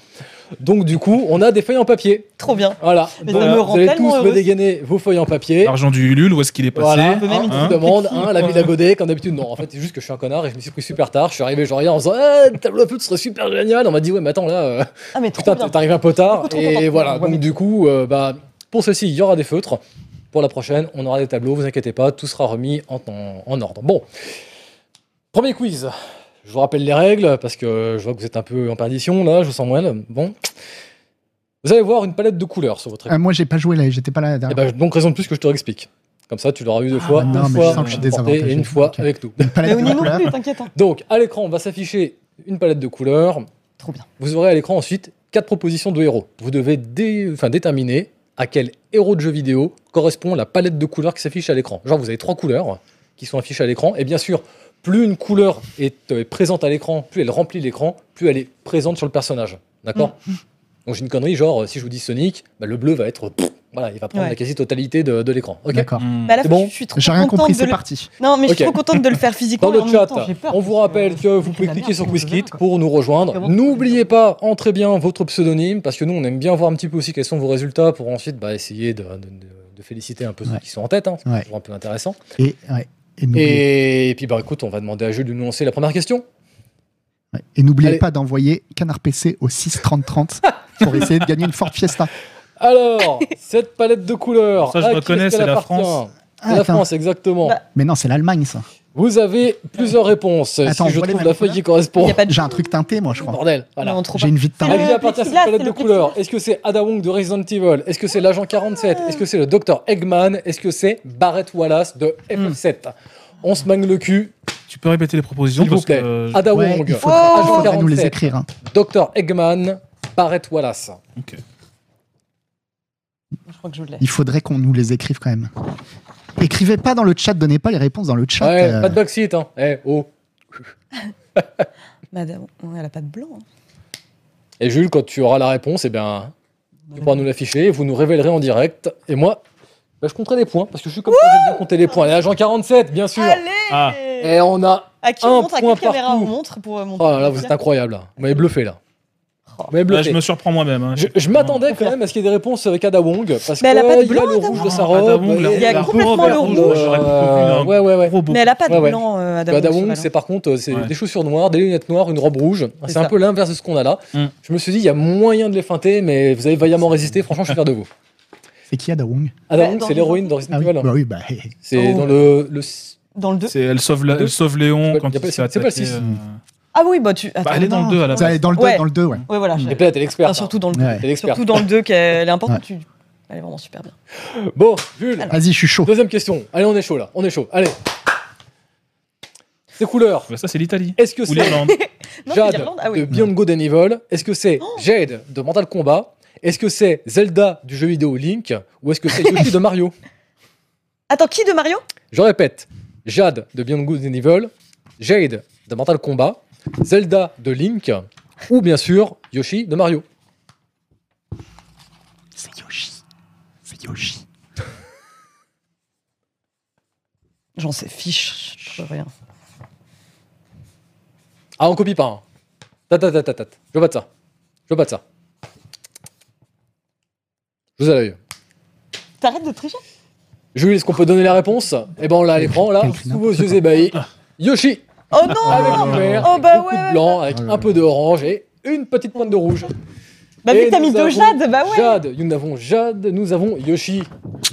Donc du coup, on a des feuilles en papier. Trop bien. Voilà. Mais Donc, me vous allez tous me dégainer vos feuilles en papier. L'argent du Ulule, où est-ce qu'il est passé Voilà, On hein, petite demande, hein, la à Godet, comme d'habitude. Non, en fait, c'est juste que je suis un connard et je me suis pris super tard. Je suis arrivé, genre, hier, en disant, eh, le tableau de foot serait super génial. On m'a dit, ouais, mais attends, là, euh, Ah, mais trop putain, bien. t'es arrivé un peu tard. Trop, Et voilà, donc du coup, euh, bah, pour ceci, il y aura des feutres. Pour la prochaine, on aura des tableaux, vous inquiétez pas, tout sera remis en, en- en ordre. Bon, premier quiz. Je vous rappelle les règles parce que je vois que vous êtes un peu en perdition là, je vous sens moins. Bon. Vous allez voir une palette de couleurs sur votre écran. Ah, moi, j'ai pas joué là, j'étais pas là. la Eh dernière ben, donc raison de plus que je te réexplique. Comme ça, tu l'auras eu deux Ah, fois, bah une non, mais je fois sens que je suis et une fois avec nous. Une palette de couleurs. hein. Donc, à l'écran, on va s'afficher une palette de couleurs. Trop bien. Vous aurez à l'écran ensuite quatre propositions de héros. Vous devez dé- enfin, déterminer à quel héros de jeu vidéo correspond la palette de couleurs qui s'affiche à l'écran. Genre, vous avez trois couleurs qui sont affichées à l'écran. Et bien sûr, plus une couleur est euh, présente à l'écran, plus elle remplit l'écran, plus elle est présente sur le personnage. D'accord? Mm. Donc, j'ai une connerie, genre, euh, si je vous dis Sonic, bah, le bleu va être. pff, voilà, il va prendre Ouais. la quasi-totalité de, de l'écran. D'accord. Hmm. Bah bon je suis trop J'ai rien contente compris, de c'est le- parti. Non, mais je suis trop contente de le faire physiquement. Dans le chat, temps, peur, on vous rappelle que vous c'est pouvez cliquer sur QuizKit pour nous rejoindre. N'oubliez pas, entrez bien votre pseudonyme, parce que nous, on aime bien voir un petit peu aussi quels sont vos résultats pour ensuite bah, essayer de, de- de- de féliciter un peu ceux Ouais. qui sont en tête. Hein, c'est Ouais. toujours un peu intéressant. Et, ouais. Et n'oubliez Et, et puis, bah, écoute, on va demander à Jules de nous lancer la première question. ouais. Et n'oubliez pas d'envoyer Canard PC au 6 30 30 pour essayer de gagner une Ford Fiesta. Alors, cette palette de couleurs. Ça, je à qui reconnais, est-ce c'est qu'elle la appartient France. C'est la Ah, attends. France, exactement. Bah, Mais non, c'est l'Allemagne, ça. Vous avez plusieurs réponses. Attends, si je trouve la feuille qui correspond. pas de J'ai un truc teinté, moi, je crois. Bordel. Voilà. J'ai une vie de C'est À qui appartient cette palette c'est de le couleurs Est-ce que c'est Ada Wong de Resident Evil? Est-ce que c'est l'agent 47 Est-ce que c'est le docteur Eggman? Est-ce que c'est Barrett Wallace de FF7 On se mangue le cul, Tu peux répéter les propositions s'il vous plaît. que euh, Ada Ouais, Wong, il faudrait, Oh il faudrait nous les 47. écrire. hein. Docteur Eggman, Barrett Wallace. ok. Je crois que je l'ai. Il faudrait qu'on nous les écrive quand même. Écrivez pas dans le chat, donnez pas les réponses dans le chat. Ouais, euh, pas de backseat, hein. Eh, oh. <laughs> Madame, elle a pas de blanc. Et Jules, quand tu auras la réponse, eh bien, tu pourras nous l'afficher, vous nous révélerez en direct. Et moi, bah, je compterai les points, parce que je suis comme ça, j'aime bien compter les points. Et l'agent 47, bien sûr. Allez Ah. Et on a. À qui un on montre À point quelle caméra partout. on montre pour euh, montrer Oh là là, vous êtes incroyable. Vous m'avez bluffé, là. Oh. Là, je me surprends moi-même. hein. Je, je m'attendais quand même à ce qu'il y ait des réponses avec Ada Wong, parce Mais elle a pas de qu'il y a blanc, le Ada rouge Wong. de sa robe. Ada Wong, la- et- Il y a la complètement robe le rouge, rouge. j'aurais Euh, ouais, ouais, ouais. Mais elle a pas de Ouais, ouais. blanc, euh, Adam Bah, Ada Wong, c'est par contre, euh, c'est Ouais. des chaussures noires, des lunettes noires, une robe rouge. C'est un ça. peu l'inverse de ce qu'on a là. Mm. Je me suis dit, il y a moyen de les feinter, mais vous avez vaillamment résisté. Franchement, je suis fier de vous. C'est qui Ada Wong? Ada Bah, Wong, dans c'est les l'héroïne de Resident Ah oui, Evil. bah oui, bah. hé, hé. C'est Oh. dans le, le- Dans le 2 C'est elle sauve, la- elle sauve Léon C'est quand pas- il se fait c'est pas le attaquer, six. euh, Ah oui, bah tu. Attends, Bah, elle est dans le 2 à la base. elle est dans le 2, Ouais. dans le 2, ouais. Ouais, voilà. je- est experte. Enfin, surtout dans le 2. Ouais. Elle est experte. Surtout dans le 2, qu'elle est importante. Ouais. tu- Elle est vraiment super bien. Bon, Jules. Vas-y, je suis chaud. deuxième question. Allez, on est chaud là. On est chaud. Allez. Ces couleurs. Bah, ça, c'est l'Italie. Est-ce que Ou c'est l'Irlande. <laughs> Non, c'est Jade l'Irlande Ah de oui. Oh Beyond Good and Evil Est-ce que c'est Jade de Mortal Kombat? Est-ce que c'est Zelda du jeu vidéo Link? Ou est-ce que c'est Yoshi de Mario? <laughs> Attends, qui de Mario? Je répète, Jade de Beyond Good and Evil, Jade de Mortal Kombat, Zelda de Link, ou bien sûr Yoshi de Mario. C'est Yoshi. C'est Yoshi. <laughs> J'en sais fiche. Je sais rien. Ah, on copie pas. Hein. Tat, tat, tat, tat, tat. Je veux pas de ça. Je veux pas de ça. Je vous ai l'œil. T'arrêtes de tricher? Jules, est-ce qu'on peut donner la réponse? Eh ben, on l'a à l'écran, là, sous vos yeux ébahis. <laughs> Yoshi, Oh non avec du vert, Oh, bah beaucoup ouais, de blanc, avec un peu d'orange et une petite pointe de rouge. Bah, Et vu que t'as mis deux avons Jade, bah ouais Jade, nous avons Jade, nous avons Yoshi.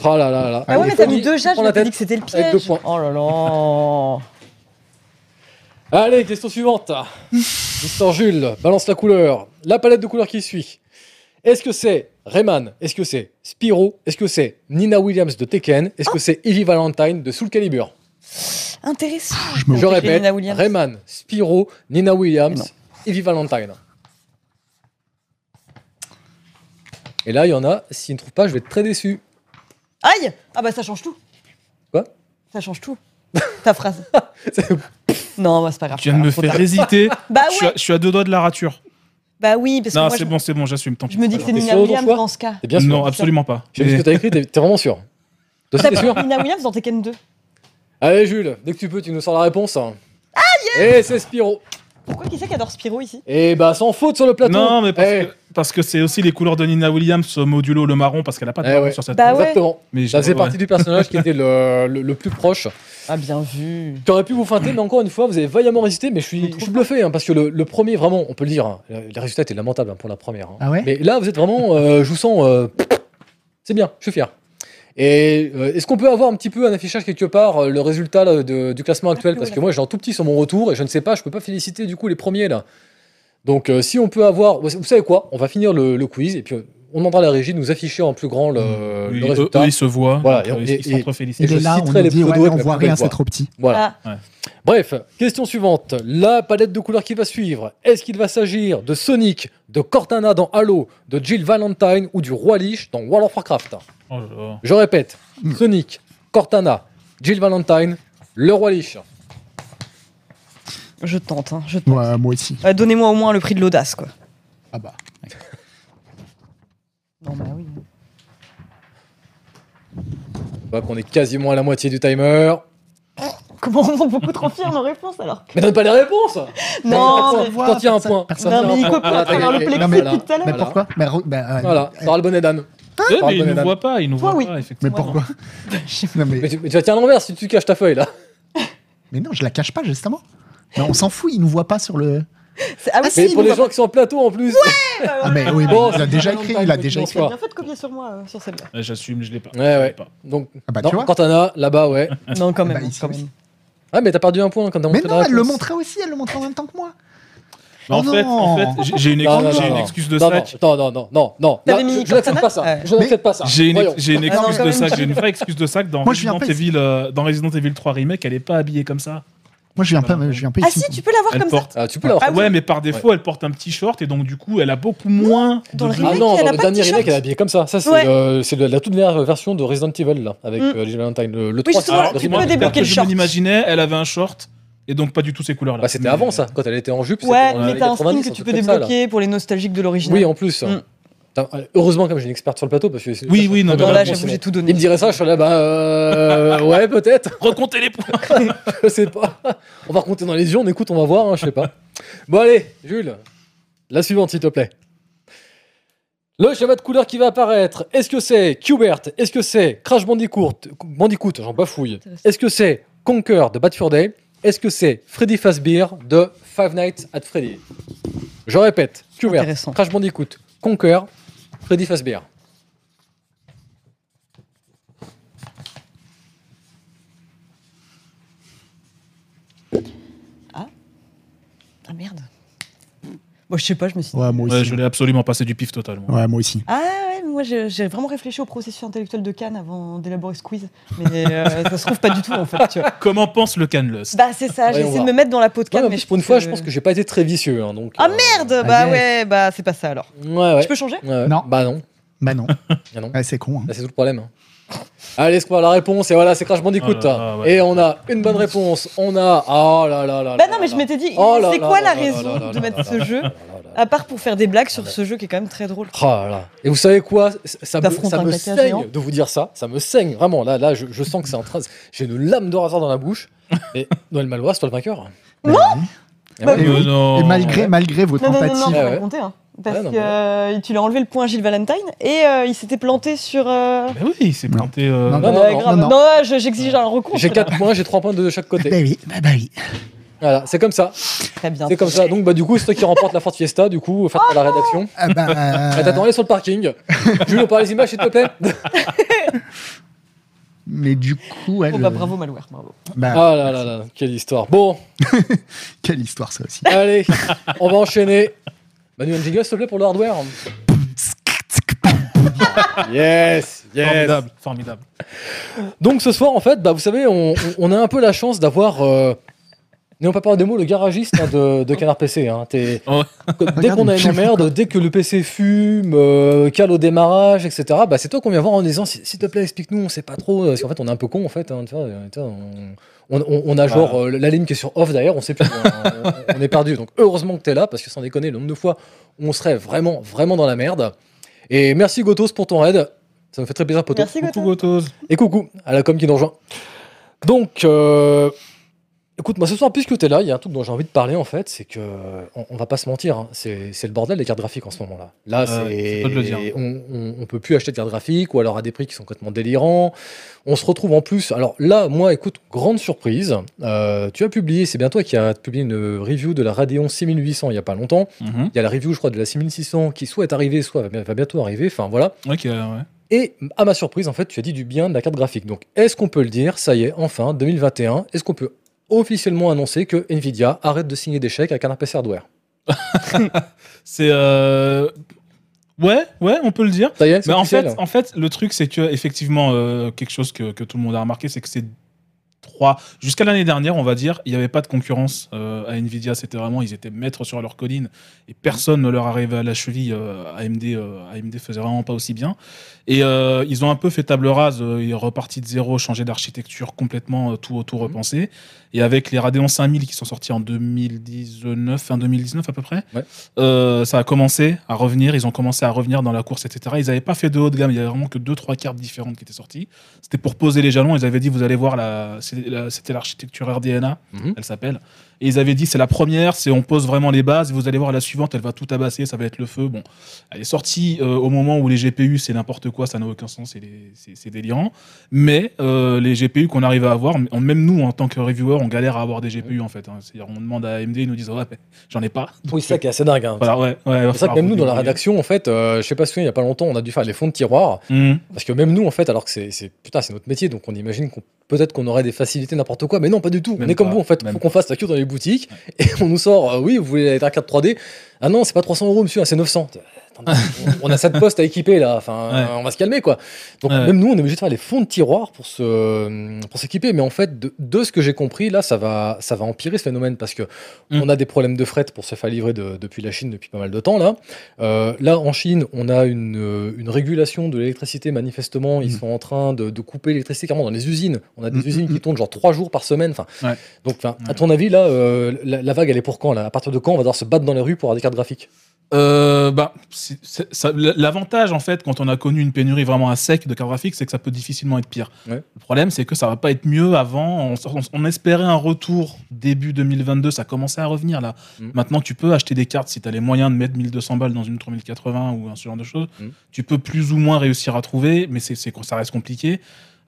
Oh là là là. Bah ouais, mais t'as mis deux Jade, je la t'ai dit tête. que c'était le avec deux piège. points. Oh là là <laughs> Allez, question suivante. Mister Jules, balance la couleur. La palette de couleurs qui suit. Est-ce que c'est Rayman? Est-ce que c'est Spyro? Est-ce que c'est Nina Williams de Tekken? Est-ce que c'est Evie Valentine de Soul Calibur? Intéressant Je me- Je répète, Nina Williams. Rayman, Spyro, Nina. Williams, Evie Valentine. Et là, il y en a, s'ils ne trouvent pas, je vais être très déçu. Aïe Ah bah ça change tout. Quoi? Ça change tout. Ta phrase. <laughs> <laughs> Non, bah c'est pas grave. Tu viens de me faire hésiter. <laughs> Bah je, suis à, ouais je suis à deux doigts de la rature. Bah oui, parce que Non, moi, c'est je, bon, c'est bon, j'assume. Tant je pis, me dis que c'est Nina Williams dans ce cas. Bien sûr Non, absolument pas. J'ai vu ce que t'as écrit, t'es vraiment sûr. T'as pas sûr Nina Williams dans Tekken 2 Allez, Jules, dès que tu peux, tu nous sors la réponse. Et c'est Spyro. Pourquoi qui c'est qui adore Spyro ici? Et bah, sans faute sur le plateau. Non, mais parce Eh, que parce que c'est aussi les couleurs de Nina Williams modulo le marron parce qu'elle a pas de Eh marron ouais. sur cette Bah ouais. Exactement. Mais Ça faisait ouais. partie du personnage qui <laughs> était le, le- le plus proche. Ah bien vu. Qui aurait pu vous feinter, mais encore une fois, vous avez vaillamment résisté. Mais je suis, je suis bluffé, hein, parce que le, le premier, vraiment, on peut le dire, hein, le le résultat était lamentable hein, pour la première. hein. Ah ouais? Mais là, vous êtes vraiment, euh, je vous sens, euh, c'est bien, je suis fier. Et euh, est-ce qu'on peut avoir un petit peu un affichage quelque part, euh, le résultat là, de- du classement actuel? Parce que moi, j'ai un tout petit sur mon retour et je ne sais pas, je peux pas féliciter du coup les premiers là. Donc, euh, si on peut avoir, vous savez quoi? On va finir le, le quiz et puis euh, on demandera à la régie de nous afficher en plus grand le, Oui, le eux, résultat. eux, ils se voient. Voilà, et- euh, ils et- s'entrefélicitent. Il je est là, on les dit, ouais, on voit rien, c'est trop petit. Voilà. Ah. Bref, question suivante. La palette de couleurs qui va suivre. Est-ce qu'il va s'agir de Sonic, de Cortana dans Halo, de Jill Valentine ou du Roi Lich dans World of Warcraft? Oh. Je répète. Sonic, Cortana, Jill Valentine, le Roi Lich. Je tente, hein, je tente. Ouais, moi aussi. Ouais, Donnez-moi au moins le prix de l'audace, quoi. Ah bah. <laughs> Non, bah oui. On voit qu'on est quasiment à la moitié du timer. Comment on est beaucoup trop fiers nos réponses alors Mais donne pas les réponses <laughs> Non, mais- Quand il y a un point. personne- Non, mais il Voilà, à travers le plexi depuis tout à l'heure. Mais pourquoi? Bah, euh, Voilà, t'auras le bonnet d'âne. Eh, mais ils bonnet nous voient pas, ils nous Toi, oui. pas, mais effectivement. pourquoi <laughs> non, mais, Mais tu, mais tu vas tirer à l'envers si tu caches ta feuille là. mais non, je la cache pas justement. Mais on s'en fout, ils nous voient pas sur le. C'est- Ah oui, Mais si, pour les gens qui sont en plateau en plus. <laughs> Ah, mais oui, mais Bon, il a c'est déjà pas écrit, il a déjà écrit. Bien fait de copier sur moi euh, sur celle-là. Ouais, J'assume, je l'ai pas. Ouais, ouais. Je l'ai pas. Donc, Ah bah, non, tu vois. Cortana, là-bas, ouais. Non, quand même. Bah, ici quand aussi. même. Ah, mais t'as perdu un point quand t'as Mais montré la non, elle le réponse. montrait aussi, elle le montrait en même temps que moi. Mais en, Oh fait, en fait, j'ai- une, Non, non, excuse- non, j'ai une non. excuse de sac. non, non, non, non, non. Je- je n'accepte pas ça. Je n'accepte pas ça. J'ai une, Ah excuse de sac, j'ai une vraie excuse de sac dans je Resident. Evil, euh, dans Resident Evil 3 Remake, elle est pas habillée comme ça. Moi, je viens pas, je viens pas Ah ici. si, tu peux l'avoir comme porte. Ah, tu peux l'avoir. Ah, ouais, mais par défaut, elle porte un petit short et donc du coup, elle a beaucoup moins. Dans le de- Ah remake, non, elle dans a le dernier remake, elle est habillée comme ça. Ça, c'est Ouais. euh, le- la toute dernière version de Resident Evil, là, avec Mm. euh. Le, le Oui, 3, justement, le tu peux débloquer que le je short. me l'imaginais, elle avait un short et donc pas du tout ces couleurs-là. Bah, c'était Mais- avant ça, quand elle était en jupe. Ouais, mais t'as un 90, skin que tu peux ça, débloquer pour les nostalgiques de l'original. Oui, en plus. Mm. Heureusement, comme j'ai une experte sur le plateau, parce que. Oui, oui, non, là, j'ai tout donné. Il me dirait ça, je suis là, bah. euh, ouais, peut-être. <laughs> Recomptez les points. <laughs> Je sais pas. On va compter dans les yeux, on écoute, on va voir, hein, je sais pas. Bon, allez, Jules, la suivante, s'il te plaît. Le schéma de couleur qui va apparaître, est-ce que c'est Qbert? Est-ce que c'est Crash Bandicoot? Bandicoot, j'en bafouille. Est-ce que c'est Conquer de Bad Fur Day? Est-ce que c'est Freddy Fazbear de Five Nights at Freddy? Je répète, Intéressant. Crash Bandicoot, Conquer, Freddy Fazbear. Ah merde. Bon, je sais pas, je me suis dit. Ouais, moi Ouais, aussi. je l'ai absolument passé du pif total. moi. Ouais, moi aussi. Ah ouais, moi j'ai vraiment réfléchi au processus intellectuel de Cannes avant d'élaborer ce quiz. Mais euh, ça se trouve pas du tout en fait. Tu vois. Comment pense le Canlust Bah c'est ça, j'ai essayé de me mettre dans la peau de Cannes. mais mais je pour une fois, je pense que j'ai pas été très vicieux. hein, donc, Ah euh, merde Bah yes. ouais, bah c'est pas ça alors. Ouais, ouais. Je peux changer. Non. Bah non. Bah non. Ah non. Ouais, c'est con. hein. Là, c'est tout le problème. hein. Allez, c'est quoi la réponse Et voilà, c'est Crash Bandicoot. Ah là, ah ouais. Et on a une bonne réponse. On a. Oh là là là. Bah là non, mais là je m'étais dit, Oh là c'est quoi là la raison là de mettre là ce là jeu là là là. À part pour faire des blagues sur ce jeu qui est quand même très drôle. Oh là là. Et vous savez quoi? Ça me, ça me saigne géant. de vous dire ça. Ça me saigne vraiment. Là, là, je, je sens que c'est en train. J'ai une lame de rasoir dans la bouche. <laughs> Et Noël Malois, c'est toi le vainqueur. Bah. Et Bah ouais. Et oui. non. Et malgré, malgré vos Non, non, non, non, tentatives. Ouais, hein. Parce Ouais, non, que euh, tu lui as enlevé le point à Gilles Valentine et euh, il s'était planté sur. euh, Mais oui, il s'est planté. euh, Non, Non, non, ouais, non, grave. non, Non, non. je- j'exige un recours. J'ai là. 4 points, j'ai 3 points de chaque Bah côté. oui, bah, bah oui. Voilà, c'est comme ça. Très bien. C'est comme ça. Donc, bah, du coup, c'est toi qui remporte la Ford Fiesta. Du coup, faites Oh la rédaction. Ah <laughs> bah, Ah, T'attends, allez sur le parking. Jules, on parle les images, s'il te plaît? <laughs> mais du coup, elle. Oh, bah, bravo Malware, bravo. bah, Ah là là là, quelle histoire. Bon, <laughs> Quelle histoire, ça aussi. allez, on va enchaîner. Manu, un jingle, s'il te plaît, pour le hardware? Yes, yes. Formidable, formidable. Donc ce soir, en fait, bah, vous savez, on a un peu la chance d'avoir. Euh, N'ayons pas peur des mots, le garagiste hein, de, de Canard PC. Hein. Dès qu'on a une emmerde, dès que le PC fume, euh, cale au démarrage, etc., bah, c'est toi qu'on vient voir en disant s'il te plaît, explique-nous, on sait pas trop. Parce qu'en fait, on est un peu con, en fait. hein, tu vois, euh, on, on- on a genre euh, la ligne qui est sur off d'ailleurs, on sait plus. hein, on, est perdu. Donc heureusement que tu es là, parce que sans déconner, le nombre de fois où on serait vraiment, vraiment dans la merde. Et merci Gotos pour ton raid. Ça me fait très plaisir, Poto. Merci Coucou. Gotos. Et coucou à la com qui nous rejoint. Donc, euh, écoute, moi ce soir, puisque tu es là, il y a un truc dont j'ai envie de parler en fait, c'est que, on, on va pas se mentir, hein, c'est le bordel des cartes graphiques en ce moment-là. Là, Euh, c'est. On, on, on peut plus acheter de cartes graphiques ou alors à des prix qui sont complètement délirants. On se retrouve en plus. Alors là, moi, écoute, grande surprise. euh, tu as publié, c'est bien toi qui as publié une review de la Radeon 6800 il y a pas longtemps. Mhm. Il y a la review, je crois, de la 6600 qui soit est arrivée, soit va bien- va bientôt arriver. Enfin voilà. Ok, ouais. Et à ma surprise, en fait, tu as dit du bien de la carte graphique. Donc, est-ce qu'on peut le dire Ça y est, enfin, 2021, est-ce qu'on peut officiellement annoncer que Nvidia arrête de signer des chèques avec un PC hardware <laughs> C'est. euh, Ouais, ouais, on peut le dire. Ça y est, Mais en fait, en fait, le truc, c'est que effectivement, euh, quelque chose que, que tout le monde a remarqué, c'est que c'est trois. Jusqu'à l'année dernière, on va dire, il n'y avait pas de concurrence euh, à Nvidia. C'était vraiment, ils étaient maîtres sur leur colline et personne ne leur arrivait à la cheville. AMD, AMD faisait vraiment pas aussi bien. Et ils ont un peu fait table rase. ils sont repartis de zéro, changé d'architecture complètement, tout, tout repensé. Et avec les Radeon 5000 qui sont sortis en 2019, fin 2019 à peu près, Ouais. euh, ça a commencé à revenir. Ils ont commencé à revenir dans la course, etc. Ils n'avaient pas fait de haut de gamme. Il y avait vraiment que deux, trois cartes différentes qui étaient sorties. C'était pour poser les jalons. Ils avaient dit, vous allez voir, la- c'était l'architecture RDNA, Mhm. elle s'appelle. Et ils avaient dit c'est la première, c'est on pose vraiment les bases. Vous allez voir la suivante, elle va tout tabasser, ça va être le feu. Bon, elle est sortie euh, au moment où les GPU c'est n'importe quoi, ça n'a aucun sens, c'est délirant. Mais euh, les GPU qu'on arrive à avoir, même nous en tant que reviewer, on galère à avoir des GPU en fait. hein. C'est-à-dire on demande à AMD, ils nous disent ouais, j'en ai pas. Oui, c'est ça qui est assez dingue. hein. Voilà, ouais, ouais, C'est ça que même nous, dans la rédaction, en fait, euh, je sais pas si il y a pas longtemps, on a dû faire les fonds de tiroir. Mhm. Parce que même nous, en fait, alors que c'est, c'est- putain, c'est notre métier, donc on imagine qu'on peut-être qu'on aurait des facilités, n'importe quoi, mais non, pas du tout. Même on est comme vous, en fait. faut qu'on fasse la queue dans les boutiques et on nous sort, euh, oui, vous voulez la carte 3D Ah non, c'est pas 300 euros, monsieur, ah, c'est 900. On on a cette poste à équiper là, enfin, Ouais. on va se calmer quoi. Donc Ouais. même nous, on est obligé de faire les fonds de tiroir pour se, pour s'équiper. Mais en fait, de, de ce que j'ai compris, là, ça va, ça va empirer ce phénomène parce que Mm. on a des problèmes de fret pour se faire livrer de- depuis la Chine depuis pas mal de temps là. Euh, là, en Chine, on a une, une régulation de l'électricité. Manifestement, ils Mm. sont en train de, de couper l'électricité carrément dans les usines. On a des Mm, usines qui tournent genre trois jours par semaine. Enfin, Ouais. donc, à ton avis, là, euh, la, la vague, elle est pour quand là? À partir de quand on va devoir se battre dans les rues pour avoir des cartes graphiques? Euh, bah, L'avantage, en fait, quand on a connu une pénurie vraiment à sec de cartes graphiques, c'est que ça peut difficilement être pire. Ouais. Le problème, c'est que ça va pas être mieux avant. On, on- on espérait un retour début 2022, ça commençait à revenir là. Mm. Maintenant, tu peux acheter des cartes si tu as les moyens de mettre 1200 balles dans une 3080 ou un ce genre de choses. Mm. Tu peux plus ou moins réussir à trouver, mais c'est ça reste compliqué.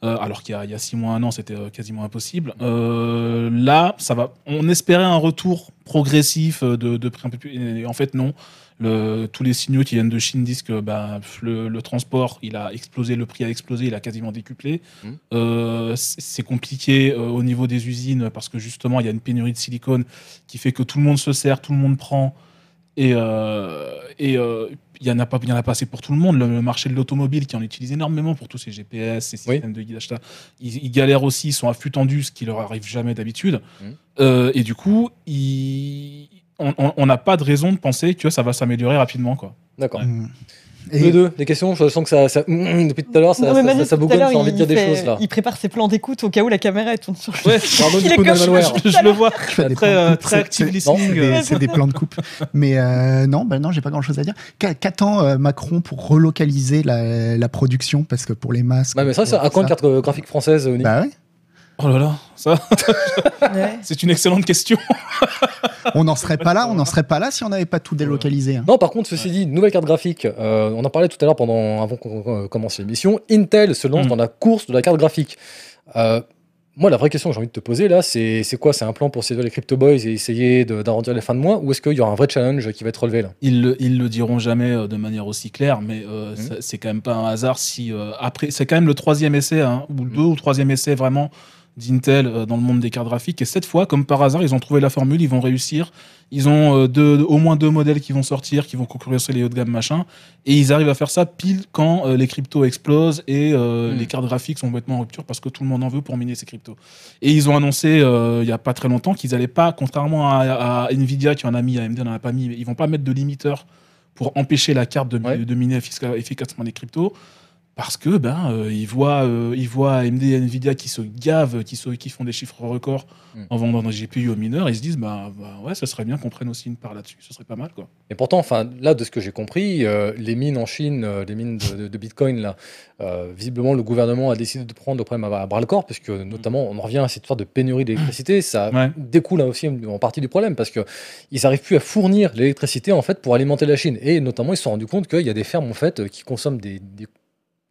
Euh, alors qu'il y, a- il y a six mois, un an, c'était euh, quasiment impossible. Euh, là, ça va. On espérait un retour progressif de, de prix un peu plus. et en fait, non. Le- tous les signaux qui viennent de Chine disent que bah, le, le transport, il a explosé, le prix a explosé, il a quasiment décuplé. Mm. Euh, c'est compliqué euh, au niveau des usines parce que justement, il y a une pénurie de silicone qui fait que tout le monde se sert, tout le monde prend. Et, euh, euh, il y en a pas, il y en a pas assez pour tout le monde. Le, le marché de l'automobile qui en utilise énormément pour tous ces GPS, ces Oui. systèmes de d'achat, ils, ils galèrent aussi, ils sont à flux tendu, ce qui leur arrive jamais d'habitude. Euh, et du coup, ils- on- n'a pas de raison de penser que ça va s'améliorer rapidement, quoi. D'accord. Mm. Tous les Et deux, des questions Je sens que ça, ça- depuis tout à l'heure, ça, Non, ça, ça, bougonne, envie de il dire des fait- choses là. Il prépare ses plans d'écoute au cas où la caméra elle tourne sur lui. Ouais, <laughs> Pardon, Il du est coup, je, je le vois. tu fais des Très, euh, très c'est- active c'est- listening. C'est euh. des, c'est des plans de coupe. Mais euh, non, bah non, j'ai pas grand chose à dire. Qu'a- Qu'attend euh, Macron pour relocaliser la, la production? Parce que pour les masques. Ouais, mais ça, c'est à quand carte graphique française, Oni Bah ouais. Oh là là, ça, <laughs> Ouais. c'est une excellente question. <laughs> On n'en serait pas là, on n'en serait pas là si on n'avait pas tout délocalisé. hein. Non, par contre, ceci dit, nouvelle carte graphique, euh, on en parlait tout à l'heure pendant, avant qu'on euh, commence l'émission, Intel se lance Mm. dans la course de la carte graphique. Euh, moi, la vraie question que j'ai envie de te poser là, c'est c'est quoi? C'est un plan pour séduire les crypto boys et essayer de- d'arrondir les fins de mois? Ou est-ce qu'il y aura un vrai challenge qui va être relevé là? Ils le, ils le diront jamais de manière aussi claire, mais euh, ça- c'est quand même pas un hasard si euh, après c'est quand même le troisième essai hein, ou le deux ou troisième essai vraiment d'Intel euh, dans le monde des cartes graphiques et cette fois comme par hasard ils ont trouvé la formule, ils vont réussir, ils ont euh, deux, au moins deux modèles qui vont sortir, qui vont concurrencer les hauts de gamme machin et ils arrivent à faire ça pile quand euh, les cryptos explosent et euh, Mhm. les cartes graphiques sont complètement en rupture parce que tout le monde en veut pour miner ces cryptos. Et ils ont annoncé euh, il y a pas très longtemps qu'ils allaient pas, contrairement à, à Nvidia qui en a mis, AMD n'en a pas mis, ils vont pas mettre de limiteur pour empêcher la carte de, Ouais. de miner effica- efficacement les cryptos. Parce que ben euh, ils voient euh, ils voient AMD et Nvidia qui se gavent, qui se, qui font des chiffres records Mm. en vendant des GPU aux mineurs, ils se disent bah, bah ouais, ça serait bien qu'on prenne aussi une part là-dessus, ce serait pas mal quoi. Et pourtant, enfin, là, de ce que j'ai compris, euh, les mines en Chine, euh, les mines de, de- de Bitcoin, là, visiblement, le gouvernement a décidé de prendre le problème à, à bras le corps, puisque notamment, on en revient à cette histoire de pénurie d'électricité. Ça Ouais. découle hein, aussi en partie du problème, parce que ils n'arrivent plus à fournir l'électricité en fait pour alimenter la Chine. Et notamment, ils se sont rendus compte qu'il y a des fermes en fait qui consomment des, des-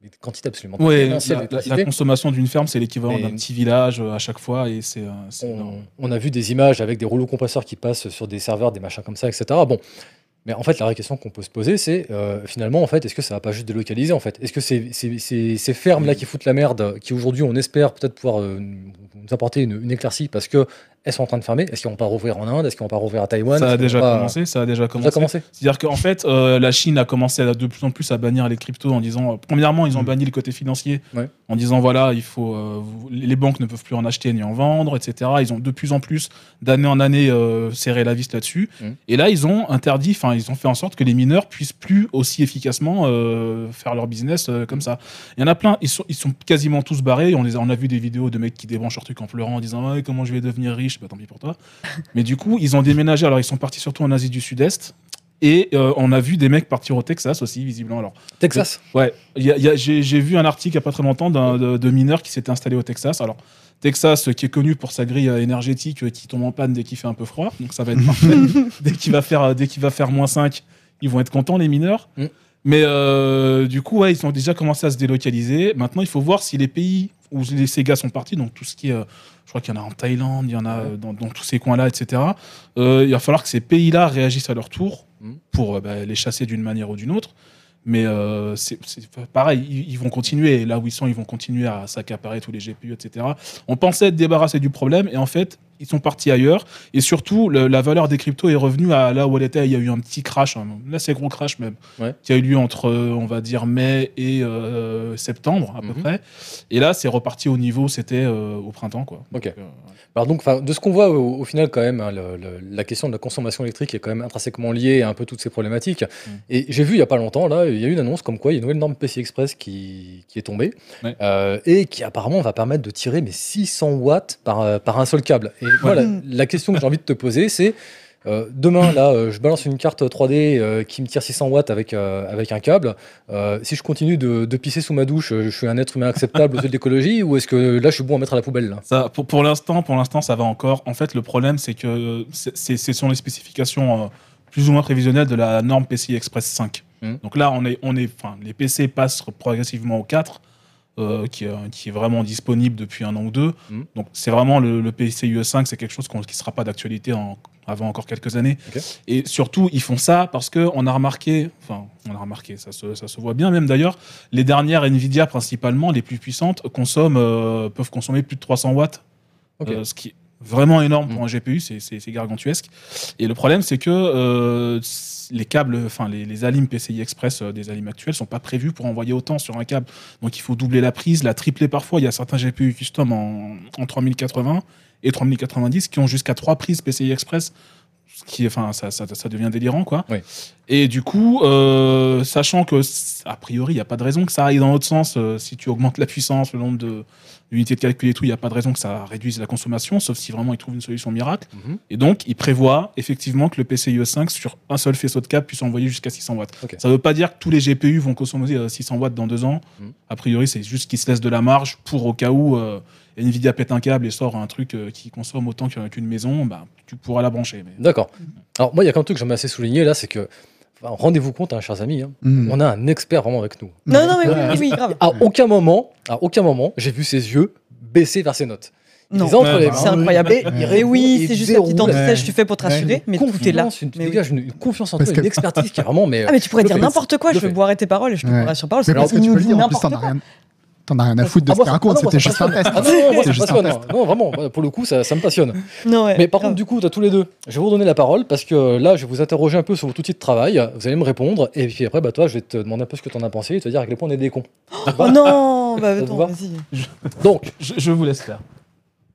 des quantités absolument Ouais, la, la- la d'électricité. consommation d'une ferme c'est l'équivalent d'un petit village euh, à chaque fois et c'est euh, on, a vu des images avec des rouleaux compresseurs qui passent sur des serveurs, des machins comme ça, etc. Bon. Mais en fait, la vraie question qu'on peut se poser, c'est euh, finalement, en fait, est-ce que ça va pas juste délocaliser en fait? Est-ce que ces, ces, ces- ces fermes-là qui foutent la merde, qui aujourd'hui on espère peut-être pouvoir euh, nous apporter une, une éclaircie parce que elles sont en train de fermer, est-ce qu'ils vont pas rouvrir en Inde? Est-ce qu'ils vont pas rouvrir à Taïwan? Ça a déjà pas- commencé, ça a déjà commencé. commencé C'est-à-dire qu'en fait, euh, la Chine a commencé à, de plus en plus à bannir les cryptos en disant, euh, premièrement, ils ont Mm. banni le côté financier, Ouais. en disant voilà, il faut, euh, les banques ne peuvent plus en acheter ni en vendre, etc. Ils ont de plus en plus, d'année en année, serré la vis là-dessus. Mm. Et là, ils ont interdit, enfin, ils ont fait en sorte que les mineurs puissent plus aussi efficacement faire leur business comme ça. Il y en a plein, ils sont, ils sont quasiment tous barrés. On, les a, on a vu des vidéos de mecs qui débranchent leur truc en pleurant, en disant ouais, comment je vais devenir riche, bah tant pis pour toi. <laughs> Mais du coup, ils ont déménagé. Alors, ils sont partis surtout en Asie du Sud-Est. Et euh, on a vu des mecs partir au Texas aussi, visiblement. Alors, Texas? Ouais, y a- il y a- j'ai vu un article il n'y a pas très longtemps d'un- de, de mineurs qui s'étaient installés au Texas. Alors, Texas, qui est connu pour sa grille euh, énergétique, euh, qui tombe en panne dès qu'il fait un peu froid. Donc ça va être parfait. <laughs> <laughs> dès qu'il va faire, euh, dès qu'il va faire moins 5, ils vont être contents, les mineurs. Mm. Mais euh, du coup, ouais, ils ont déjà commencé à se délocaliser. Maintenant, il faut voir si les pays où les Sega sont partis, donc tout ce qui est, euh, je crois qu'il y en a en Thaïlande, il y en a euh, dans, dans tous ces coins-là, etc. euh, il va falloir que ces pays-là réagissent à leur tour Mm. pour bah, les chasser d'une manière ou d'une autre. Mais euh, c'est c'est pareil, ils, ils vont continuer. Là où ils sont, ils vont continuer à s'accaparer tous les GPU, etc. On pensait être débarrassé du problème et en fait, ils sont partis ailleurs. Et surtout, le- la valeur des cryptos est revenue à là où elle était. Il y a eu un petit crash, un assez gros crash même, Ouais. qui a eu lieu entre, on va dire, mai et euh, septembre à peu Mhm. près. Et là, c'est reparti au niveau, c'était euh, au printemps, quoi. Ok. Donc, euh, Alors donc, de ce qu'on voit au, au final quand même, hein, le- le- la question de la consommation électrique est quand même intrinsèquement liée à un peu toutes ces problématiques. Mm. Et j'ai vu il y a pas longtemps là, il y a eu une annonce comme quoi il y a une nouvelle norme PCI Express qui, qui est tombée Ouais. et qui apparemment va permettre de tirer mais 600 watts par, par un seul câble. Et voilà, Mm. la question que j'ai envie de te poser, c'est euh, demain là, euh, je balance une carte 3D euh, qui me tire 600 watts avec euh, avec un câble. Euh, si je continue de, de pisser sous ma douche, je suis un être humain acceptable aux yeux de l'écologie ou est-ce que là je suis bon à mettre à la poubelle là? Ça, pour, pour l'instant, pour l'instant, ça va encore. En fait, le problème, c'est que ce sont les spécifications euh, plus ou moins prévisionnelles de la norme PCI Express 5. Mhm. Donc là, on est, on est, enfin, les PC passent progressivement au 4, euh, qui, est, qui est vraiment disponible depuis un an ou deux. Mhm. Donc c'est vraiment le, le PCIe 5, c'est quelque chose qu'on- qui ne sera pas d'actualité en- avant encore quelques années. Et surtout, ils font ça parce que on a remarqué, enfin, on a remarqué, ça se, ça se voit bien même d'ailleurs, les dernières Nvidia principalement, les plus puissantes, consomment, euh, peuvent consommer plus de 300 watts euh, ce qui est vraiment énorme pour Mm. un GPU, c'est- gargantuesque. Et le problème, c'est que euh, les câbles, enfin les, les alimes PCI Express euh, des alimes actuels sont pas prévus pour envoyer autant sur un câble. Donc il faut doubler la prise, la tripler parfois. Il y a certains GPU custom en, en 3080 et 3090 qui ont jusqu'à trois prises PCI Express. Ce qui, enfin, ça, ça, ça devient délirant, quoi. Oui. Et du coup, euh, sachant que, a priori, il n'y a pas de raison que ça aille dans l'autre sens. euh, si tu augmentes la puissance, le nombre de, d'unités de calcul et tout, il n'y a pas de raison que ça réduise la consommation, sauf si vraiment ils trouvent une solution miracle. Mhm. Et donc, ils prévoient effectivement que le PCIe 5 sur un seul faisceau de câble puisse envoyer jusqu'à 600 watts. Ça ne veut pas dire que tous les GPU vont consommer euh, 600 watts dans deux ans. Mhm. A priori, c'est juste qu'ils se laissent de la marge pour au cas où euh, Nvidia pète un câble et sort un truc euh, qui consomme autant qu'un- qu'une maison, bah, tu pourras la brancher. Mais... D'accord. Alors moi, il y a quand même un truc que j'aimerais assez souligner là, c'est que enfin, rendez-vous compte, hein, chers amis, hein, Mm. on a un expert vraiment avec nous. Non, non, mais oui, oui, oui, grave. À aucun moment, à aucun moment, j'ai vu ses yeux baisser vers ses notes. Non. bah. C'est incroyable. Et Et, oui, c'est juste la petite antithèse que tu fais pour te rassurer, Ouais. mais tout est là. Une, Mais oui. une, confiance en toi, que- une expertise qui est vraiment. Mais, Ah, mais tu pourrais dire n'importe quoi, je fait. boirais tes paroles et je te Ouais. pourrais sur parole. Mais parce que tu peux le dire, n'importe quoi. T'en as rien à foutre de Ah, ce qu'il raconte, ah, c'était juste un test. Ah non, non, moi, ça C'est me juste un passionne. test. Non, vraiment, bah, pour le coup, ça, ça me passionne. Non, ouais, Mais par contre, du coup, à tous les deux, je vais vous donner la parole parce que là, je vais vous interroger un peu sur votre outil de travail. Vous allez me répondre. Et puis après, bah, toi, je vais te demander un peu ce que tu en as pensé et te dire à quel point on est des cons. Oh non, <laughs> bah te attends, va vas-y. Donc, Je, je vous laisse faire.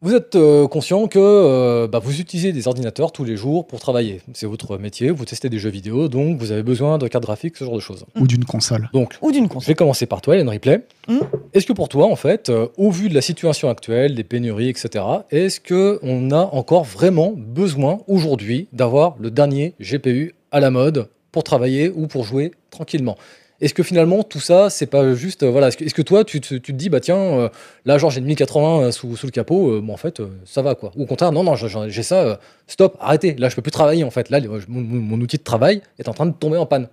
Vous êtes euh, conscient que euh, bah, vous utilisez des ordinateurs tous les jours pour travailler. C'est votre métier, vous testez des jeux vidéo, donc vous avez besoin de cartes graphiques, ce genre de choses. Ou d'une console. Donc, Ou d'une je console. vais commencer par toi, Hélène Ripley. Hmm. Est-ce que pour toi, en fait, euh, au vu de la situation actuelle, des pénuries, etc., est-ce qu'on a encore vraiment besoin aujourd'hui d'avoir le dernier GPU à la mode pour travailler ou pour jouer tranquillement? Est-ce que finalement tout ça, c'est pas juste. euh, voilà, est-ce que, toi, tu te, dis, bah tiens, euh, là, genre j'ai une 1080 euh, sous, le capot, bon, en fait, ça va quoi. Ou au contraire, non, non, j'ai ça, stop, arrêtez, là, je peux plus travailler en fait. Là, mon outil de travail est en train de tomber en panne.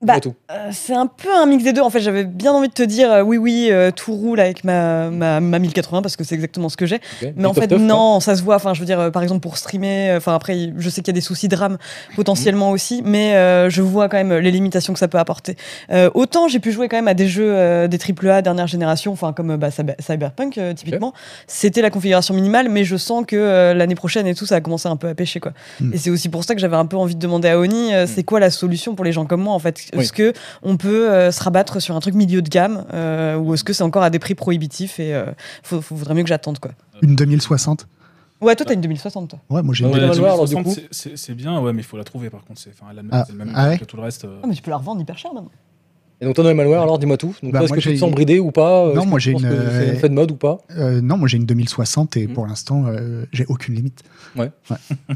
Bah. Euh, c'est un peu un mix des deux. En fait, j'avais bien envie de te dire euh, oui, oui, euh, tout roule avec ma, ma, ma 1080 parce que c'est exactement ce que j'ai. Mais en fait, quoi. non, ça se voit. Enfin, je veux dire, euh, par exemple, pour streamer, euh, enfin, après, je sais qu'il y a des soucis de RAM potentiellement aussi, mais euh, je vois quand même les limitations que ça peut apporter. Euh, autant j'ai pu jouer quand même à des jeux euh, des AAA dernière génération, enfin, comme bah, Cyber- Cyberpunk, euh, typiquement. C'était la configuration minimale, mais je sens que l'année prochaine et tout, ça a commencé un peu à pêcher, quoi. Mm. Et c'est aussi pour ça que j'avais un peu envie de demander à Oni, euh, c'est quoi la solution pour les gens comme moi, en fait? Oui. Est-ce que on peut euh, se rabattre sur un truc milieu de gamme, euh, ou est-ce que c'est encore à des prix prohibitifs et euh, faut, faut- faudrait mieux que j'attende, quoi. Une 2060. Ouais, toi, t'as une 2060, toi. Ouais, moi j'ai une ouais, la 2060. alors, du 2060, coup- c'est- bien, ouais, mais il faut la trouver par contre. C'est enfin, elle a le même, Ah, le même ah ouais que tout le reste. euh. Ah, mais tu peux la revendre hyper cher maintenant. Et donc, toi, dans les malwares, alors dis-moi tout. Donc, Bah, est-ce que tu te j'ai- sens bridé ou pas Non, moi, j'ai une, C'est euh, une fait de mode ou pas? Euh, non, moi j'ai une 2060 et Mhm. pour l'instant, euh, j'ai aucune limite.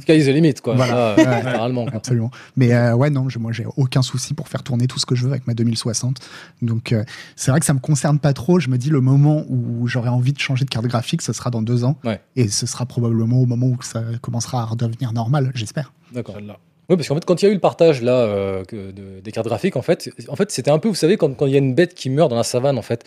Sky is the limit, quoi. Voilà. Ouais. littéralement. quoi. Absolument. Mais euh, ouais, non, je- moi j'ai aucun souci pour faire tourner tout ce que je veux avec ma 2060. Donc euh, c'est vrai que ça me concerne pas trop. Je me dis le moment où j'aurai envie de changer de carte graphique, ce sera dans deux ans. Ouais. Et ce sera probablement au moment où ça commencera à redevenir normal, j'espère. D'accord. Parce qu'en fait, quand il y a eu le partage là euh, des cartes graphiques, en fait, c'était un peu, vous savez, quand il y a une bête qui meurt dans la savane, en fait.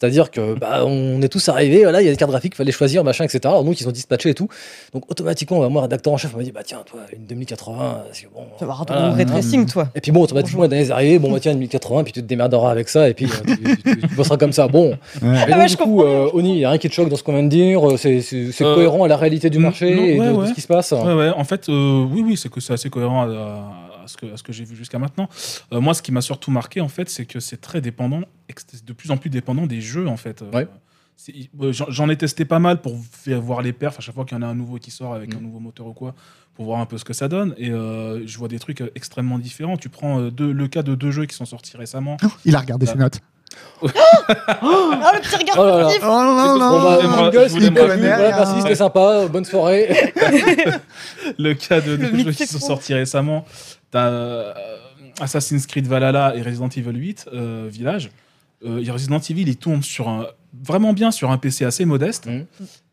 C'est-à-dire que bah, on est tous arrivés, voilà, il y a des cartes graphiques, il fallait choisir, machin, etc. Alors nous, qui sont dispatchés et tout. Donc automatiquement, bah, moi, rédacteur en chef, on m'a dit, bah tiens, toi, une 2080, c'est bon. Tu vas avoir ton voilà, ray tracing, toi. Et puis bon, automatiquement, les arrivées, bon, bah tiens, une 1080, puis tu te démerderas avec ça, et puis euh, tu, tu- tu- tu bosseras comme ça. Bon. Et donc, Ah ouais, je du coup, comprends euh, Oni, il n'y a rien qui te choque dans ce qu'on vient de dire, euh, c'est Euh, cohérent à la réalité du marché non, et de, ouais, de ouais. ce qui se passe. Ouais, ouais, en fait, euh, oui, oui, c'est que c'est assez cohérent à, à ce que, à ce que j'ai vu jusqu'à maintenant. Euh, moi, ce qui m'a surtout marqué, en fait, c'est que c'est très dépendant, de plus en plus dépendant des jeux, en fait. Euh, Ouais. J'en ai testé pas mal pour voir les perfs à chaque fois qu'il y en a un nouveau qui sort avec Mm. un nouveau moteur ou quoi, pour voir un peu ce que ça donne. Et euh, je vois des trucs extrêmement différents. Tu prends deux- le cas de deux jeux qui sont sortis récemment. Oh, il a regardé Ah. ses notes. <laughs> Ah, le petit regard Oh là là. Oh merci, c'était sympa, bonne soirée. <laughs> le cas de deux jeux qui sont sortis récemment. T'as euh, Assassin's Creed Valhalla et Resident Evil 8 euh, Village. Euh, Resident Evil, il tourne sur un, vraiment bien sur un PC assez modeste. Mhm.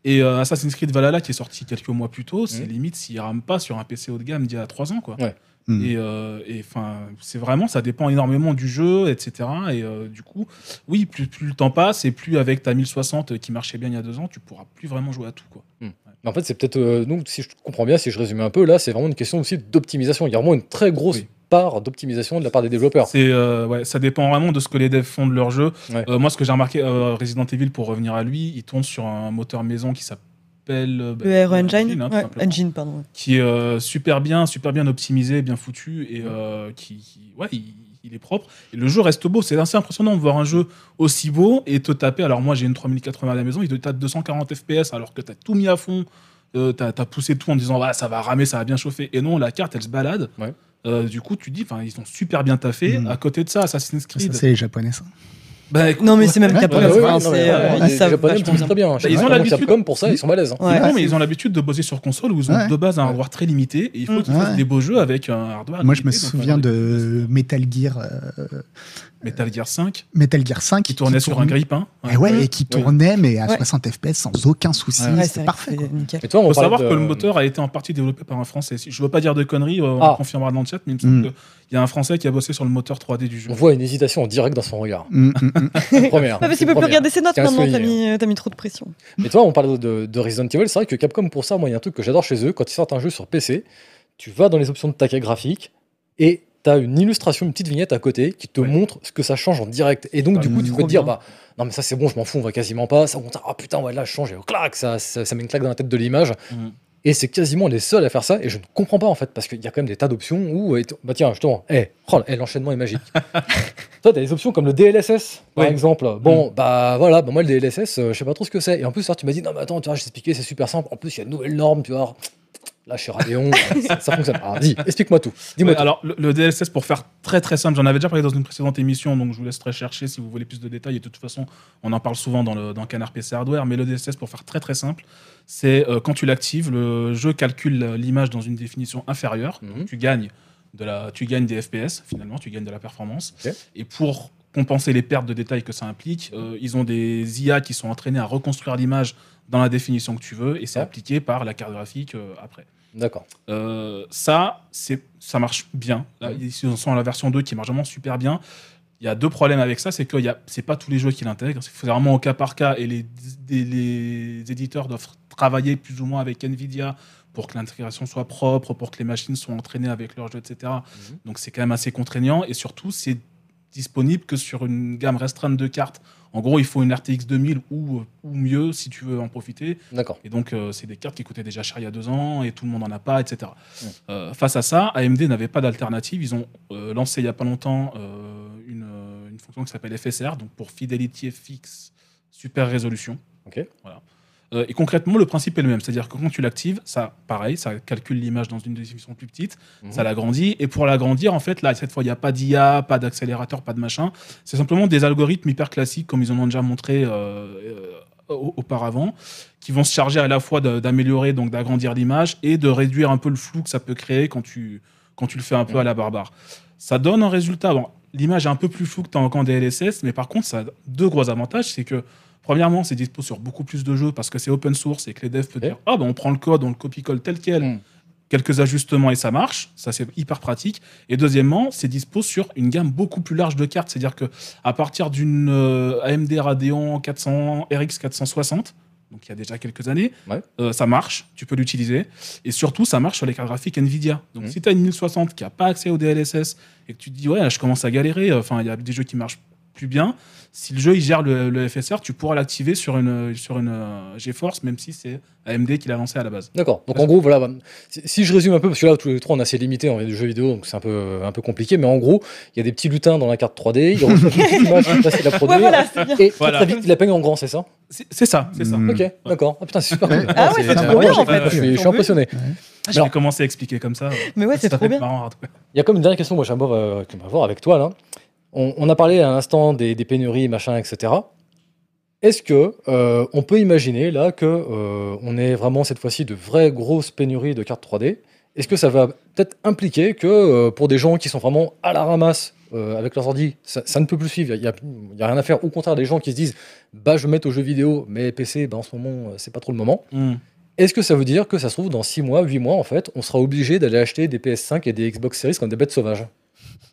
Et euh, Assassin's Creed Valhalla, qui est sorti quelques mois plus tôt, c'est Mhm. limite s'il rame pas sur un PC haut de gamme d'il y a 3 ans. Quoi. Ouais. Et euh, et, enfin, c'est vraiment, ça dépend énormément du jeu, etc. Et euh, du coup, oui, plus, plus le temps passe et plus avec ta 1060 qui marchait bien il y a deux ans, tu pourras plus vraiment jouer à tout. Quoi. Mais en fait, c'est peut-être. euh, nous, si je comprends bien, si je résume un peu, là, c'est vraiment une question aussi d'optimisation. Il y a vraiment une très grosse Oui. part d'optimisation de la part des développeurs. C'est euh, ouais, ça dépend vraiment de ce que les devs font de leur jeu. Ouais. Euh, moi, ce que j'ai remarqué, euh, Resident Evil, pour revenir à lui, il tourne sur un moteur maison qui s'appelle euh, bah, Le RE Engine hein, Ouais, Engine, pardon. ouais. qui est euh, super bien, super bien optimisé, bien foutu et euh, qui, qui- ouais, il, il est propre. Et le jeu reste beau. C'est assez impressionnant de voir un jeu aussi beau et te taper. Alors moi, j'ai une 3080 à la maison, il te tape 240 FPS alors que t'as tout mis à fond. Euh, t'as as poussé tout en disant ah, ça va ramer, ça va bien chauffer. Et non, la carte elle se balade. Ouais. Euh, du coup, tu dis, enfin, ils ont super bien taffé. Mhm. À côté de ça, Assassin's Ça, Creed. c'est les japonais, ça. Bah, écoute, Non, mais c'est même Ouais, Capcom. ouais, ouais, c'est, euh, ils savent vachement très bien. Bah, ils ont l'habitude. Capcom, pour ça, ils sont balèzes. hein. Ouais. non, mais ils ont l'habitude de bosser sur console où ils ont Ouais. de base un hardware très limité et il faut Mm. qu'ils fassent des beaux jeux avec un hardware Moi, je me limité, souviens euh, de Metal Gear, euh, Metal Gear 5 Metal Gear 5 qui tournait sur un tourne- grille-pain. Et, ouais, Mm. et qui tournait, mais à Ouais. 60 FPS sans aucun souci. Ouais, Ouais, c'est parfait. Il faut savoir de- que le moteur a été en partie développé par un Français. Si- Je ne veux pas dire de conneries, euh, on Ah. confirmera dans le chat, mais il me semble Mm. qu'il y a un Français qui a bossé sur le moteur 3D du jeu. On voit une hésitation en direct dans son regard. Mm, mm, mm. <laughs> Première. <laughs> Parce qu'il une peut plus regarder ses notes maintenant, t'as mis, t'as mis trop de pression. Mais toi, on parle de, de Resident Evil, c'est vrai que Capcom, pour ça, moi, il y a un truc que j'adore chez eux. Quand ils sortent un jeu sur PC, tu vas dans les options de taquet graphique et tu as une illustration, une petite vignette à côté qui te Ouais. montre ce que ça change en direct. Et donc, Ah, du coup, tu peux te dire, bien. bah, non, mais ça, c'est bon, je m'en fous, on va quasiment pas. Ça, on ah putain, ouais, là, je change, et clac, ça, ça, ça met une claque dans la tête de l'image. Mhm. Et c'est quasiment les seuls à faire ça, et je ne comprends pas en fait, parce qu'il y a quand même des tas d'options où, bah tiens, justement, eh, oh, eh, l'enchaînement est magique. <laughs> Toi, t'as des options comme le DLSS, par Oui. exemple. Bon, bah voilà, bah, moi le DLSS, euh, je sais pas trop ce que c'est. Et en plus, alors, tu m'as dit, non, mais attends, tu vois, je t'ai expliqué, c'est super simple. En plus, il y a une nouvelle norme, tu vois. Là, chez Radeon, ça, ça fonctionne. Alors, dis, explique-moi tout. Dis-moi Ouais, tout. alors, le, le DLSS, pour faire très très simple, j'en avais déjà parlé dans une précédente émission, donc je vous laisserai chercher si vous voulez plus de détails. Et de toute façon, on en parle souvent dans, le, dans Canard PC Hardware. Mais le DLSS, pour faire très très simple, c'est euh, quand tu l'actives, le jeu calcule l'image dans une définition inférieure. Mhm. Tu gagnes de la, tu gagnes des FPS finalement, tu gagnes de la performance. Et pour compenser les pertes de détails que ça implique, euh, ils ont des IA qui sont entraînés à reconstruire l'image dans la définition que tu veux, et c'est Ouais. appliqué par la carte graphique euh, après. D'accord. Euh, ça, c'est, ça marche bien. Là, ils sont à la version 2 qui marche vraiment super bien. Il y a deux problèmes avec ça, c'est que ce c'est pas tous les jeux qui l'intègrent. C'est vraiment au cas par cas et les, les éditeurs doivent travailler plus ou moins avec Nvidia pour que l'intégration soit propre, pour que les machines soient entraînées avec leurs jeux, etc. Mhm. Donc c'est quand même assez contraignant et surtout c'est disponible que sur une gamme restreinte de cartes. En gros, il faut une RTX 2000 ou, ou mieux si tu veux en profiter. D'accord. Et donc, euh, c'est des cartes qui coûtaient déjà cher il y a deux ans et tout le monde n'en a pas, etc. Ouais. Euh, face à ça, AMD n'avait pas d'alternative. Ils ont euh, lancé il n'y a pas longtemps une, une fonction qui s'appelle FSR, donc pour Fidelity FX Super Résolution. Ok. Voilà. Euh, et concrètement, le principe est le même. C'est-à-dire que quand tu l'actives, ça, pareil, ça calcule l'image dans une définition plus petite, Mhm. ça l'agrandit. Et pour l'agrandir, en fait, là, cette fois, il n'y a pas d'IA, pas d'accélérateur, pas de machin. C'est simplement des algorithmes hyper classiques, comme ils en ont déjà montré euh, euh, au- auparavant, qui vont se charger à la fois d'améliorer, donc d'agrandir l'image et de réduire un peu le flou que ça peut créer quand tu, quand tu le fais un peu Mhm. à la barbare. Ça donne un résultat. Bon, l'image est un peu plus floue que dans- qu'en DLSS, mais par contre, ça a deux gros avantages. C'est que, premièrement, c'est dispo sur beaucoup plus de jeux parce que c'est open source et que les devs peuvent dire Ah, ben on prend le code, on le copie-colle tel quel, Mm. quelques ajustements et ça marche. Ça, c'est hyper pratique. Et deuxièmement, c'est dispo sur une gamme beaucoup plus large de cartes. C'est-à-dire que à partir d'une euh, AMD Radeon 400, RX 460, donc il y a déjà quelques années, Ouais. euh, ça marche, tu peux l'utiliser. Et surtout, ça marche sur les cartes graphiques Nvidia. Donc Mhm. si tu as une 1060 qui n'a pas accès au DLSS et que tu te dis, ouais, je commence à galérer, enfin, il y a des jeux qui marchent plus bien. Si le jeu il gère le, le FSR, tu pourras l'activer sur une, sur une euh, GeForce, même si c'est AMD qui l'a lancé à la base. D'accord. Donc en gros, voilà. bah, Si, si je résume un peu, parce que là, tous les trois, on est assez limité en jeux vidéo, donc c'est un peu, un peu compliqué. Mais en gros, il y a des petits lutins dans la carte 3D. Ils reçoivent une petite image facile à produire. Ouais, voilà. Et très, Voilà. très vite, ils la peignent en grand, c'est ça? C'est ça, c'est ça. Ok, d'accord. Ah putain, c'est super cool. Ah ouais, c'est trop bien, en j'ai- fait. Je suis, je suis impressionné. Ah, je Alors- vais commencer à expliquer comme ça. Mais ouais, c'est trop bien. ouais. Il y a comme une dernière question, moi, j'aimerais euh, j'aimerais voir avec toi, là. On, on a parlé à l'instant des, des pénuries, machin, etc. Est-ce que euh, on peut imaginer là que euh, on ait vraiment cette fois-ci de vraies grosses pénuries de cartes 3D Est-ce que ça va peut-être impliquer que euh, pour des gens qui sont vraiment à la ramasse avec leurs ordi, ça, ça ne peut plus suivre, il n'y a, il y a rien à faire. Au contraire, des gens qui se disent bah je vais mettre aux jeux vidéo, mais PC, bah, en ce moment, c'est pas trop le moment. Mm. Est-ce que ça veut dire que ça se trouve dans 6 mois, 8 mois, en fait, on sera obligé d'aller acheter des PS5 et des Xbox Series comme des bêtes sauvages?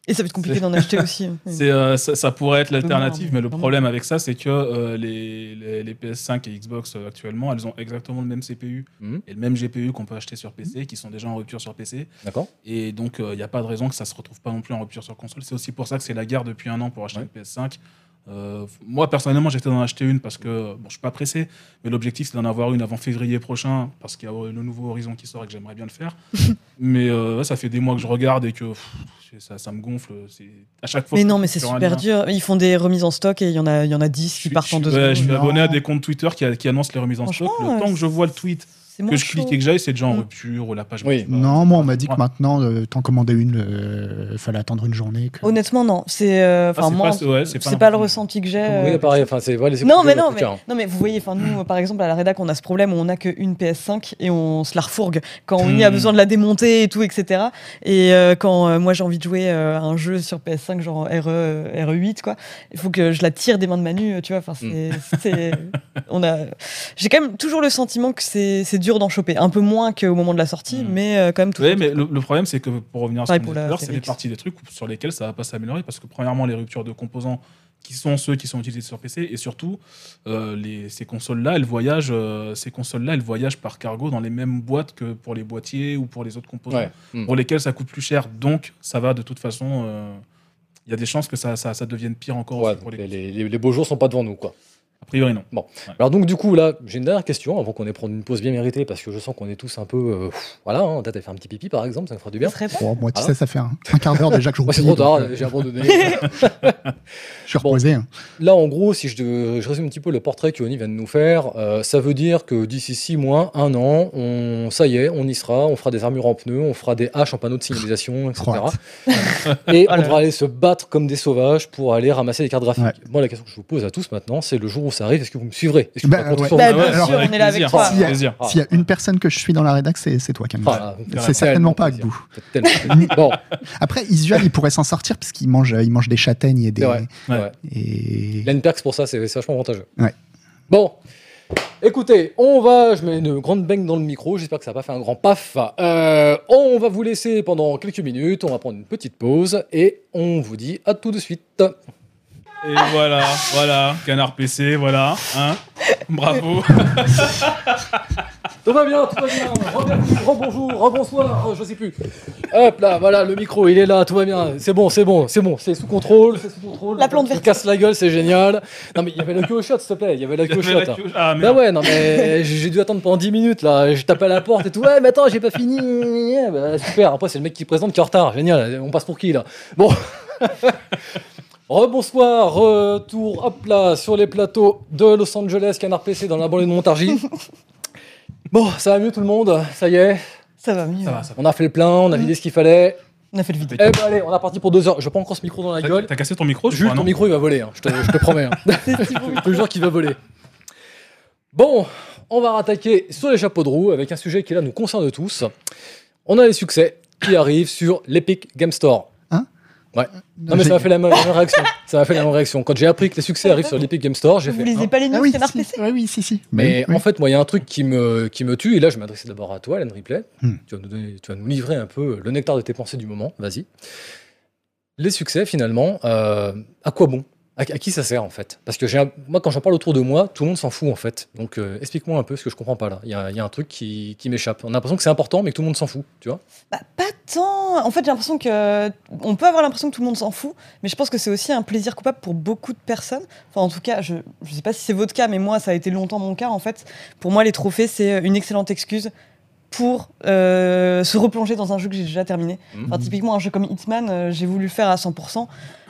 Et ça va être compliqué d'en acheter aussi. <laughs> C'est, euh, ça, ça pourrait être l'alternative, mais le problème avec ça, c'est que euh, les, les- les PS5 et Xbox euh, actuellement, elles ont exactement le même CPU Mhm. et le même GPU qu'on peut acheter sur PC, qui sont déjà en rupture sur PC. D'accord Et donc, il n'y a pas de raison que ça se retrouve pas non plus en rupture sur console. C'est aussi pour ça que c'est la guerre depuis un an pour acheter Ouais. une PS5. Euh, moi, personnellement, j'étais d'en acheter une parce que, bon, je suis pas pressé, mais l'objectif, c'est d'en avoir une avant février prochain parce qu'il y a le nouveau Horizon qui sort et que j'aimerais bien le faire. <laughs> mais euh, ça fait des mois que je regarde et que pff, ça, ça me gonfle. À chaque fois. Mais non, mais c'est super dur. Ils font des remises en stock et il y en a, il y en a 10 je qui partent en deux secondes. je suis abonné à des comptes Twitter qui, qui annoncent les remises en stock. Le temps que je vois le tweet, que je clique chaud. et que j'aille, c'est déjà en Mm. rupture ou la page. Oui. marche pas. Non, moi on m'a dit que maintenant, euh, t'en commandais une, il fallait attendre une journée. que- Honnêtement, non. C'est euh, Ah, enfin c'est moi, pas- ouais, pas le ressenti que j'ai. euh, Oui, pareil, enfin, c'est ouais, Non, mais non, mais, non, mais vous voyez, enfin, nous, par exemple, à la rédac, on a ce problème où on a qu'une PS5 et on se la refourgue quand on y a Hmm. besoin de la démonter et tout, etc. Et euh, quand euh, moi j'ai envie de jouer euh, à un jeu sur PS5, genre E, RE, RE8, quoi, il faut que je la tire des mains de Manu, tu vois. Enfin, c'est, c'est- on a, j'ai quand même toujours le sentiment que c'est, c'est dur d'en choper, un peu moins qu'au moment de la sortie, Hmm. mais euh, quand même tout. Oui, mais le, le problème, c'est que pour revenir à ce qu'on disait c'est les parties des trucs sur lesquels ça va pas s'améliorer parce que, premièrement, les ruptures de composants qui sont ceux qui sont utilisés sur PC et surtout, euh, les, ces consoles-là, elles voyagent, euh, ces consoles-là, elles voyagent par cargo dans les mêmes boîtes que pour les boîtiers ou pour les autres composants Ouais. Mm. pour lesquels ça coûte plus cher. Donc, ça va de toute façon. euh, Il y a des chances que ça, ça, ça devienne pire encore Ouais, pour les, les- les beaux jours sont pas devant nous, quoi. A priori, non. Alors donc du coup là, j'ai une dernière question avant qu'on ait prendre une pause bien méritée parce que je sens qu'on est tous un peu, euh, pff, voilà, hein, faire un petit pipi par exemple, ça me fera du bien. Pas Oh, moi, tu Ah. sais, ça fait un, un quart d'heure déjà que je <laughs> c'est trop tard, euh, j'ai abandonné. <laughs> <laughs> Je suis Bon. reposé. hein. Là, en gros, si je, de- je résume un petit peu le portrait que Oni vient de nous faire, euh, ça veut dire que d'ici 6 mois, 1 an, on, ça y est, on y sera, on fera des armures en pneus, on fera des haches en panneaux de signalisation, etc. Et on devra aller se battre comme des sauvages pour aller ramasser des cartes graphiques. Ouais. Moi, la question que je vous pose à tous maintenant, c'est le jour où ça arrive, est-ce que vous me suivrez? Est-ce que Bah, vous ouais. Bah, bien sûr, on est là avec plaisir. toi. S'il y a-. Ah. Y une personne que je suis dans la rédac, c'est toi, Camille. Ah, c'est certainement pas plaisir. <laughs> Bon, Après, Isual, il pourrait s'en sortir parce qu'il mange, il mange des châtaignes et des. Ouais. ouais. Et... Il a une perks pour ça, c'est vachement avantageux. Ouais. Bon, écoutez, on va, je mets une grande baigne dans le micro, j'espère que ça n'a pas fait un grand paf. Euh, on va vous laisser pendant quelques minutes, on va prendre une petite pause et on vous dit à tout de suite. Et voilà, voilà, canard PC, voilà. Hein Bravo. <laughs> Tout va bien, tout va bien. Rebonjour, rebonsoir, euh, je sais plus. Hop là, voilà, le micro, il est là, tout va bien. C'est bon, c'est bon, c'est bon, c'est sous contrôle, c'est sous contrôle. La plante verte. casse la gueule, c'est génial. Non mais il y avait la queue au shot, s'il te plaît, il y avait la queue au shot. hein. Ah, Bah ouais, non mais j'ai j'ai dû attendre pendant 10 minutes là, je tapais à la porte et tout, ouais mais attends j'ai pas fini, bah, super, après c'est le mec qui présente qui est en retard, génial, on passe pour qui là? Bon, <laughs> Rebonsoir, retour, hop là, sur les plateaux de Los Angeles, Canard PC dans la banlieue de Montargis. <laughs> bon, ça va mieux tout le monde, ça y est, Ça va mieux. Ça va, ça va. on a fait le plein, on a vidé ce qu'il fallait. On a fait le vidéo. Eh ben allez, on est parti pour deux heures. Je prends encore ce micro dans la T'as gueule. t'as cassé ton micro, je Jules, crois, ton non micro il va voler, hein, je, te, je te promets. hein. <laughs> <laughs> je te jure qu'il va voler. Bon, on va rattaquer sur les chapeaux de roue avec un sujet qui là nous concerne tous. On a les succès qui arrivent sur l'Epic Game Store. Non mais ça m'a fait la même, la même réaction. Ça m'a fait la même réaction. Quand j'ai appris que les succès arrivent sur l'Epic Game Store, j'ai Vous fait. lisez hein. pas les news Ah oui, si, PC ouais, oui, si, si. Mais Oui, en fait, moi, il y a un truc qui me, qui me tue, et là, je vais m'adresser d'abord à toi, Alan Ripley. Hmm. Tu, vas nous donner- tu vas nous livrer un peu le nectar de tes pensées du moment. Vas-y. Les succès, finalement, euh, à quoi bon? À, qui ça sert, en fait? Parce que moi, quand j'en parle autour de moi, tout le monde s'en fout, en fait. Donc, euh, explique-moi un peu ce que je comprends pas là. Il y a, un truc qui, qui m'échappe. On a l'impression que c'est important, mais que tout le monde s'en fout, tu vois? Bah, pas tant. En fait, j'ai l'impression que. On peut avoir l'impression que tout le monde s'en fout, mais je pense que c'est aussi un plaisir coupable pour beaucoup de personnes. Enfin, en tout cas, je ne sais pas si c'est votre cas, mais moi, ça a été longtemps mon cas, en fait. Pour moi, les trophées, c'est une excellente excuse pour euh, se replonger dans un jeu que j'ai déjà terminé. Enfin, typiquement, un jeu comme Hitman, euh, j'ai voulu le faire à 100%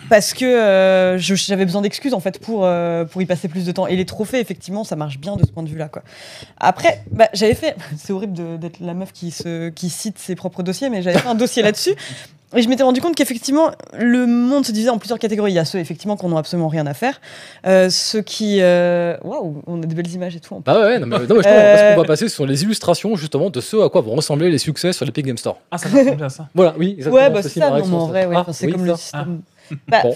parce que euh, je- j'avais besoin d'excuses en fait pour, euh, pour y passer plus de temps. Et les trophées, effectivement, ça marche bien de ce point de vue-là. quoi. Après, bah, j'avais fait. <laughs> C'est horrible de- d'être la meuf qui, se, qui cite ses propres dossiers, mais j'avais fait un dossier là-dessus. Et je m'étais rendu compte qu'effectivement, le monde se divisait en plusieurs catégories. Il y a ceux, effectivement, qui n'ont absolument rien à faire. Euh, ceux qui. euh, Waouh, on a des belles images et tout. Bah ouais, non, mais, non, mais je pense Euh, parce qu'on va passer sur les illustrations, justement, de ce à quoi vont ressembler les succès sur l'Epic Game Store. Ah, ça va ressembler à ça. Voilà, oui, exactement. Ouais, bah c'est ça, non, réaction, mais en vrai, ouais, Ah, enfin, c'est oui, comme ça. le système. Bah, Bon.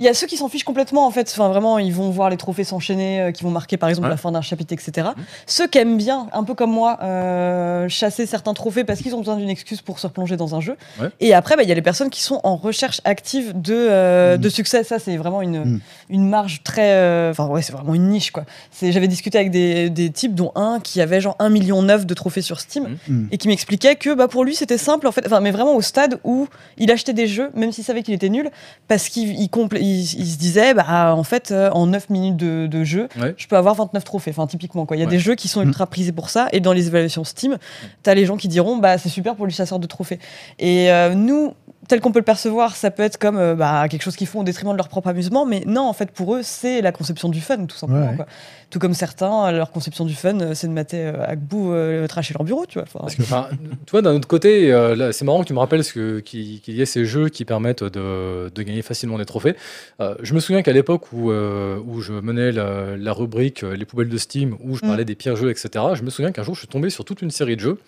Il y a ceux qui s'en fichent complètement, en fait. Enfin, vraiment, ils vont voir les trophées s'enchaîner, euh, qui vont marquer, par exemple, Ouais. la fin d'un chapitre, etc. Mhm. Ceux qui aiment bien, un peu comme moi, euh, chasser certains trophées parce qu'ils ont besoin d'une excuse pour se replonger dans un jeu. Ouais. Et après, bah, il y a les personnes qui sont en recherche active de, euh, Mhm. de succès. Ça, c'est vraiment une, Mhm. une marge très. Enfin, ouais, c'est vraiment une niche, quoi. J'avais discuté avec des, des types, dont un qui avait genre 1,9 million de trophées sur Steam et qui m'expliquait que bah, pour lui c'était simple en fait, enfin mais vraiment au stade où il achetait des jeux même s'il savait qu'il était nul parce qu'il il complé- il- il se disait bah en fait euh, en 9 minutes de, de jeu Ouais. je peux avoir 29 trophées. Enfin typiquement quoi. Il y a Ouais. des jeux qui sont ultra prisés pour ça. Et dans les évaluations Steam t'as les gens qui diront bah c'est super pour les chasseurs de trophées. Et euh, nous tel qu'on peut le percevoir ça peut être comme euh, bah, quelque chose qu'ils font au détriment de leur propre amusement mais non en fait pour eux c'est la conception du fun tout simplement Ouais. quoi. tout comme certains leur conception du fun euh, c'est de mater euh, à bout euh, tracher leur bureau tu vois Enfin, Parce que, enfin, tu vois, d'un autre côté, euh, là, c'est marrant que tu me rappelles qu'il y ait ces jeux qui permettent de, de gagner facilement des trophées. Euh, je me souviens qu'à l'époque où, euh, où je menais la, la rubrique euh, Les poubelles de Steam, où je Mm. parlais des pires jeux, etc., je me souviens qu'un jour, je suis tombé sur toute une série de jeux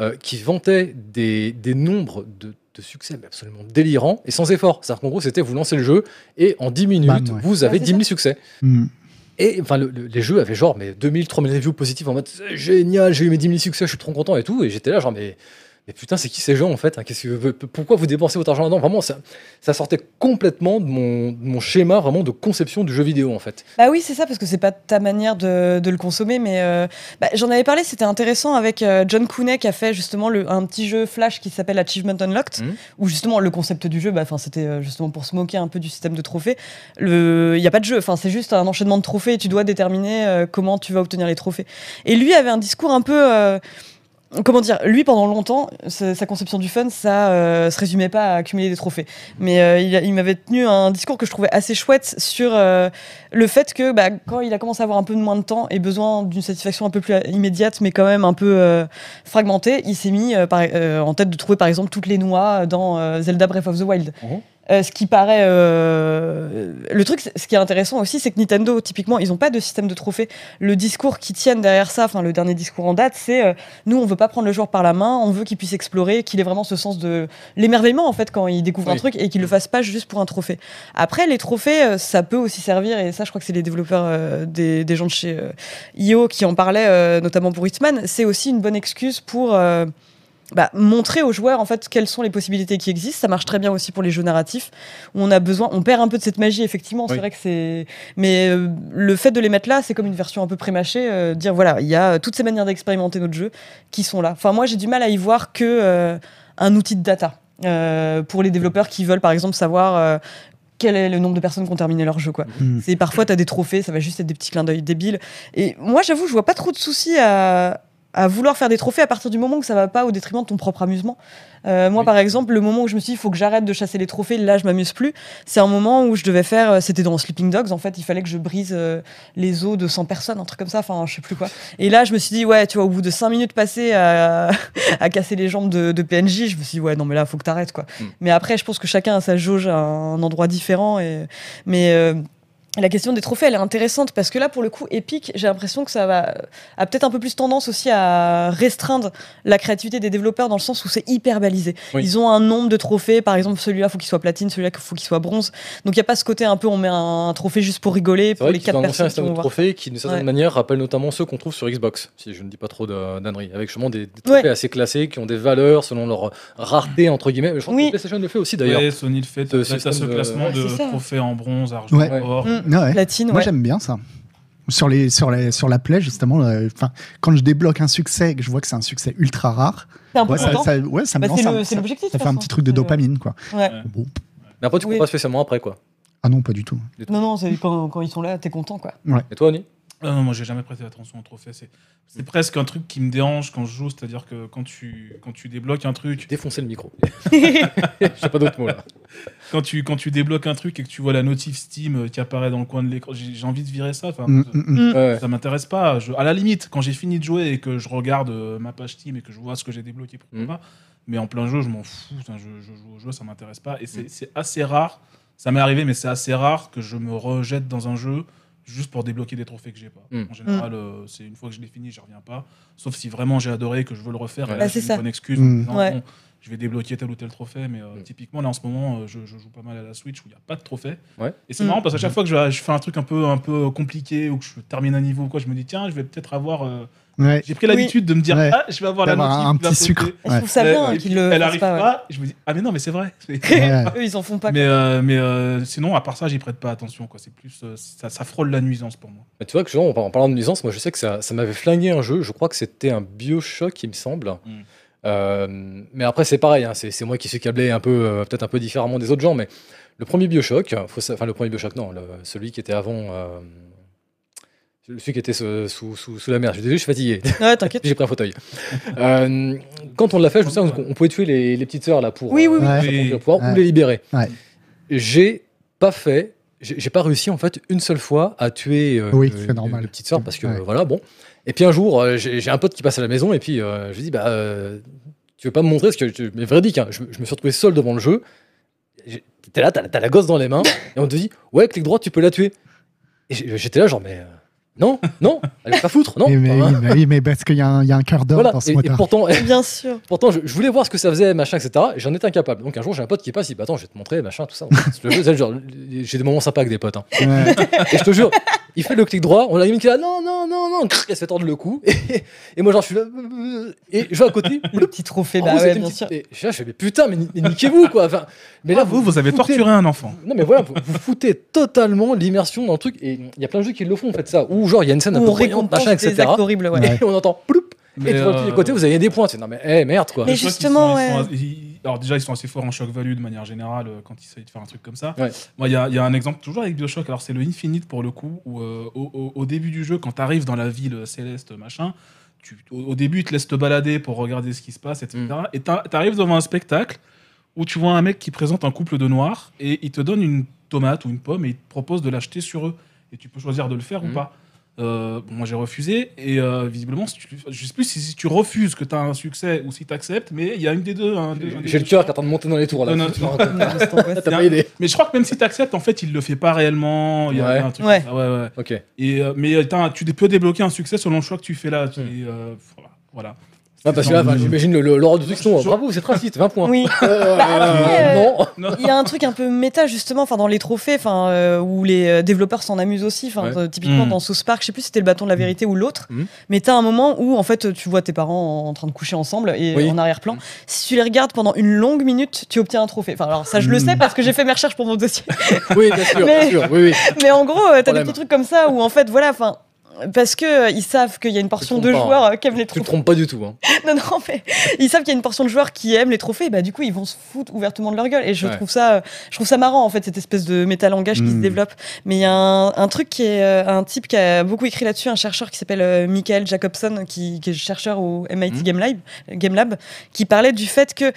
euh, qui vantaient des, des nombres de, de succès mais absolument délirants et sans effort. C'est-à-dire qu'en gros, c'était vous lancez le jeu et en 10 minutes, Bam, ouais. vous avez Ouais, c'est 10 000 ça. succès. Mm. Et enfin, le- le- les jeux avaient genre mais 2000, 3000 reviews positives en mode génial, j'ai eu mes 10 000 succès, je suis trop content et tout. Et j'étais là, genre, mais, mais putain, c'est qui ces gens en fait hein Qu'est-ce que, Pourquoi vous dépensez votre argent là-dedans? Vraiment, ça, ça sortait complètement de mon, de mon schéma vraiment de conception du jeu vidéo en fait. Bah oui, c'est ça, parce que c'est pas ta manière de, de le consommer, mais euh, bah, j'en avais parlé, c'était intéressant avec euh, John Cooney qui a fait justement le, un petit jeu Flash qui s'appelle Achievement Unlocked, Mhm. où justement le concept du jeu, bah, c'était euh, justement pour se moquer un peu du système de trophées. Il n'y a pas de jeu, c'est juste un enchaînement de trophées et tu dois déterminer euh, comment tu vas obtenir les trophées. Et lui avait un discours un peu. Comment dire Lui, pendant longtemps, sa conception du fun, ça euh, se résumait pas à accumuler des trophées. Mais euh, il, m'avait tenu un discours que je trouvais assez chouette sur euh, le fait que bah, quand il a commencé à avoir un peu moins de temps et besoin d'une satisfaction un peu plus immédiate, mais quand même un peu euh, fragmentée, il s'est mis euh, euh, en tête de trouver par exemple toutes les noix dans Zelda Breath of the Wild. Mhm. Euh, ce qui paraît. euh, Le truc, ce qui est intéressant aussi, c'est que Nintendo, typiquement, ils n'ont pas de système de trophées. Le discours qui tiennent derrière ça, enfin, le dernier discours en date, c'est euh, nous, on veut pas prendre le joueur par la main, on veut qu'il puisse explorer, qu'il ait vraiment ce sens de l'émerveillement, en fait, quand il découvre un truc et qu'il le fasse pas juste pour un trophée. Après, les trophées, euh, ça peut aussi servir, et ça, je crois que c'est les développeurs, euh, des, des gens de chez euh, IO qui en parlaient, euh, notamment pour Hitman, c'est aussi une bonne excuse pour. Bah, montrer aux joueurs en fait quelles sont les possibilités qui existent. Ça marche très bien aussi pour les jeux narratifs où on a besoin, on perd un peu de cette magie effectivement. C'est Oui. vrai que c'est, mais euh, le fait de les mettre là, c'est comme une version un peu prémâchée, euh, dire voilà, il y a toutes ces manières d'expérimenter notre jeu qui sont là. Enfin moi j'ai du mal à y voir que euh, un outil de data pour les développeurs qui veulent par exemple savoir quel est le nombre de personnes qui ont terminé leur jeu quoi. Mm. C'est parfois tu as des trophées, ça va juste être des petits clins d'œil débiles. Et moi j'avoue, je vois pas trop de soucis à à vouloir faire des trophées à partir du moment où ça va pas au détriment de ton propre amusement. Euh, moi, Oui. par exemple, le moment où je me suis dit, il faut que j'arrête de chasser les trophées, là, je m'amuse plus. C'est un moment où je devais faire, euh, c'était dans Sleeping Dogs, en fait, il fallait que je brise euh, les os de 100 personnes, un truc comme ça, enfin, je sais plus quoi. Et là, je me suis dit, ouais, tu vois, au bout de 5 minutes passées à, <laughs> à casser les jambes de, de PNJ, je me suis dit, ouais, non, mais là, faut que t'arrêtes, quoi. Mm. Mais après, je pense que chacun a sa jauge à un endroit différent. Et, mais euh, la question des trophées, elle est intéressante parce que là, pour le coup, Epic, j'ai l'impression que ça va a peut-être un peu plus tendance aussi à restreindre la créativité des développeurs dans le sens où c'est hyper balisé. Oui. Ils ont un nombre de trophées, par exemple, celui-là, faut qu'il soit platine, celui-là, faut qu'il soit bronze. Donc il y a pas ce côté un peu, on met un, trophée juste pour rigoler C'est pour vrai les quatre ont annoncé un personnes qui de trophées qui, d'une certaine Ouais. manière, rappelle notamment ceux qu'on trouve sur Xbox, si je ne dis pas trop de d'âneries, avec justement des, des trophées Ouais. assez classés qui ont des valeurs selon leur rareté, entre guillemets. Mais je crois Oui. que PlayStation le fait aussi d'ailleurs. Ouais, Sony le fait. Ce ce de- classement Ouais, de c'est ça. trophées en bronze, argent, Ouais. or. Mm. Ouais. Platine, Moi ouais. j'aime bien ça. Sur, les, sur, les, sur la play, justement, euh, enfin, quand je débloque un succès et que je vois que c'est un succès ultra rare, un ouais, ça, ouais, ça me Bah, lance c'est un- le- c'est ça- l'objectif. ça de fait un petit truc de C'est- dopamine, quoi. Ouais. Bon. Mais après, tu Oui. cours pas spécialement après, quoi. Ah non, pas du tout. Non, non, c'est quand, quand ils sont là, t'es content, quoi. Et toi, Oni Ah non, moi j'ai jamais prêté attention aux trophées. C'est c'est presque un truc qui me dérange quand je joue, c'est-à-dire que quand tu, quand tu débloques un truc, Défoncer le micro. <laughs> J'ai pas d'autres mots là. quand tu, quand tu débloques un truc et que tu vois la notif Steam qui apparaît dans le coin de l'écran, j'ai j'ai envie de virer ça. Enfin, Mm, ça- mm, mm. Ça m'intéresse pas. Je- à la limite, quand j'ai fini de jouer et que je regarde euh, ma page Steam et que je vois ce que j'ai débloqué, pourquoi Mm. pas. Mais en plein jeu, je m'en fous. Je, je joue au jeu, ça m'intéresse pas. Et Mm. c'est c'est assez rare. Ça m'est arrivé, mais c'est assez rare que je me rejette dans un jeu juste pour débloquer des trophées que j'ai pas. Mm. En général, euh, c'est une fois que je l'ai fini, je reviens pas. Sauf si vraiment j'ai adoré, que je veux le refaire. Ouais. et Bah, c'est ça. une bonne excuse. en Mm. disant, Ouais. bon, je vais débloquer tel ou tel trophée, mais euh, Mm. typiquement là en ce moment, euh, je, je joue pas mal à la Switch où il n'y a pas de trophée. Ouais. Et c'est Mm. marrant parce qu'à chaque fois que je, je fais un truc un peu, un peu compliqué ou que je termine un niveau, ou quoi, je me dis tiens, je vais peut-être avoir. euh, Ouais. J'ai pris l'habitude de me dire Ouais. ah, je vais avoir la notif un petit sucre. Je trouve ça bien hein, qu'ils le Elle arrive pas. pas, ouais. et je me dis ah mais non mais c'est vrai. <laughs> Ouais. <laughs> Eux, ils en font pas. mais euh, mais euh, sinon à part ça, j'y prête pas attention quoi. C'est plus ça, ça frôle la nuisance pour moi. Mais tu vois que genre, en par- en parlant de nuisance, moi je sais que ça, ça m'avait flingué un jeu. Je crois que c'était un Bioshock, il me semble. Mm. Euh, mais après, c'est pareil. hein, c'est moi qui suis câblé un peu, euh, peut-être un peu différemment des autres gens. Mais le premier Bioshock, faut sa- enfin le premier Bioshock, non, le- celui qui était avant. euh, celui qui était sous, sous, sous- sous la mer. Je suis désolé, je suis fatigué. Ouais, t'inquiète. <laughs> J'ai pris un fauteuil. Euh, quand on l'a fait, je me souviens qu'on on pouvait tuer les, les petites sœurs là pour, Oui, oui, oui. euh, pour pouvoir Ouais. ou les libérer. Ouais. J'ai pas fait, j'ai pas réussi en fait une seule fois à tuer euh, Oui, euh, c'est normal. les petites sœurs parce que Ouais. euh, voilà bon. Et puis un jour, euh, j'ai un pote qui passe à la maison et puis euh, je lui dis bah euh, tu veux pas me montrer parce que je- mais véridique, hein, je, je me suis retrouvé seul devant le jeu. T'es là, t'as la gosse dans les mains et on te dit ouais clic droit tu peux la tuer. Et j'étais là genre mais non non, elle va pas foutre non. Mais, mais, Enfin, mais oui, mais parce qu'il y, a un- il y a un cœur d'or voilà. dans ce Et, pourtant, Bien sûr. pourtant je, je voulais voir ce que ça faisait, machin, etc. Et j'en étais incapable. Donc un jour, j'ai un pote qui passe, il dit bah, Attends, je vais te montrer, machin, tout ça. J'ai des moments sympas avec des potes. hein. Ouais. Et je te jure, il fait le clic droit, on a une qui est là Non, non, non, non, crrr, elle se fait tordre le cou. Et, et moi, genre, je suis là. Et je vais à côté. Le petit trophée, bah ouais, bien sûr. Et je suis là, je fais Mais putain, mais, ni- mais niquez-vous, quoi. Enfin, mais là, Ah, vous, vous avez foutez- torturé un enfant. Non, mais voilà, vous, vous foutez totalement l'immersion dans le truc. Et il y a plein de jeux qui le font, en fait, ça. Ou genre, il y a une scène un peu machin, des etc. actes horribles, ouais. Ouais. Et on entend ploup. Mais, Et de l'autre euh, côté, vous avez des points. C'est non, mais eh, merde, quoi. Mais justement, sont- ils sont ouais. assez- ils- alors déjà, ils sont assez forts en shock value de manière générale euh, quand ils essayent de faire un truc comme ça. Ouais. Moi, il y a, il y a un exemple toujours avec Bioshock. Alors c'est le Infinite pour le coup, où euh, au, au- au début du jeu, quand tu arrives dans la ville céleste, machin, tu, au, au début, ils te laissent te balader pour regarder ce qui se passe, etc. Mm. Et tu arrives devant un spectacle où tu vois un mec qui présente un couple de noirs et il te donne une tomate ou une pomme et il te propose de l'acheter sur eux. Et tu peux choisir de le faire Mm. ou pas. Euh, bon, moi j'ai refusé et euh, visiblement si tu, je sais plus si, si tu refuses que tu as un succès ou si tu acceptes mais il y a une des deux, un des- un des J'ai le cœur qui est en train de monter dans les tours là. Non, non, Tu. <laughs> T'as pas idée. mais je crois que même si tu acceptes en fait il le fait pas réellement il y a, Ouais. un truc Ouais. comme ça, ouais, ouais. Ok. Et, euh, mais euh, t'as- tu peux débloquer un succès selon le choix que tu fais là tu- Hmm. et, euh, voilà Ah, parce que là, j'imagine le- le- l'ordre du truc. Je- Non, je- bravo, c'est raciste, 20 points. Oui. <laughs> Euh, <laughs> après, non. non. Il y a un truc un peu méta justement, enfin dans les trophées, enfin euh, où les euh, développeurs s'en amusent aussi. Enfin Ouais. euh, typiquement Mm. dans South Park, je sais plus si c'était le bâton de la vérité ou l'autre, Mm. mais t'as un moment où en fait tu vois tes parents en train de coucher ensemble et Oui. en arrière-plan. Si tu les regardes pendant une longue minute, tu obtiens un trophée. Enfin alors ça je le Mm. sais parce que j'ai fait mes recherches pour mon dossier. Oui, bien sûr, Mais- bien sûr. Oui, oui. mais en gros, euh, t'as des Problème. petits trucs comme ça où en fait voilà, enfin parce que euh, ils savent qu'il y a une portion de joueurs euh, qui aiment les Tu te trophées. trompes pas du tout. Hein. <laughs> Non, non, mais ils savent qu'il y a une portion de joueurs qui aiment les trophées. Et bah, du coup, ils vont se foutre ouvertement de leur gueule. Et je Ouais. trouve ça, euh, je trouve ça marrant en fait cette espèce de métalangage qui se Mm. développe. Mais il y a un, un truc qui est euh, un type qui a beaucoup écrit là-dessus, un chercheur qui s'appelle euh, Michael Jacobson, qui, qui est chercheur au MIT Mm. Game Lab, Game Lab, qui parlait du fait que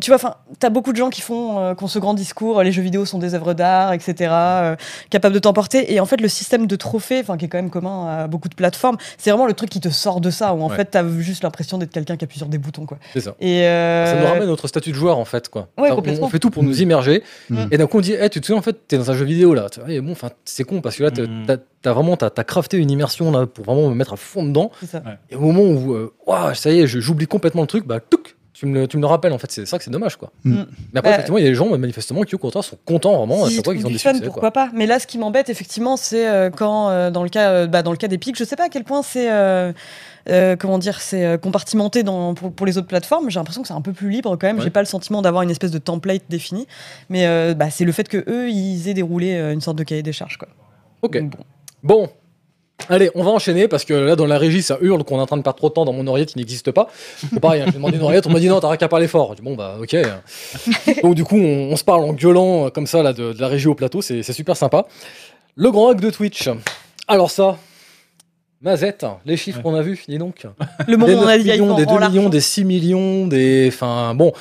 tu vois, enfin, t'as beaucoup de gens qui font, euh, qui ont ce grand discours, les jeux vidéo sont des œuvres d'art, etc., euh, capables de t'emporter. Et en fait, le système de trophées, enfin, qui est quand même commun à beaucoup de plateformes, c'est vraiment le truc qui te sort de ça, où en Ouais. fait, t'as juste l'impression d'être quelqu'un qui appuie sur des boutons, quoi. C'est ça. Et euh, Ça nous ramène notre statut de joueur en fait quoi. Ouais, Enfin, on, complètement. on fait tout pour nous immerger Mm. et d'un coup on dit Eh, tu te souviens en fait t'es dans un jeu vidéo là Tu vois, et bon enfin c'est con parce que là t'as- Mm. t'as vraiment t'as t'as crafté une immersion là pour vraiment me mettre à fond dedans c'est ça. et au moment où euh, ça y est je- j'oublie complètement le truc bah touc tu me, le, tu me le rappelles en fait c'est ça que c'est dommage quoi. Mm. Mais après Bah, effectivement il y a des gens manifestement qui au contraire sont contents vraiment à Si chaque fois ils qu'ils ont des du fun, succès pourquoi quoi. pas Mais là, ce qui m'embête, effectivement, c'est euh, quand, euh, dans le cas, euh, bah, dans le cas d'Epic, je sais pas à quel point c'est, euh, euh, comment dire, c'est compartimenté dans, pour, pour les autres plateformes. J'ai l'impression que c'est un peu plus libre quand même. Ouais. J'ai pas le sentiment d'avoir une espèce de template défini, mais euh, bah, c'est le fait que eux, ils aient déroulé une sorte de cahier des charges, quoi. Ok Donc, bon. Bon. Allez, on va enchaîner parce que là, dans la régie, ça hurle qu'on est en train de perdre trop de temps dans mon oreillette qui n'existe pas. C'est pareil, hein, j'ai demandé une oreillette, on m'a dit non, t'as qu'à parler fort. J'ai dit bon, bah ok. <laughs> Donc, du coup, on, on se parle en gueulant euh, comme ça là, de, de la régie au plateau, c'est c'est super sympa. Le grand hack de Twitch. Alors, ça, Mazette, les chiffres Ouais. qu'on a vus, dis donc. Le moment Des où on 9 a dit millions, des 2 en millions, des 6 millions, des. Enfin, bon.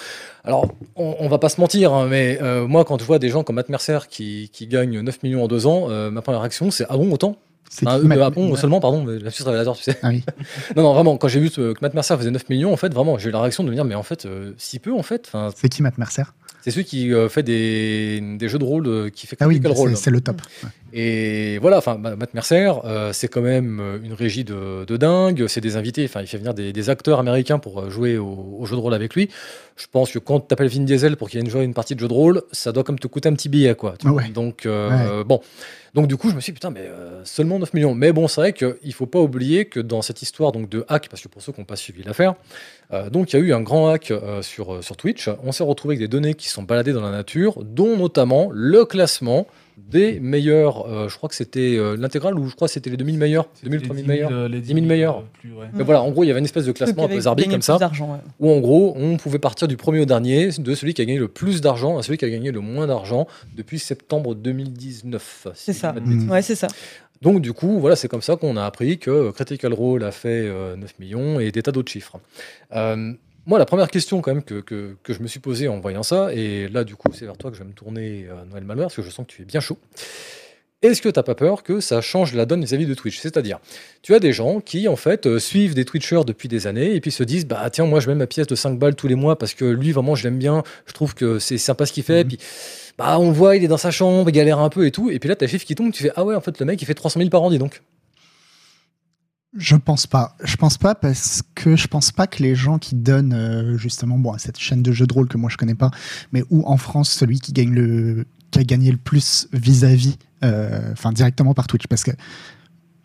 Alors, on, on va pas se mentir, hein, mais euh, moi, quand je vois des gens comme Matt Mercer qui, qui gagnent 9 millions en deux ans, euh, ma première réaction, c'est Ah bon, autant? Ah, euh, ah bon, Matt- seulement, pardon, mais la suite révélateur, tu sais. Ah oui. <laughs> Non, non, vraiment, quand j'ai vu que Matt Mercer faisait 9 millions, en fait, vraiment, j'ai eu la réaction de me dire, mais en fait, euh, si peu, en fait, C'est qui Matt Mercer? C'est celui qui euh, fait des, des jeux de rôle, euh, qui fait Ah oui, Role. c'est c'est le top. Ouais. Et voilà, enfin, Ma- Matt Mercer, c'est quand même une régie de, de dingue. C'est des invités. Enfin, il fait venir des, des acteurs américains pour jouer au, au jeu de rôle avec lui. Je pense que quand t'appelles Vin Diesel pour qu'il vienne jouer une partie de jeu de rôle, ça doit comme te coûter un petit billet, quoi. tu Ah vois. ouais. Donc bon, donc du coup, je me suis dit, putain, mais euh, seulement 9 millions. Mais bon, c'est vrai qu'il faut pas oublier que dans cette histoire donc de hack, parce que pour ceux qui n'ont pas suivi l'affaire, euh, donc il y a eu un grand hack euh, sur, sur Twitch. On s'est retrouvé avec des données qui sont baladées dans la nature, dont notamment le classement des meilleurs. euh, je crois que c'était euh, l'intégrale ou je crois que c'était les 2000 meilleurs, 2000, 3000 meilleurs. euh, les 10 000 meilleurs. euh, plus, ouais. Mais voilà, en gros, il y avait une espèce de classement un peu zarbi comme ça, ouais. où en gros, on pouvait partir du premier au dernier, de celui qui a gagné le plus d'argent à celui qui a gagné le moins d'argent depuis septembre 2019. si C'est ça. pas de bêtises. Mm. Ouais, c'est ça. Donc du coup, voilà, c'est comme ça qu'on a appris que Critical Role a fait euh, 9 millions et des tas d'autres chiffres. Euh, moi, la première question quand même que, que, que je me suis posée en voyant ça, et là du coup c'est vers toi que je vais me tourner, euh, Noël Malware, parce que je sens que tu es bien chaud. Est-ce que tu n'as pas peur que ça change la donne vis-à-vis de Twitch? C'est-à-dire, tu as des gens qui en fait euh, suivent des Twitchers depuis des années et puis se disent bah tiens moi je mets ma pièce de 5 balles tous les mois parce que lui vraiment je l'aime bien, je trouve que c'est sympa ce qu'il fait, Mhm. puis bah on voit il est dans sa chambre, il galère un peu et tout, et puis là t'as le chiffre qui tombe, tu fais ah ouais en fait le mec il fait 300 000 par an dis donc. Je pense pas. Je pense pas parce que je pense pas que les gens qui donnent euh, justement bon à cette chaîne de jeux de rôle que moi je connais pas, mais où en France celui qui gagne le qui a gagné le plus vis-à-vis, euh, enfin directement par Twitch, parce que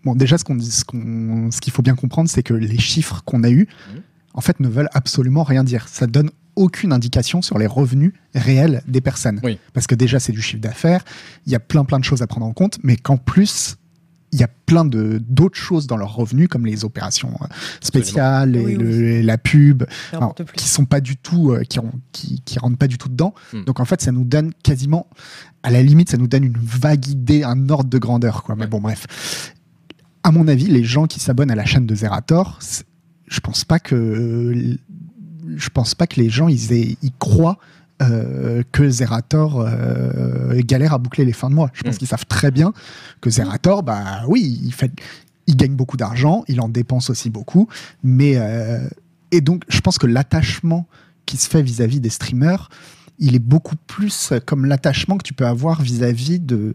bon déjà ce qu'on dit, ce qu'on, ce qu'il faut bien comprendre, c'est que les chiffres qu'on a eus, Mhm. en fait, ne veulent absolument rien dire. Ça donne aucune indication sur les revenus réels des personnes. Oui. Parce que déjà, c'est du chiffre d'affaires, il y a plein plein de choses à prendre en compte, mais qu'en plus, il y a plein de d'autres choses dans leurs revenus, comme les opérations euh, spéciales, et Oui, le- oui. la pub, alors, qui sont pas du tout, euh, qui, ont- qui, qui rentrent pas du tout dedans. Hmm. Donc en fait, ça nous donne quasiment, à la limite, ça nous donne une vague idée, un ordre de grandeur, quoi. Mais Ouais. bon, bref. À mon avis, les gens qui s'abonnent à la chaîne de Zerator, je pense pas que, je pense pas que les gens ils, aient- ils croient. Euh, que Zerator euh, galère à boucler les fins de mois. Je pense Hmm. qu'ils savent très bien que Zerator, bah oui, il fait, il gagne beaucoup d'argent, il en dépense aussi beaucoup, mais euh, et donc je pense que l'attachement qui se fait vis-à-vis des streamers, il est beaucoup plus comme l'attachement que tu peux avoir vis-à-vis de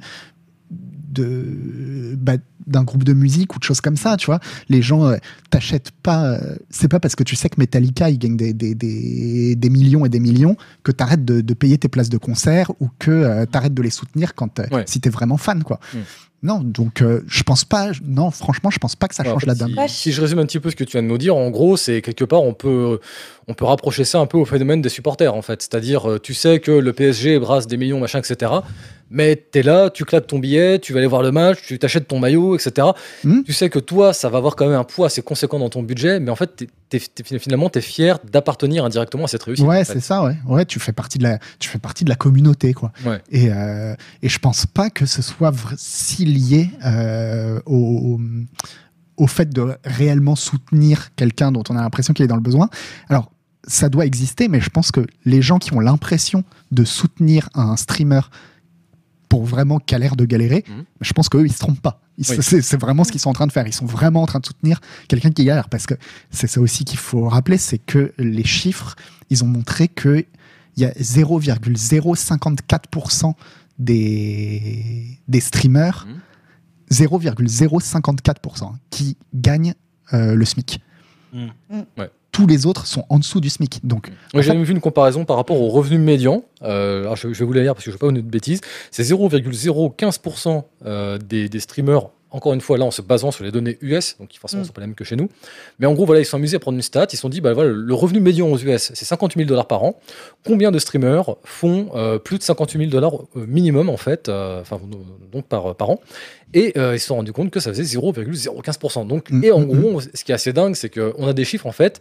de bah, d'un groupe de musique ou de choses comme ça, tu vois. Les gens euh, t'achètent pas. euh, c'est pas parce que tu sais que Metallica il gagne des, des, des, des millions et des millions que t'arrêtes de, de payer tes places de concert ou que euh, t'arrêtes de les soutenir quand euh, Ouais. si t'es vraiment fan, quoi. Mm. Non, donc je pense pas. Non, franchement, je pense pas que ça Alors, en change fait, la si- donne. Si, je résume un petit peu ce que tu viens de nous dire, en gros, c'est quelque part, on peut, on peut rapprocher ça un peu au phénomène des supporters, en fait. C'est-à-dire, tu sais que le PSG brasse des millions, machin, etc. mais t'es là, tu claques ton billet, tu vas aller voir le match, tu t'achètes ton maillot, etc. Hmm. Tu sais que toi, ça va avoir quand même un poids assez conséquent dans ton budget, mais en fait, finalement, t'es fier d'appartenir indirectement à cette réussite. Ouais, en fait. c'est ça, ouais. Ouais, tu fais partie de la, tu fais partie de la communauté, quoi. Ouais. Et, euh, et je pense pas que ce soit si lié euh, au, au fait de réellement soutenir quelqu'un dont on a l'impression qu'il est dans le besoin. Alors, ça doit exister, mais je pense que les gens qui ont l'impression de soutenir un streamer pour vraiment qu'à l'air de galérer, Mhm. je pense qu'eux, ils se trompent pas. Oui. C'est c'est vraiment ce qu'ils sont en train de faire. Ils sont vraiment en train de soutenir quelqu'un qui galère. Parce que c'est ça aussi qu'il faut rappeler, c'est que les chiffres, ils ont montré que il y a 0,054% des, des streamers, Mhm. 0,054% qui gagnent euh, le SMIC. Mhm. Mhm. Ouais. Tous les autres sont en dessous du SMIC. Donc, j'ai même vu une comparaison par rapport au revenu médian. Euh, je, vais vous la lire parce que je ne veux pas vous dire de bêtises. C'est 0,015% euh, des streamers, encore une fois, là, en se basant sur les données US, donc qui forcément ne Mm. sont pas les mêmes que chez nous. Mais en gros, voilà, ils sont amusés à prendre une stat. Ils se sont dit, bah, voilà, le revenu médian aux US, c'est 58 000 dollars par an. Combien de streamers font euh, plus de 58 000 dollars euh, minimum, en fait, euh, enfin, donc par, par an Et ils se sont rendus compte que ça faisait 0,015%. Donc, Mm, et en mm, gros, ce qui est assez dingue, c'est qu'on a des chiffres, en fait,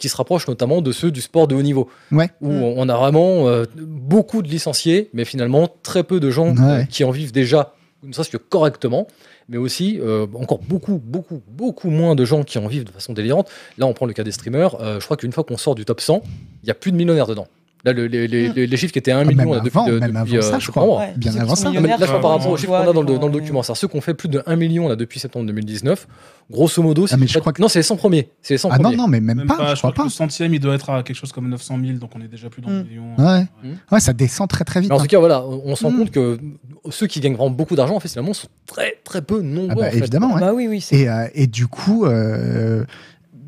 qui se rapprochent notamment de ceux du sport de haut niveau ouais. où Mm. on a vraiment beaucoup de licenciés, mais finalement très peu de gens Ouais. qui en vivent déjà, ne serait-ce que correctement, mais aussi euh, encore beaucoup, beaucoup, beaucoup moins de gens qui en vivent de façon délirante. Là, on prend le cas des streamers. euh, je crois qu'une fois qu'on sort du top 100, il n'y a plus de millionnaires dedans. Là, le- les, les- Mm. les- chiffres qui étaient à 1 Ah, million même là, depuis, avant, de- même depuis, avant ça, euh, je crois. Ouais, bien avant ça. Ah, là, je parle par rapport aux chiffres qu'on a dans le, dans le document. C'est-à-dire ceux qui ont fait plus de 1 million là, depuis septembre 2019. Grosso modo, c'est Ah, je crois que- non, c'est les 100 premiers. C'est les 100 Ah non, premiers. non, mais même, Même pas, pas, je crois que pas. le centième, il doit être à quelque chose comme 900 000, donc on est déjà plus dans le million. Ouais. Ouais, ça descend très très vite. Mais en hein. tout cas, voilà, on, se rend Mm. compte que ceux qui gagnent vraiment beaucoup d'argent, en fait, finalement, sont très très peu nombreux. Ah évidemment, ouais. Bah oui, oui. c'est- Et, euh, et du coup, euh,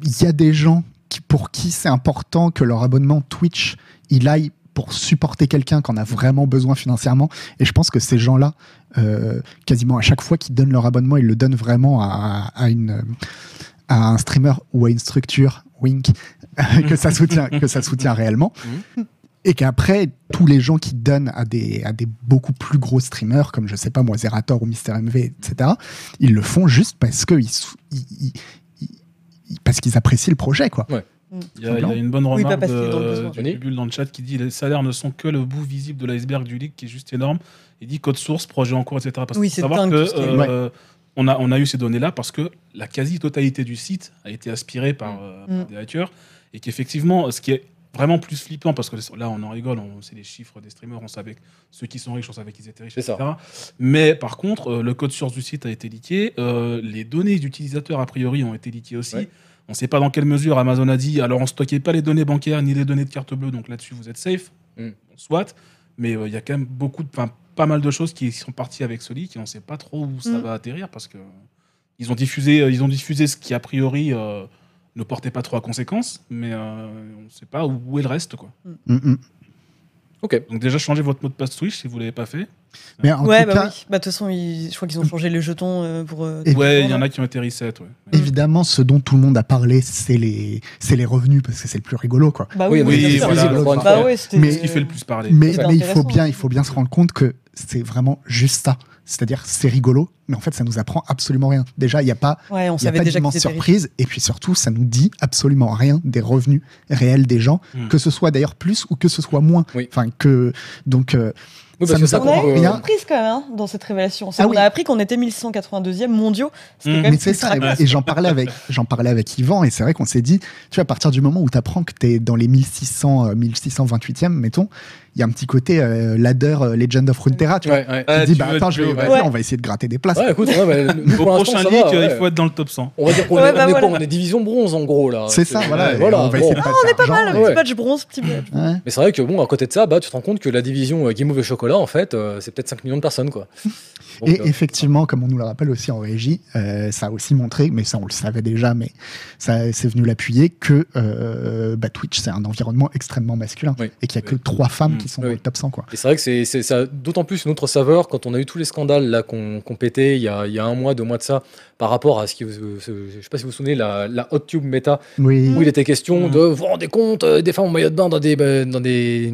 il y a des gens qui, pour qui c'est important que leur abonnement Twitch, il aille pour supporter quelqu'un qu'on a vraiment besoin financièrement. Et je pense que ces gens-là, euh, quasiment à chaque fois qu'ils donnent leur abonnement, ils le donnent vraiment à, à une, à un streamer ou à une structure, wink, <laughs> que ça soutient, que ça soutient réellement. Et qu'après, tous les gens qui donnent à des, à des beaucoup plus gros streamers, comme je sais pas moi, Zerator ou Mister MV, etc., ils le font juste parce que ils, sou- ils- ils- ils- parce qu'ils apprécient le projet, quoi. Il y, a, il y a une bonne Oui, remarque le de, du Bulle dans le chat qui dit les salaires ne sont que le bout visible de l'iceberg du leak qui est juste énorme. Il dit code source, projet en cours, etc. Parce Oui, c'est faut savoir que euh, on, a, on a eu ces données-là parce que la quasi-totalité du site a été aspirée par, euh, par Mm. des hackers et qu'effectivement, ce qui est vraiment plus flippant, parce que là on en rigole, on sait les chiffres des streamers, on savait que ceux qui sont riches, on savait qu'ils étaient riches, ça. etc. Mais par contre, euh, le code source du site a été leaké, euh, les données d'utilisateurs a priori ont été leakées aussi. Ouais. On ne sait pas dans quelle mesure Amazon a dit alors on stockait pas les données bancaires ni les données de carte bleue, donc là-dessus vous êtes safe. Mm. Soit, mais euh, il y a quand même beaucoup de, pas mal de choses qui sont parties avec ce leak et on ne sait pas trop où ça Mm. va atterrir parce que ils ont diffusé, euh, ils ont diffusé ce qui a priori euh, ne portait pas trop à conséquence, mais euh, on ne sait pas où, est le reste quoi. Mm, mm. Ok. Donc déjà changez votre mot de passe Twitch si vous l'avez pas fait. Mais en Ouais, tout bah cas, oui. Bah, de toute façon, ils- je crois qu'ils ont changé les jetons euh, pour. euh, Ouais, il y en a qui ont été reset. Ouais. évidemment, ce dont tout le monde a parlé, c'est les, c'est les revenus, parce que c'est le plus rigolo, quoi. Bah Oui, oui, oui, voilà, une Bah ouais. Mais- Ce qui fait le plus parler. Mais, il faut bien, il faut bien se rendre compte que c'est vraiment juste ça. C'est-à-dire, c'est rigolo, mais en fait, ça nous apprend absolument rien. Déjà, il n'y a pas, Ouais, on il y a pas déjà d'immense surprise, et puis surtout, ça nous dit absolument rien des revenus réels des gens, Hmm. que ce soit d'ailleurs plus ou que ce soit moins. Oui. Enfin, que donc. euh, Oui, Ça nous ça, a- On a qu'on eu peut- une Rien. surprise quand même hein, dans cette révélation. Ah oui. a appris qu'on était 1182e mondiaux. C'était Mm. quand même Mais c'est ça, et- j'en parlais avec, j'en parlais avec Yvan, et c'est vrai qu'on s'est dit, tu vois, à partir du moment où tu apprends que tu es dans les 1600, euh, 1628e, mettons, il y a un petit côté euh, ladder euh, Legend of Runeterra, tu vois. Ouais, ouais. Tu Ah, te dis, tu bah veux attends, je vais, vas-y, on va essayer de gratter des places. Ouais, écoute, ouais, bah, nous, <laughs> Au prochain leak, va, ouais. il faut être dans le top 100. On va dire qu'on <laughs> Ouais, est, bah on est voilà. on est division bronze en gros là. C'est ça, voilà. ouais, et voilà. on va bon. essayer de pas on est pas mal, petit badge bronze, petit badge. ouais. Mais c'est vrai que bon, à côté de ça, bah, tu te rends compte que la division euh, Game of the Chocolat, en fait, c'est peut-être 5 millions de personnes, quoi. <laughs> Et effectivement, comme on nous le rappelle aussi en régie, ça a aussi montré, mais ça on le savait déjà, mais ça c'est venu l'appuyer, que bah, Twitch c'est un environnement extrêmement masculin et qu'il n'y a que trois femmes Mm. Qui sont Oui. top 100. Quoi. Et c'est vrai que c'est, c'est, ça d'autant plus une autre saveur quand on a eu tous les scandales là qu'on, qu'on pétait il y, a, il y a un mois, deux mois de ça, par rapport à ce qui, vous- ce- je sais pas si vous vous souvenez, la, la hot tube méta, Oui, où il était question Mm. de vous vous rendez compte euh, des femmes en maillot de bain dans des, bah, dans des,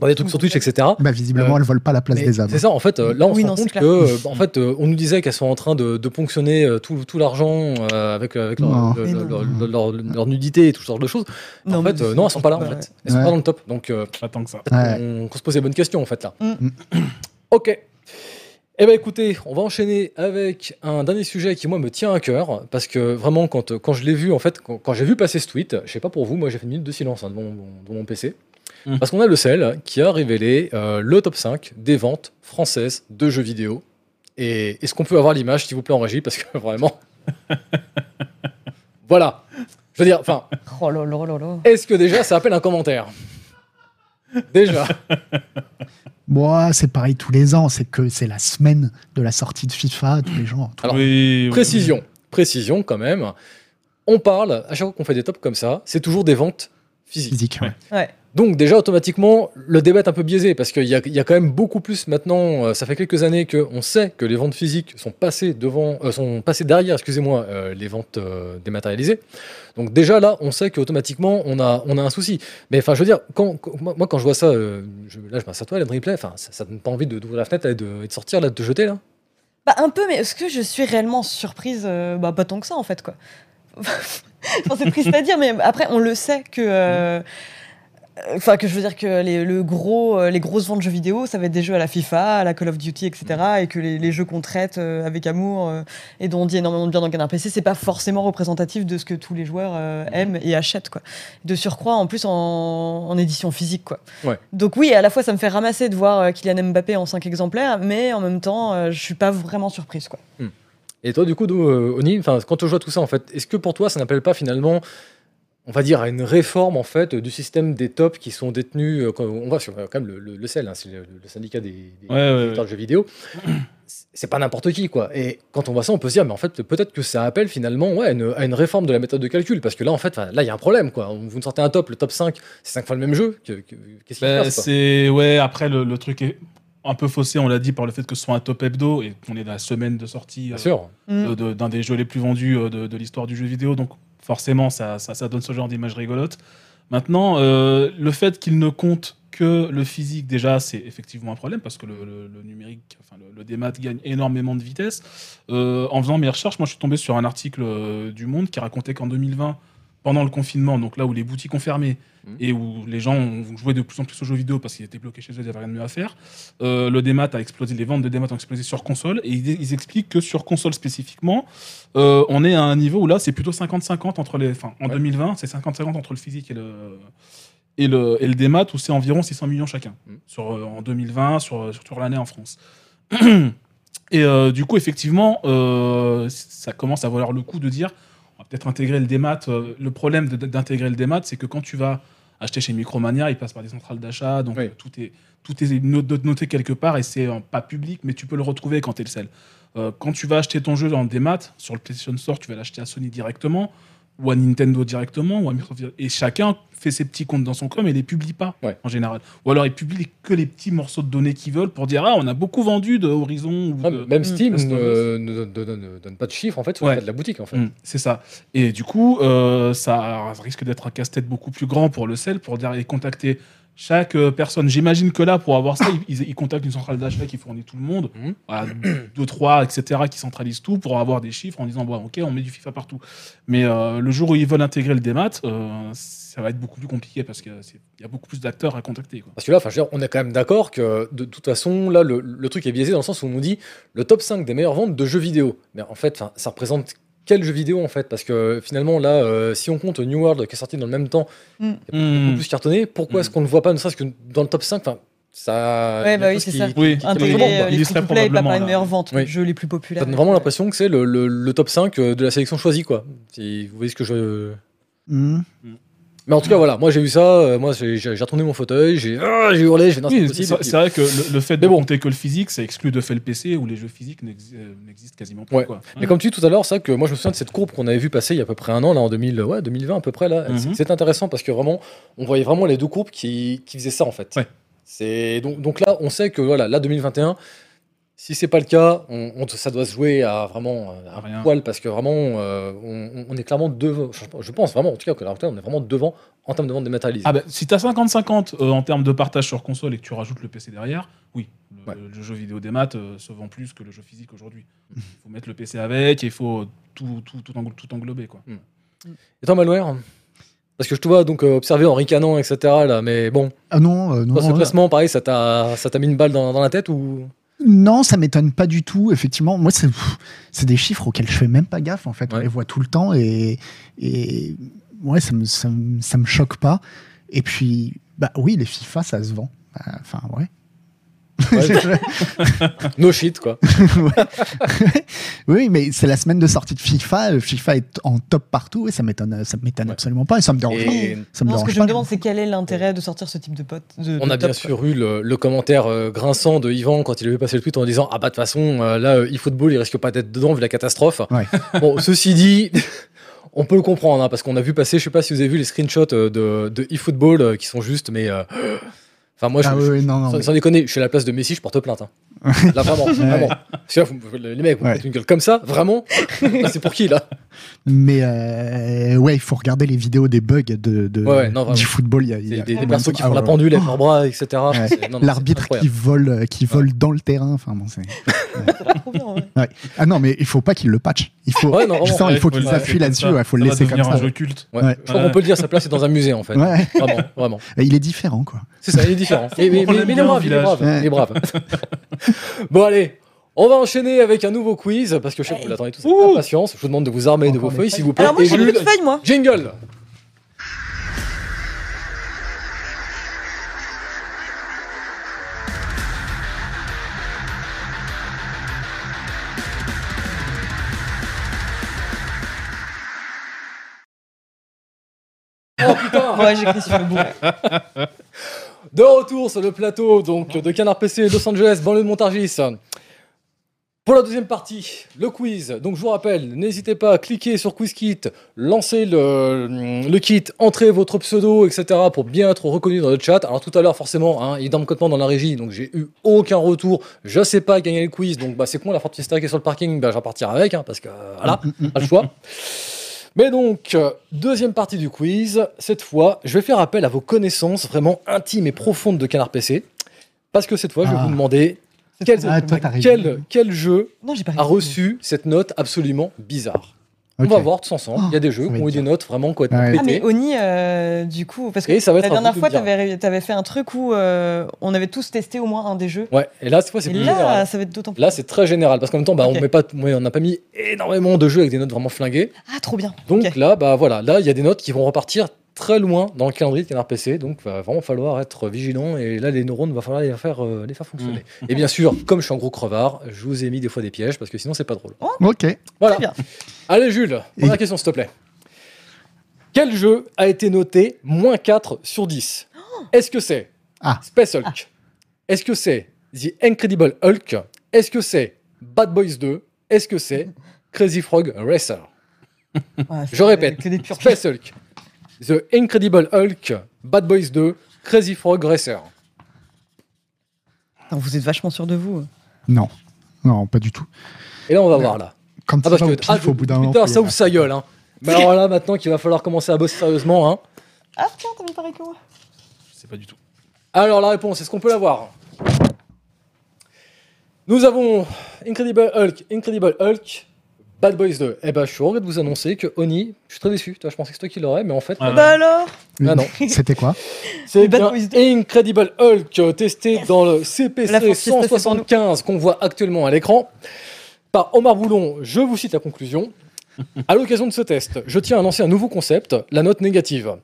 par des trucs sur Twitch, etc. Bah, visiblement, Euh, elles volent pas la place des hommes. C'est ça, en fait, euh, là on Oui, se non, rend compte que, euh, en fait, euh, on nous disait qu'elles sont en train de, de ponctionner tout, tout l'argent euh, avec, avec leur, Non. leur, Mais non. leur- leur- leur nudité et tout ce genre de choses. en mais fait, euh, non, elles sont pas là, en ouais. fait. Elles sont pas dans le top. Donc, euh, Pas tant que ça. On, se pose les bonnes questions, en fait, là. Mm. <clears throat> ok. Eh ben écoutez, on va enchaîner avec un dernier sujet qui moi me tient à cœur parce que vraiment quand, quand je l'ai vu en fait quand, quand j'ai vu passer ce tweet, je sais pas pour vous, moi j'ai fait une minute de silence hein, mon PC Mm. parce qu'on a le sel qui a révélé euh, le top 5 des ventes françaises de jeux vidéo et est-ce qu'on peut avoir l'image s'il vous plaît en régie? Parce que <laughs> vraiment <laughs> voilà, je veux dire enfin Oh là là là là. est-ce que déjà ça appelle un commentaire? Déjà <laughs> Moi, c'est pareil tous les ans. C'est que c'est la semaine de la sortie de FIFA. Tous les gens. Alors, Oui, oui, Précision, précision quand même. On parle, à chaque fois qu'on fait des tops comme ça, c'est toujours des ventes physique. ouais. Ouais. Donc déjà, automatiquement, le débat est un peu biaisé, parce qu'il y a, il y a quand même beaucoup plus maintenant, euh, ça fait quelques années qu'on sait que les ventes physiques sont passées, devant, euh, sont passées derrière excusez-moi, euh, les ventes euh, dématérialisées. Donc déjà là, on sait qu'automatiquement, on a, on a un souci. Mais enfin, je veux dire, quand, quand- moi, quand je vois ça, euh, je, là je m'assieds à toi, Ripley, enfin, ça, ça donne pas envie de- d'ouvrir la fenêtre et de, et de sortir, là, de te jeter là Bah un peu, mais est-ce que je suis réellement surprise? Euh, Bah pas tant que ça en fait quoi. Enfin, c'est triste à dire, mais après on le sait que. euh, Enfin, que je veux dire que les, le gros, euh, les grosses ventes de jeux vidéo, ça va être des jeux à la FIFA, à la Call of Duty, etc. Et que les, les jeux qu'on traite euh, avec amour euh, et dont on dit énormément de bien dans Canard PC, c'est pas forcément représentatif de ce que tous les joueurs euh, aiment et achètent. Quoi. De surcroît, en plus en, en édition physique. Quoi. Ouais. Donc oui, à la fois ça me fait ramasser de voir Kylian Mbappé en 5 exemplaires, mais en même temps, je suis pas vraiment surprise. Quoi. Et toi, du coup, euh, Oni, quand on joue à tout ça, en fait, est-ce que pour toi, ça n'appelle pas finalement, on va dire, à une réforme en fait du système des tops qui sont détenus, euh, on voit sur euh, quand même le, le, le CEL, hein, c'est le, le syndicat des, des Ouais, ouais, éditeurs de jeux vidéo. C'est pas n'importe qui, quoi. Et quand on voit ça, on peut se dire, mais en fait, peut-être que ça appelle finalement ouais, à, une, à une réforme de la méthode de calcul. Parce que là, en fait, là, il y a un problème, quoi. Vous nous sortez un top, le top 5, c'est 5 fois le même jeu. Que- que- Qu'est-ce qui se Bah, passe, c'est ouais. Après, le, le truc est un peu faussé. On l'a dit par le fait que ce soit un top hebdo et qu'on est dans la semaine de sortie euh. Mm. de- de- d'un des jeux les plus vendus euh, de, de l'histoire du jeu vidéo. Donc forcément, ça, ça, ça donne ce genre d'image rigolote. Maintenant, euh, le fait qu'il ne compte que le physique, déjà, c'est effectivement un problème parce que le, le- le numérique, enfin le, le démat gagne énormément de vitesse. Euh, en faisant mes recherches, moi, je suis tombé sur un article euh, du Monde qui racontait qu'en 2020, pendant le confinement, donc là où les boutiques ont fermé Mhm. et où les gens ont joué de plus en plus aux jeux vidéo parce qu'ils étaient bloqués chez eux, ils n'avaient rien de mieux à faire, euh, le démat a explosé, les ventes de démat ont explosé sur console et ils, ils expliquent que sur console spécifiquement, euh, on est à un niveau où là c'est plutôt 50-50 entre les. Enfin, en Ouais. 2020, c'est 50-50 entre le physique et le. Et le, et le démat, où c'est environ 600 millions chacun Mhm. sur, euh, en 2020, sur, sur l'année en France. <clears throat> et euh, du coup, effectivement, euh, ça commence à valoir le coup de dire peut-être intégrer le démat. Euh, le problème d'intégrer le démat, c'est que quand tu vas acheter chez Micromania, il passe par des centrales d'achat, donc Oui. tout est tout est no- noté quelque part et c'est pas public, mais tu peux le retrouver quand tu es le sel. Euh, quand tu vas acheter ton jeu en démat sur le PlayStation Store, tu vas l'acheter à Sony directement ou à Nintendo directement ou à Microsoft et chacun fait ses petits comptes dans son com et les publie pas Ouais. en général. Ou alors ils publient que les petits morceaux de données qu'ils veulent pour dire ah on a beaucoup vendu de Horizon ou Ouais, de- même Steam Last of ne, ne- ne- ne- ne donne pas de chiffres en fait sur Ouais. de la boutique en fait. Mm, c'est ça. Et du coup, euh, ça risque d'être un casse-tête beaucoup plus grand pour le sel, pour dire aller contacter chaque euh, personne. J'imagine que là, pour avoir ça, ils, contactent une centrale d'achat qui fournit tout le monde, Mhm. voilà, deux, trois, etc., qui centralisent tout pour avoir des chiffres en disant, bon, ok, on met du FIFA partout. Mais euh, le jour où ils veulent intégrer le démat, euh, ça va être beaucoup plus compliqué parce qu'il y a beaucoup plus d'acteurs à contacter. Quoi. Parce que là, enfin, on est quand même d'accord que de toute façon, là, le, le truc est biaisé dans le sens où on nous dit le top 5 des meilleures ventes de jeux vidéo. Mais en fait, ça représente quel jeu vidéo en fait Parce que finalement, là, euh, si on compte New World qui est sorti dans le même temps, Mm. beaucoup Mm. plus cartonné, pourquoi Mm. est-ce qu'on ne le voit pas, ne serait-ce que dans le top 5 Enfin, ça. Ouais, bah oui, c'est qui- ça. qui- Oui, qui- Intégrer euh, les serait free-to-play, pas par là. meilleures ventes, Oui. les jeux les plus Ça populaires. donne vraiment l'impression que c'est le, le- le top 5 de la sélection choisie, quoi. Si vous voyez ce que je. Hmm. Mais en tout cas, voilà, moi j'ai eu ça, euh, moi j'ai retourné mon fauteuil, j'ai ah, j'ai hurlé, j'ai fait non, c'est pas c'est possible. c'est vrai que le, le fait de Mais bon. compter que le physique, ça exclut de fait le PC où les jeux physiques n'exi- euh, n'existent quasiment plus. Ouais. Quoi. Mais comme tu dis tout à l'heure, c'est vrai que moi je me souviens de cette courbe qu'on avait vu passer il y a à peu près un an, là en 2000, ouais, 2020 à peu près là. C'est- Mhm. C'est intéressant parce que vraiment, on voyait vraiment les deux courbes qui, qui faisaient ça en fait. Ouais. C'est donc, donc là, on sait que voilà, là 2021, Si c'est pas le cas, on, on- ça doit se jouer à vraiment euh, À un rien. poil parce que vraiment, euh, on, on est clairement devant. je- pense vraiment, en tout cas, que là, on est vraiment devant en termes de vente dématérialisée. Ah bah, si t'as 50-50 euh, en termes de partage sur console et que tu rajoutes le PC derrière, oui, le, Ouais. le jeu vidéo des maths euh, se vend plus que le jeu physique aujourd'hui. Il faut mettre le PC avec et il faut tout, tout, tout, englo- tout englober. Quoi. Et toi, Malware? Parce que je te vois donc observer en ricanant, etc. Là, mais bon, Ah non, euh, non. toi, ce placement, pareil, ça t'a ça t'a mis une balle dans, dans la tête ou? Non, ça m'étonne pas du tout. Effectivement, moi, c'est des chiffres auxquels je fais même pas gaffe. En fait, on les voit tout le temps et, et ouais, ça me, ça, me, ça me choque pas. Et puis, bah oui, les FIFA, ça se vend. Bah, Enfin, ouais. Ouais. <laughs> no shit quoi <laughs> oui, mais c'est la semaine de sortie de FIFA. FIFA est en top partout et ça m'étonne, ça m'étonne Ouais. absolument pas et ça me dérange Et pas. Ça me Non, ce que je pas. me demande, c'est quel est l'intérêt de sortir ce type de pote. de- On de a bien sûr eu le, le commentaire euh, grinçant de Yvan quand il avait passé le tweet en disant Ah bah de toute façon, euh, là, euh, eFootball, il risque pas d'être dedans vu la catastrophe. Ouais. <laughs> Bon, ceci dit, on peut le comprendre hein, parce qu'on a vu passer, je sais pas si vous avez vu les screenshots de, de eFootball euh, qui sont juste, mais. euh, Enfin, moi, je, Ah je- ouais, non, non, sans, mais- sans déconner, je suis à la place de Messi, je porte plainte. hein. Là, vraiment, <laughs> vraiment. Parce que là, vous- les mecs, vous Ouais. faites une gueule comme ça, vraiment C'est pour qui, là? Mais euh, ouais, il faut regarder les vidéos des bugs de, de Ouais, ouais, non, du football. Il y a, y a- des, des Ah, persos qui font la pendule avec leurs bras, etc. L'arbitre qui vole, euh, qui vole dans le terrain. Enfin bon, c'est. Vrai. Ah non, mais il faut pas qu'il le patch. Il faut. Ouais, non, il faut qu'il s'appuie là-dessus. Il faut le laisser comme ça. un jeu culte. Ouais. Ouais. Je crois qu'on peut le dire, sa place est dans un musée, en fait. Ouais. Vraiment, vraiment. Et il est différent, quoi. C'est ça, il est différent. <laughs> Mais, mais- On mais- l'aime mais il est brave, il est brave, Ouais. il est brave. bon, allez. On va enchaîner avec un nouveau quiz, parce que je sais que vous l'attendez tous avec impatience. Je vous demande de vous armer de vos feuilles, s'il vous plaît. Alors moi, j'ai plus de Jules, feuilles, moi. Jingle <laughs> Ouais, j'écris sur le bout. De retour sur le plateau donc de Canard PC Los Angeles, banlieue de Montargis. Pour la deuxième partie, le quiz. Donc je vous rappelle, n'hésitez pas à cliquer sur QuizKit, lancer le, le kit, entrez votre pseudo, etc. pour bien être reconnu dans le chat. Alors tout à l'heure, forcément, hein, il est dans le cotement dans la régie, donc j'ai eu aucun retour. Je sais pas gagner le quiz, donc bah, c'est con, la forte qui est sur le parking, bah, je vais partir avec, hein, parce que euh, voilà, pas le choix. Mais donc, euh, deuxième partie du quiz. Cette fois, je vais faire appel à vos connaissances vraiment intimes et profondes de Canard PC. Parce que cette fois, je vais Ah. vous demander quel, Ah, toi, t'as quel, jeu Non, j'ai pas a reçu cette note absolument bizarre. On va voir tous ensemble. Il y a des jeux ça qui ont eu des notes vraiment complètement Ouais. Ah, mais. Oni, euh, du coup, parce que Et ça va être la dernière fois, tu avais, fait un truc où euh, on avait tous testé au moins un des jeux. Ouais, et là, cette fois, c'est Et plus là, général. ça va être d'autant plus. Là, c'est très général. Parce qu'en même temps, bah, on met pas, on n'a pas mis énormément de jeux avec des notes vraiment flinguées. Ah, trop bien. Donc là, bah voilà, là, il y a des notes qui vont repartir très loin dans le calendrier de Canard PC. Donc, va vraiment falloir être vigilant. Et là, les neurones, va falloir les faire, euh, les faire fonctionner. Mm. Et bien sûr, comme je suis un gros crevard, je vous ai mis des fois des pièges parce que sinon, c'est pas drôle. Ok. Voilà. Très bien. Allez, Jules, première Et- question, s'il te plaît. Quel jeu a été noté moins 4 sur 10 Est-ce que c'est Ah. Space Hulk? Est-ce que c'est The Incredible Hulk? Est-ce que c'est Bad Boys 2 Est-ce que c'est Crazy Frog Racer? Ouais, Je répète. Space Hulk, The Incredible Hulk, Bad Boys 2, Crazy Frog Racer. Putain, Vous êtes vachement sûr de vous. Non. Non, pas du tout. Et là, on va voir là. Quand Ah, parce au que pif, ah, au bout d'un moment. putain, ça ouvre sa gueule. Hein. Mais alors là, maintenant qu'il va falloir commencer à bosser sérieusement. Hein. Ah, tiens, t'as mis pareil que moi? Je sais pas du tout. Alors la réponse, est-ce qu'on peut l'avoir Nous avons Incredible Hulk, Incredible Hulk, Bad Boys 2. Eh ben, je suis heureux de vous annoncer que Oni, je suis très déçu. Toi, je pensais que c'est toi qui l'aurais, mais en fait, Ah, Bah alors Ah non. <laughs> C'était quoi c'est Bad Boys 2. Incredible Hulk testé dans le CPC force fiesta, c'est pour 175 qu'on voit actuellement à l'écran par Omar Boulon. Je vous cite la conclusion. À l'occasion de ce test, je tiens à lancer un nouveau concept, la note négative.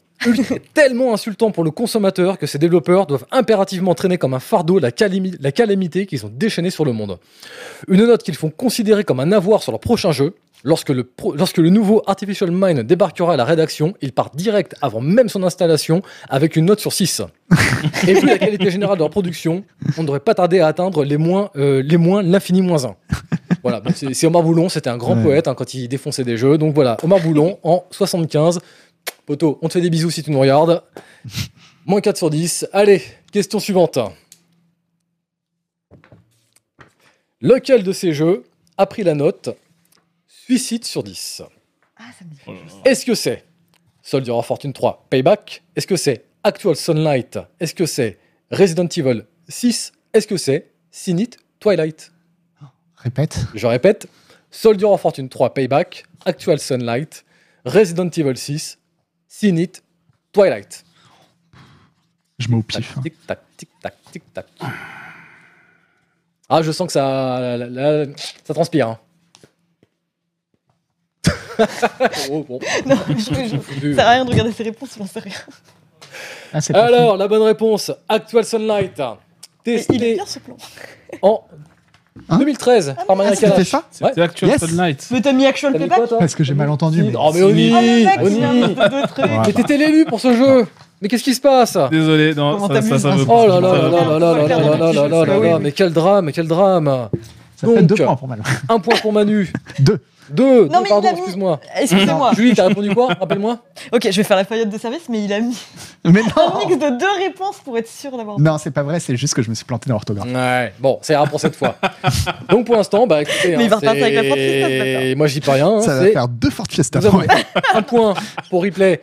Tellement insultant pour le consommateur que ses développeurs doivent impérativement traîner comme un fardeau la, calimi- la calamité qu'ils ont déchaînée sur le monde. Une note qu'ils font considérer comme un avoir sur leur prochain jeu. Lorsque le, pro- lorsque le nouveau Artificial Mind débarquera à la rédaction, il part direct avant même son installation avec une note sur 6. Et vu la qualité générale de leur production, on ne devrait pas tarder à atteindre les moins, euh, les moins l'infini moins 1. Voilà, c'est c'est Omar Boulon, c'était un grand Ouais. poète hein, quand il défonçait des jeux. Donc voilà, Omar Boulon en 75. Poto, on te fait des bisous si tu nous regardes. <laughs> Moins 4 sur 10. Allez, question suivante. Lequel de ces jeux a pris la note Suicide sur 10 Ah, ça me dit quelque chose. Est-ce que c'est Soldier of Fortune 3 Payback? Est-ce que c'est Actual Sunlight? Est-ce que c'est Resident Evil 6 Est-ce que c'est Sinit Twilight? Répète. Je répète Soldier of Fortune 3 Payback Actual Sunlight Resident Evil 6 Sinit Twilight Je mets au pif. Tic tac, tic tac, tic tac. Ah, je sens que ça, là, là, ça transpire. hein. <laughs> Oh, bon. Non, je, je, ça sert à rien de regarder ses réponses, j'en sais rien. Ah, Alors, la bonne réponse, Actual Sunlight, Mais il est testé bien ce plan. en Hein 2013 par Maria Ah, c'était ça C'était Actual Yes. Sunlight. Mais t'as mis Actual Parce que j'ai mal entendu. Mais... Oh, mais Oni, Ah, Oni. Mais t'étais l'élu pour ce jeu Mais qu'est-ce qui se passe? Désolé, non, Comment ça, ça, ça Oh là là là là là là là là là là là mais quel drame, quel drame Ça fait Donc, deux points pour mal. Un point pour Manu. <laughs> Deux. Deux, Non, deux, mais pardon, il a mis- excuse-moi. Excusez-moi. <laughs> Julie, t'as répondu quoi Rappelle-moi. <laughs> Ok, je vais faire la feuillette de service, mais il a mis <laughs> Mais un mix de deux réponses pour être sûr d'avoir. Non, c'est pas vrai, c'est juste que je me suis planté dans l'orthographe. Ouais, bon, ça ira pour cette fois. Donc pour l'instant, bah écoutez, Mais il va hein, repartir avec la Ford Fiesta, c'est-. Moi je dis pas rien. hein, Ça va c'est- faire deux Ford Fiesta. Avons un point pour replay,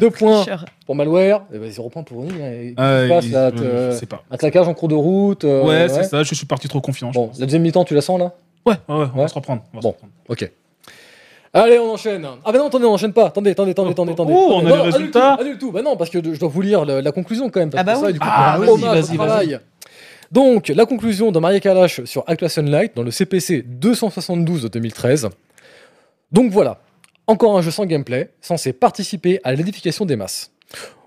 deux points. pour malware, et bah, zéro point pour qui Ah, se passe, il- là, euh, te- Je sais pas. Un claquage en cours de route. euh, Ouais, c'est ça, je suis parti trop confiant. Bon, la deuxième mi-temps, tu la sens là? Ouais, ouais, ouais, on Ouais. va se reprendre. on va se Bon. reprendre. Ok. Allez, on enchaîne. Ah bah non, attendez, on enchaîne pas. Attendez, attendez, attendez, attendez, attendez. Oh, on a Non, les non, résultats. Pas du tout, Bah non, parce que je dois vous lire le- la conclusion quand même. Parce Ah bah que ça, oui. du coup, Ah, vas-y, vas-y, travail. Donc, la conclusion de Maria Kalash sur Actual Sunlight dans le CPC 272 de 2013. Donc voilà, encore un jeu sans gameplay, censé participer à l'édification des masses.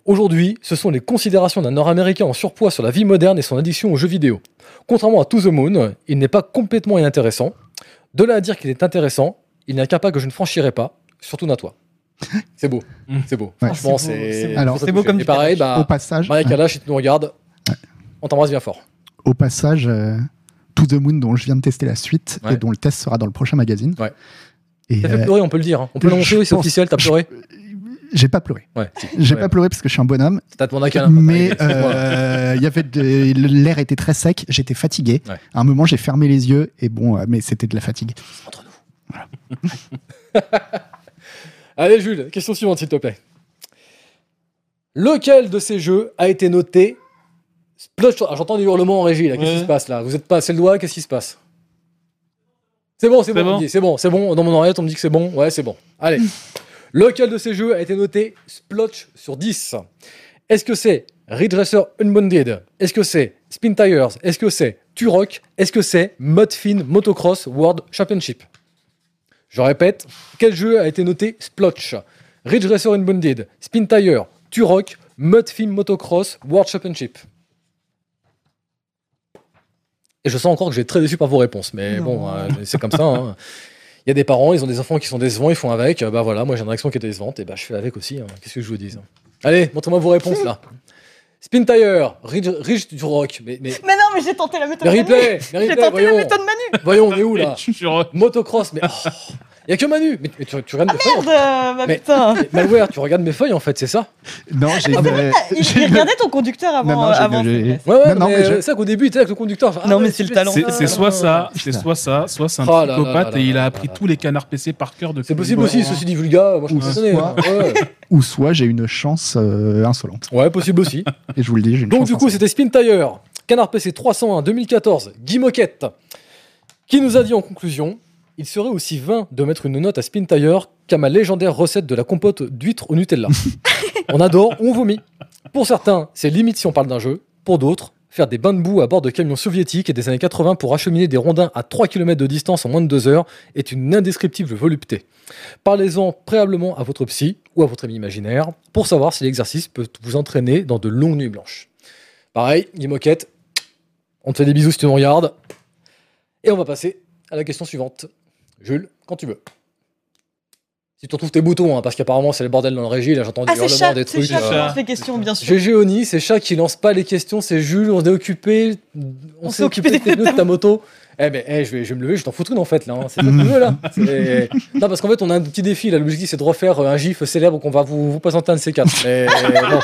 Aujourd'hui, ce sont les considérations d'un Nord-Américain en surpoids sur la vie moderne et son addiction aux jeux vidéo. Contrairement à To the Moon, il n'est pas complètement inintéressant. De là à dire qu'il est intéressant, il n'y a qu'un pas que je ne franchirai pas, surtout à toi. <laughs> C'est beau, Mm. c'est beau. Ouais. Franchement, C'est beau, c'est c'est beau. Alors, c'est beau comme Et du pareil, bah, Au passage, Maria Kalash, si tu nous regardes, on t'embrasse bien fort. au passage, euh, To the Moon, dont je viens de tester la suite Ouais. et dont le test sera dans le prochain magazine. Ouais. T'as fait euh, pleurer, on peut le dire. hein. On peut l'annoncer, c'est pense- officiel, t'as pleuré j'ai pas pleuré. Ouais, si. J'ai Ouais. pas pleuré parce que je suis un bonhomme, T'as demandé câlin. mais euh, <laughs> il y avait l'air était très sec, j'étais fatigué. Ouais. À un moment, j'ai fermé les yeux et bon, euh, mais c'était de la fatigue. Entre nous. <laughs> Allez, Jules, question suivante, s'il te plaît. Lequel de ces jeux a été noté Splotch Ah, J'entends des hurlements en régie, là. Qu'est-ce qui se passe, là Vous êtes pas c'est le doigt, qu'est-ce qui se passe C'est bon, c'est bon, c'est bon, c'est bon. Dans mon oreillette, on me dit que c'est bon. Ouais, c'est bon. Allez. <laughs> Lequel de ces jeux a été noté Splotch sur 10 Est-ce que c'est Ridge Racer Unbounded Est-ce que c'est Spin Tires Est-ce que c'est Turok Est-ce que c'est Mudfin Motocross World Championship Je répète, quel jeu a été noté Splotch? Ridge Racer Unbounded, Spin Tire, Turok, Mudfin Motocross World Championship Et je sens encore que j'ai très déçu par vos réponses, mais Non. bon, euh, c'est comme ça. hein. Il y a des parents, ils ont des enfants qui sont décevants, ils font avec. Bah voilà, moi j'ai une réaction qui est décevante, et bah je fais avec aussi. hein. Qu'est-ce que je vous dis hein. Allez, montrez-moi vos réponses là. Spin Tire, Ridge, Ridge Turok, mais, mais, Mais non, mais j'ai tenté la méthode mais Manu. replay, mais J'ai replay, tenté la voyons, méthode Manu. voyons, on est où là Je suis heureux. Motocross, mais oh, il y a que Manu. Mais, mais tu, tu regardes mes feuilles. Merde, euh, bah Mais- putain. Malware, tu regardes mes feuilles en fait, c'est ça? Non, j'ai Ah, Il, j'ai il regardait ton conducteur avant. Non, avant c'est. Ouais, ouais, Non, non, mais, mais je- c'est ça qu'au début, tu étais avec le conducteur. Ah, Non, mais c'est le talent. C'est c'est soit ça, c'est Putain. soit ça, soit c'est un Oh psychopathe et il a appris tous les canards PC par cœur depuis. C'est possible le aussi, ceci dit vulga, moi je soit- hein. <laughs> Ou soit j'ai une chance euh, insolente. ouais, possible aussi. <laughs> Et je vous le dis, j'ai une Donc chance du coup, c'était Spin Tire, Canard PC 301 2014, Guy Moquette, qui nous a dit en conclusion il serait aussi vain de mettre une note à Spin Tire qu'à ma légendaire recette de la compote d'huîtres au Nutella. <laughs> on adore ou on vomit. Pour certains, c'est limite si on parle d'un jeu. Pour d'autres, faire des bains de boue à bord de camions soviétiques et des années 80 pour acheminer des rondins à 3 km de distance en moins de 2 heures est une indescriptible volupté. Parlez-en préalablement à votre psy ou à votre ami imaginaire pour savoir si l'exercice peut vous entraîner dans de longues nuits blanches. Pareil, Guy Moquette, on te fait des bisous si tu nous regardes. Et on va passer à la question suivante. Jules, quand tu veux. Si tu retrouves tes boutons, hein, parce qu'apparemment c'est le bordel dans le régie, là j'entends des Ah, c'est hurlements, chat, des c'est trucs. chat qui euh, lance les questions, bien sûr. GG Oni, c'est chat qui lance pas les questions, c'est Jules, on est occupé, on, s'est occupé occupé des pneus de ta moto. Eh ben, eh, je, vais, je vais me lever, je t'en foutre une en fait là. hein. C'est pas mieux là. <laughs> Non, parce qu'en fait, on a un petit défi là. L'objectif c'est de refaire euh, un gif célèbre qu'on va vous, vous présenter un de ces quatre. Mais bon.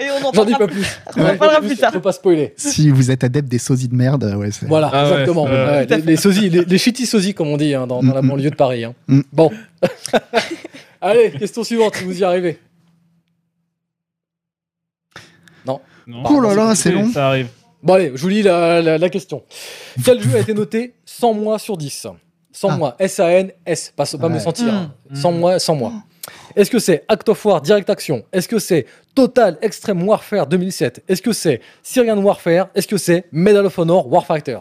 Et on en J'en dis pas plus. on en parlera plus tard. Faut pas spoiler. Si vous êtes adepte des sosies de merde, ouais, c'est. Voilà, Ah ouais, exactement. ouais. Ouais, les, les sosies, les, les shitty sosies, comme on dit hein, dans, dans la Mm, mm. banlieue de Paris. hein. Mm. Bon. <laughs> Allez, question suivante, si vous y arrivez. Non. Oh là là, c'est long. Ça arrive. Bon, allez, je vous lis la, la- la question. Quel jeu a été noté 100 mois sur 10 100 Ah. mois, S-A-N-S, pas, pas me sentir. hein. Mm. 100 mois, 100 mois. Est-ce que c'est Act of War Direct Action? Est-ce que c'est Total Extreme Warfare 2007 Est-ce que c'est Syrian Warfare? Est-ce que c'est Medal of Honor Warfighter?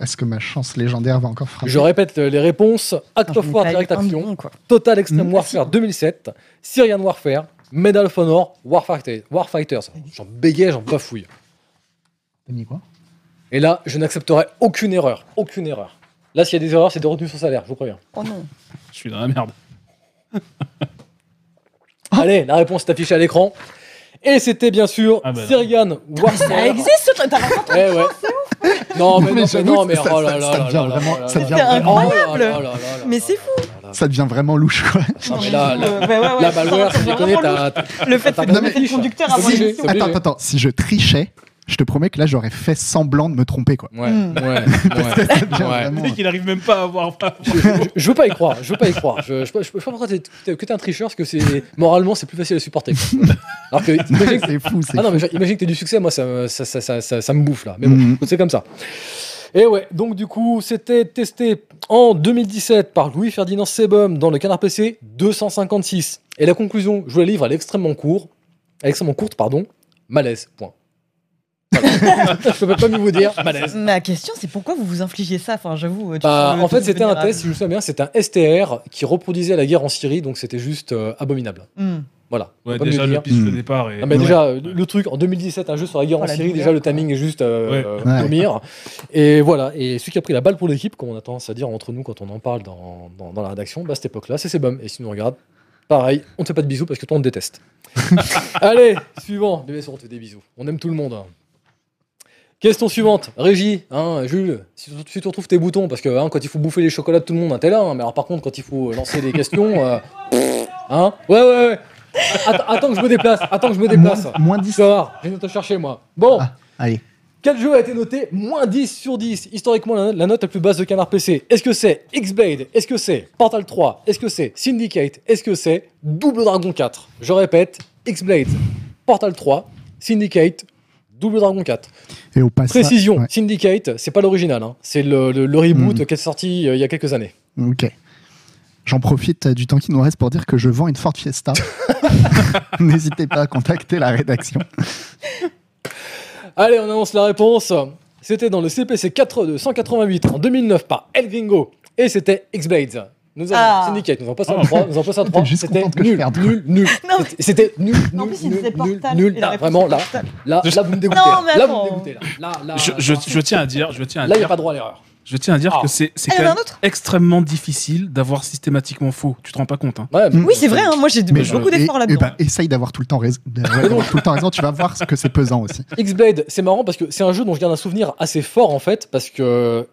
Est-ce que ma chance légendaire va encore frapper? Je répète les réponses Act J'en of War Direct Action. Total Extreme Mm. Warfare 2007, Syrian Warfare, Medal of Honor Warfighter, Warfighters. J'en bégaye, j'en bafouille. T'as mis quoi? Et là, je n'accepterai aucune erreur. Aucune erreur. Là, s'il y a des erreurs, c'est des retenues sur salaire, je vous préviens. Oh non. Je suis dans la merde. <laughs> Allez, la réponse est affichée à l'écran. Et c'était bien sûr Ah bah. Syrian Warfare. Ça existe ce truc, t'as Eh ouais. Non, <laughs> mais, non, mais, non, mais ça- oh là là ça vraiment- ça devient là incroyable. Mais c'est là. Ça devient vraiment louche, quoi. Non, mais là, là, ouais, ouais, ouais, là, ça malware, va si tu connais, vraiment t'as. t'as- Le fait de mettre le conducteur avant obligé. Attends, attends, attends. Si je trichais, je te promets que là, j'aurais fait semblant de me tromper, quoi. Ouais, Mm. ouais, <laughs> ouais. Le mec, il arrive même pas à avoir. Je, je- je veux pas y croire, je veux pas y croire. Je, je, je, je sais pas pourquoi t'es, t'es- que t'es un tricheur, parce que c'est moralement c'est plus facile à supporter. quoi. Alors que <laughs> imagine que- C'est fou, c'est ah non fou. mais imagine que t'as du succès, moi ça, me- ça, ça, ça, ça, ça me bouffe là. Mais bon, Mhm. c'est comme ça. Et ouais, donc du coup c'était testé en 2017 par Louis Ferdinand Sebum dans le Canard PC 256. Et la conclusion, je vous la livre, elle est extrêmement courte, extrêmement courte, pardon. Malaise. Point. Voilà. <laughs> je peux pas mieux vous dire. Malaise. Ma question, c'est pourquoi vous vous infligiez ça? Enfin, j'avoue. tu Bah, le en fait, tout c'était un test, si je me souviens bien, c'était un STR qui reproduisait la guerre en Syrie, donc c'était juste euh, abominable. Hmm. Voilà. Ouais, Faut pas déjà, mieux le dire. pitch de Hmm. départ. est- Ah, mais Ouais. déjà, le, le truc, en 2017, un jeu sur la guerre Oh, en Syrie, déjà le timing est juste euh, Ouais. euh, Ouais. Et voilà, et celui qui a pris la balle pour l'équipe, comme on a tendance à dire entre nous quand on en parle dans, dans, dans la rédaction, bah, à cette époque-là, c'est Sebum. Et si tu nous regardes, pareil, on ne te fait pas de bisous parce que toi on te déteste. <laughs> Allez, suivant. Sûr, on te fait des bisous. On aime tout le monde. hein. Question suivante, Régie, hein, Jules, si tu, si tu retrouves tes boutons, parce que hein, quand il faut bouffer les chocolats de tout le monde, hein, t'es là, hein, mais alors par contre, quand il faut lancer des questions, euh, <laughs> hein, ouais, ouais, ouais. Attends, attends que je me déplace, attends que je me déplace. Moins, moins Tu 10. vas voir, je viens de te chercher, moi. Bon, Ah. Allez. quel jeu a été noté moins 10 sur 10 Historiquement, la, la note la plus basse de Canard PC. Est-ce que c'est X-Blade? Est-ce que c'est Portal 3 Est-ce que c'est Syndicate? Est-ce que c'est Double Dragon 4 Je répète, X-Blade, Portal 3, Syndicate, Double Dragon 4. Et au passage. Précision, ouais, Syndicate, c'est pas l'original, hein. c'est le, le- le reboot Mhm. qui est sorti euh, il y a quelques années. Ok. J'en profite euh, du temps qui nous reste pour dire que je vends une Ford Fiesta. <laughs> <laughs> N'hésitez pas à contacter la rédaction. Allez, on annonce la réponse. C'était dans le CPC 4 de 188 en 2009 par El Gringo et c'était X-Blades. Nous avons Ah. Syndicate, nous avons passé un 3, nous avons passé un 3. T'es juste C'était nul, nul, <laughs> nul, C'était- C'était nul, En nul, plus, il nul, nul, nul. Là, vraiment, là, là, Je- là, vous me dégoûtez. Non, là. vous me dégoûtez. Là, là, là, Je, là, je- là, je tiens à dire, je tiens à là, il n'y a dire, pas droit à l'erreur. Je tiens à dire Ah. que c'est Ah, quand même extrêmement difficile d'avoir systématiquement faux. Tu te rends pas compte, hein Ouais. Oui, c'est vrai, hein, moi j'ai beaucoup d'efforts là-dedans. et ben, essaye d'avoir tout le temps raison. tout le temps raison, tu vas voir ce que c'est pesant aussi. <laughs> X-Blade, c'est marrant parce que c'est un jeu dont je garde un souvenir assez fort en fait, parce que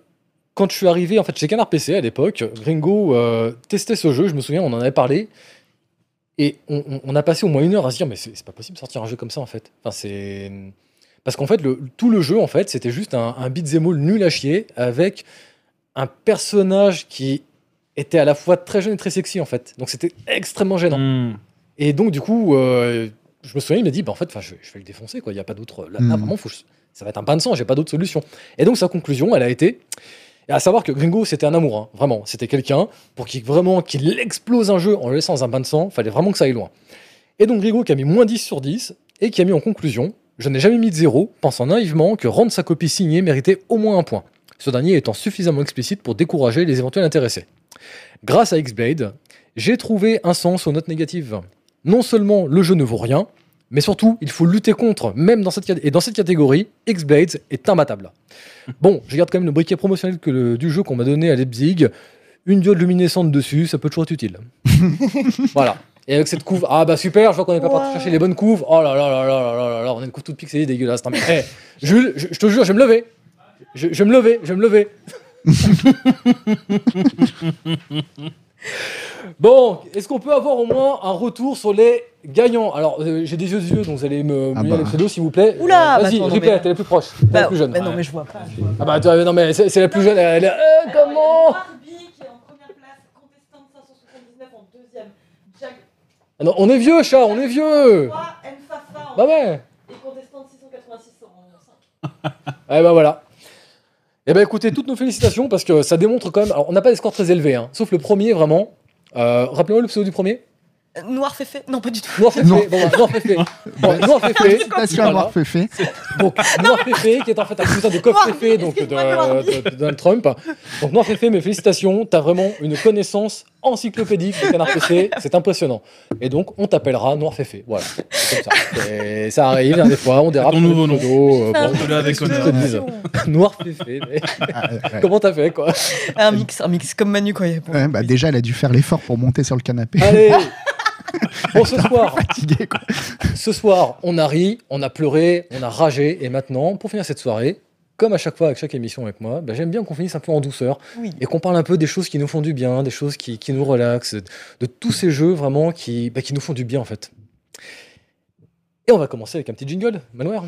quand je suis arrivé en fait chez Canard PC à l'époque, Gringo euh, testait ce jeu, je me souviens, on en avait parlé, et on, on- on a passé au moins une heure à se dire mais c'est c'est pas possible de sortir un jeu comme ça en fait. Enfin c'est parce qu'en fait le, tout le jeu en fait c'était juste un, un beat'em all nul à chier avec un personnage qui était à la fois très jeune et très sexy en fait. Donc c'était extrêmement gênant. Hmm. Et donc, du coup, euh, je me souviens, il m'a dit, bah, en fait, je, je vais le défoncer, quoi. Il n'y a pas d'autre. Là, là, Mm. vraiment, faut ça va être un bain de sang, j'ai pas d'autre solution. Et donc, sa conclusion, elle a été. Et à savoir que Gringo, c'était un amour, hein, vraiment. C'était quelqu'un pour qu'il vraiment qu'il explose un jeu en le laissant dans un bain de sang, fallait vraiment que ça aille loin. Et donc, Gringo qui a mis moins 10 sur 10 et qui a mis en conclusion Je n'ai jamais mis de zéro, pensant naïvement que rendre sa copie signée méritait au moins un point. Ce dernier étant suffisamment explicite pour décourager les éventuels intéressés. Grâce à X-Blade, j'ai trouvé un sens aux notes négatives. Non seulement le jeu ne vaut rien, mais surtout, il faut lutter contre, même dans cette, et dans cette catégorie, X-Blades est imbattable. Bon, je garde quand même le briquet promotionnel que le- du jeu qu'on m'a donné à Leipzig. Une diode luminescente dessus, ça peut toujours être utile. <laughs> voilà. Et avec cette couve, ah bah super, je vois qu'on n'est pas parti chercher les bonnes couves. Oh là là là là là là là, on a une couve toute pixelée, dégueulasse. Non, mais, hey, Jules, je, te jure, je vais me lever. Je, vais me lever, je vais me lever. <laughs> bon, est-ce qu'on peut avoir au moins un retour sur les gagnants? Alors, euh, j'ai des yeux de vieux, donc vous allez me ah bah. les pseudos, s'il vous plaît. Oula euh, bah Vas-y, bah, replay, t'es la plus proche, t'es la bah plus jeune. Non, mais je vois pas. Ah bah, non, mais c'est, la plus jeune, elle est... Euh, comment? Ah non, On est vieux, chat, on est vieux Bah ouais et contestante 686 en 5. <laughs> Eh ben voilà. Eh ben écoutez, toutes nos félicitations parce que ça démontre quand même. Alors, on n'a pas des scores très élevés, hein, sauf le premier vraiment. Euh, Rappelez-moi le pseudo du premier. Noir Féfé Non, pas du tout. Noir Féfé. Non. Bon, bah, Noir Féfé. Bon, Noir Féfé. Félicitations à Voilà. Noir Féfé. Donc, Noir Féfé, qui est en fait un cousin de Coq Noir Féfé, donc de, de- de Donald Trump. Donc, Noir Féfé, mes félicitations. T'as vraiment une connaissance encyclopédique de Canard PC. C'est impressionnant. Et donc, on t'appellera Noir Féfé. Voilà. C'est comme ça. Et ça arrive, hein, des fois, on dérape. ton nouveau nom. euh, bon, avec <laughs> Noir Féfé. mais Ah, ouais. Comment t'as fait, quoi? Un mix, un mix comme Manu quand il. Ouais, bah, déjà, elle a dû faire l'effort pour monter sur le canapé. Allez <laughs> Bon, ce soir, quoi. ce soir, on a ri, on a pleuré, on a ragé, et maintenant, pour finir cette soirée, comme à chaque fois avec chaque émission avec moi, ben, j'aime bien qu'on finisse un peu en douceur Oui. et qu'on parle un peu des choses qui nous font du bien, des choses qui, qui nous relaxent, de tous ces jeux vraiment qui, ben, qui nous font du bien en fait. Et on va commencer avec un petit jingle, Manoir.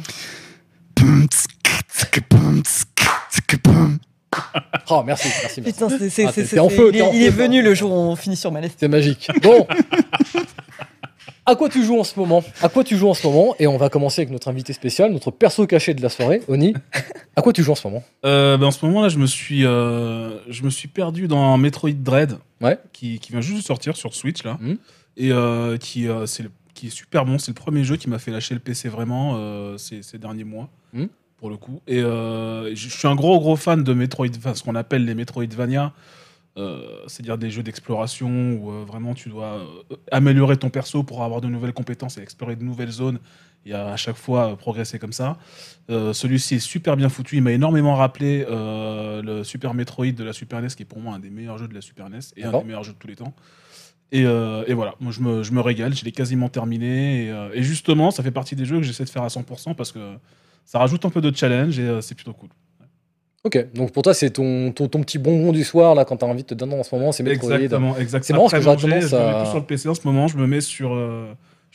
Oh, merci, merci, merci. Putain, c'est, c'est, Ah, c'est, t'es- c'est- t'es en feu, il, est, il est feu, venu le jour où on finit sur ma liste. C'est magique. Bon. <laughs> À quoi tu joues en ce moment? À quoi tu joues en ce moment? Et on va commencer avec notre invité spécial, notre perso caché de la soirée, Oni. À quoi tu joues en ce moment? Euh, ben, en ce moment là, je me suis, euh, je me suis perdu dans Metroid Dread, Ouais. qui, qui vient juste de sortir sur Switch là, Mhm. et euh, qui, c'est le- qui est super bon. C'est le premier jeu qui m'a fait lâcher le PC vraiment ces, ces derniers mois, Mhm. pour le coup. Et je je suis un gros gros fan de Metroid, enfin, ce qu'on appelle les Metroidvania. Euh, c'est-à-dire des jeux d'exploration où euh, vraiment tu dois euh, améliorer ton perso pour avoir de nouvelles compétences et explorer de nouvelles zones et à, à chaque fois progresser comme ça. Celui-ci est super bien foutu. Il m'a énormément rappelé le Super Metroid de la Super NES, qui est pour moi un des meilleurs jeux de la Super NES et un des meilleurs jeux de tous les temps. Et, et voilà, moi je me, je me régale, je l'ai quasiment terminé. Et, et justement, ça fait partie des jeux que j'essaie de faire à 100% parce que ça rajoute un peu de challenge et c'est plutôt cool. Ok, donc pour toi, c'est ton, ton, ton petit bonbon du soir, là, quand t'as envie de te donner en ce moment, c'est Metroid. Exactement, exactement. C'est marrant parce que manger, tendance je me mets plus sur le PC en ce moment, je me mets sur, euh,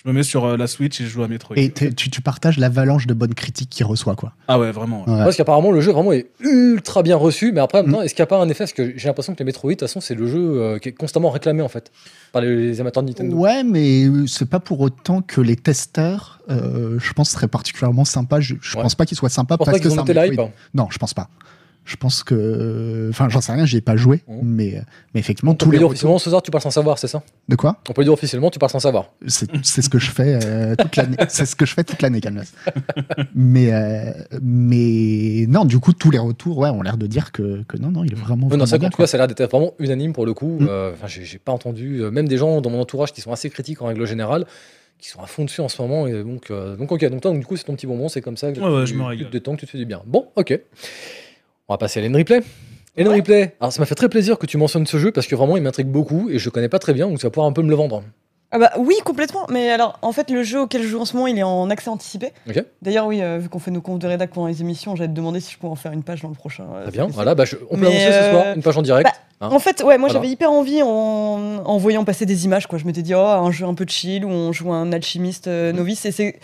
je me mets sur euh, la Switch et je joue à Metroid. Et tu, tu partages l'avalanche de bonnes critiques qu'il reçoit, quoi. Ah ouais, vraiment. ouais. Ouais. Parce qu'apparemment, le jeu vraiment est ultra bien reçu, mais après, en même Mm. est-ce qu'il n'y a pas un effet? Parce que j'ai l'impression que les Metroid, de toute façon, c'est le jeu euh, qui est constamment réclamé, en fait, par les, les amateurs de Nintendo. Ouais, mais c'est pas pour autant que les testeurs, euh, je pense, seraient particulièrement sympas. Je, je Ouais. pense pas qu'ils soient sympas Je pense parce pas qu'ils que ont c'est un noté la hype. Metroid. hein. Non, je pense pas. Je pense que. Enfin, j'en sais rien, j'y ai pas joué, Mhm. mais, mais effectivement, On tous peut les. dire retours- officiellement, ce soir, tu parles sans savoir, c'est ça? De quoi? On peut dire officiellement, tu parles sans savoir. C'est c'est ce que je fais euh, toute l'année. <laughs> C'est ce que je fais toute l'année, Calmas. mais, euh, mais non, du coup, tous les retours ouais, ont l'air de dire que, que non, non, il est vraiment. Non, vraiment ça, en tout cas, ça a l'air d'être vraiment unanime pour le coup. Mm. Euh, Enfin, j'ai pas entendu, euh, même des gens dans mon entourage qui sont assez critiques en règle générale, qui sont à fond dessus en ce moment. Et donc, euh, donc ok, donc toi, donc, du coup, c'est ton petit bonbon, c'est comme ça que Ouais, ouais, tu, je me tu régale. te détends, que tu te fais du bien. Bon, ok. On va passer à Hélène Replay. Hélène Ouais. Replay, alors ça m'a fait très plaisir que tu mentionnes ce jeu parce que vraiment il m'intrigue beaucoup et je connais pas très bien, donc tu vas pouvoir un peu me le vendre. Ah bah oui, complètement. Mais alors, en fait, le jeu auquel je joue en ce moment, il est en accès anticipé. D'ailleurs, oui, euh, vu qu'on fait nos confs de rédac pendant les émissions, j'allais te demander si je pouvais en faire une page dans le prochain. euh, Très bien, voilà, bah, je- on peut Mais, annoncer ce soir euh, une page en direct. bah, hein. En fait, ouais, moi Voilà. j'avais hyper envie en, en voyant passer des images, quoi. Je m'étais dit, oh, un jeu un peu chill où on joue un alchimiste euh, novice. Et c'est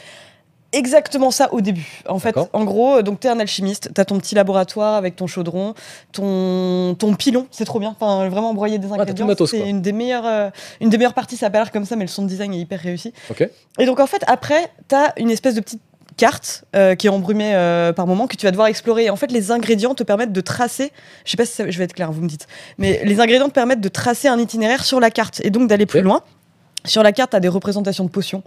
exactement ça au début. En fait, en gros, donc t'es un alchimiste, t'as ton petit laboratoire avec ton chaudron, ton, ton pilon, c'est trop bien. Enfin, vraiment broyer des le ingrédients. c'est une des meilleures, euh, une des meilleures parties. Ça a pas l'air comme ça, mais le son de design est hyper réussi. Ok. Et donc en fait, après, t'as une espèce de petite carte euh, qui est embrumée euh, par moment que tu vas devoir explorer. Et en fait, les ingrédients te permettent de tracer. Je sais pas si ça- je vais être clair, vous me dites. Mais les ingrédients te permettent de tracer un itinéraire sur la carte et donc d'aller plus loin. Sur la carte, tu as des représentations de potions.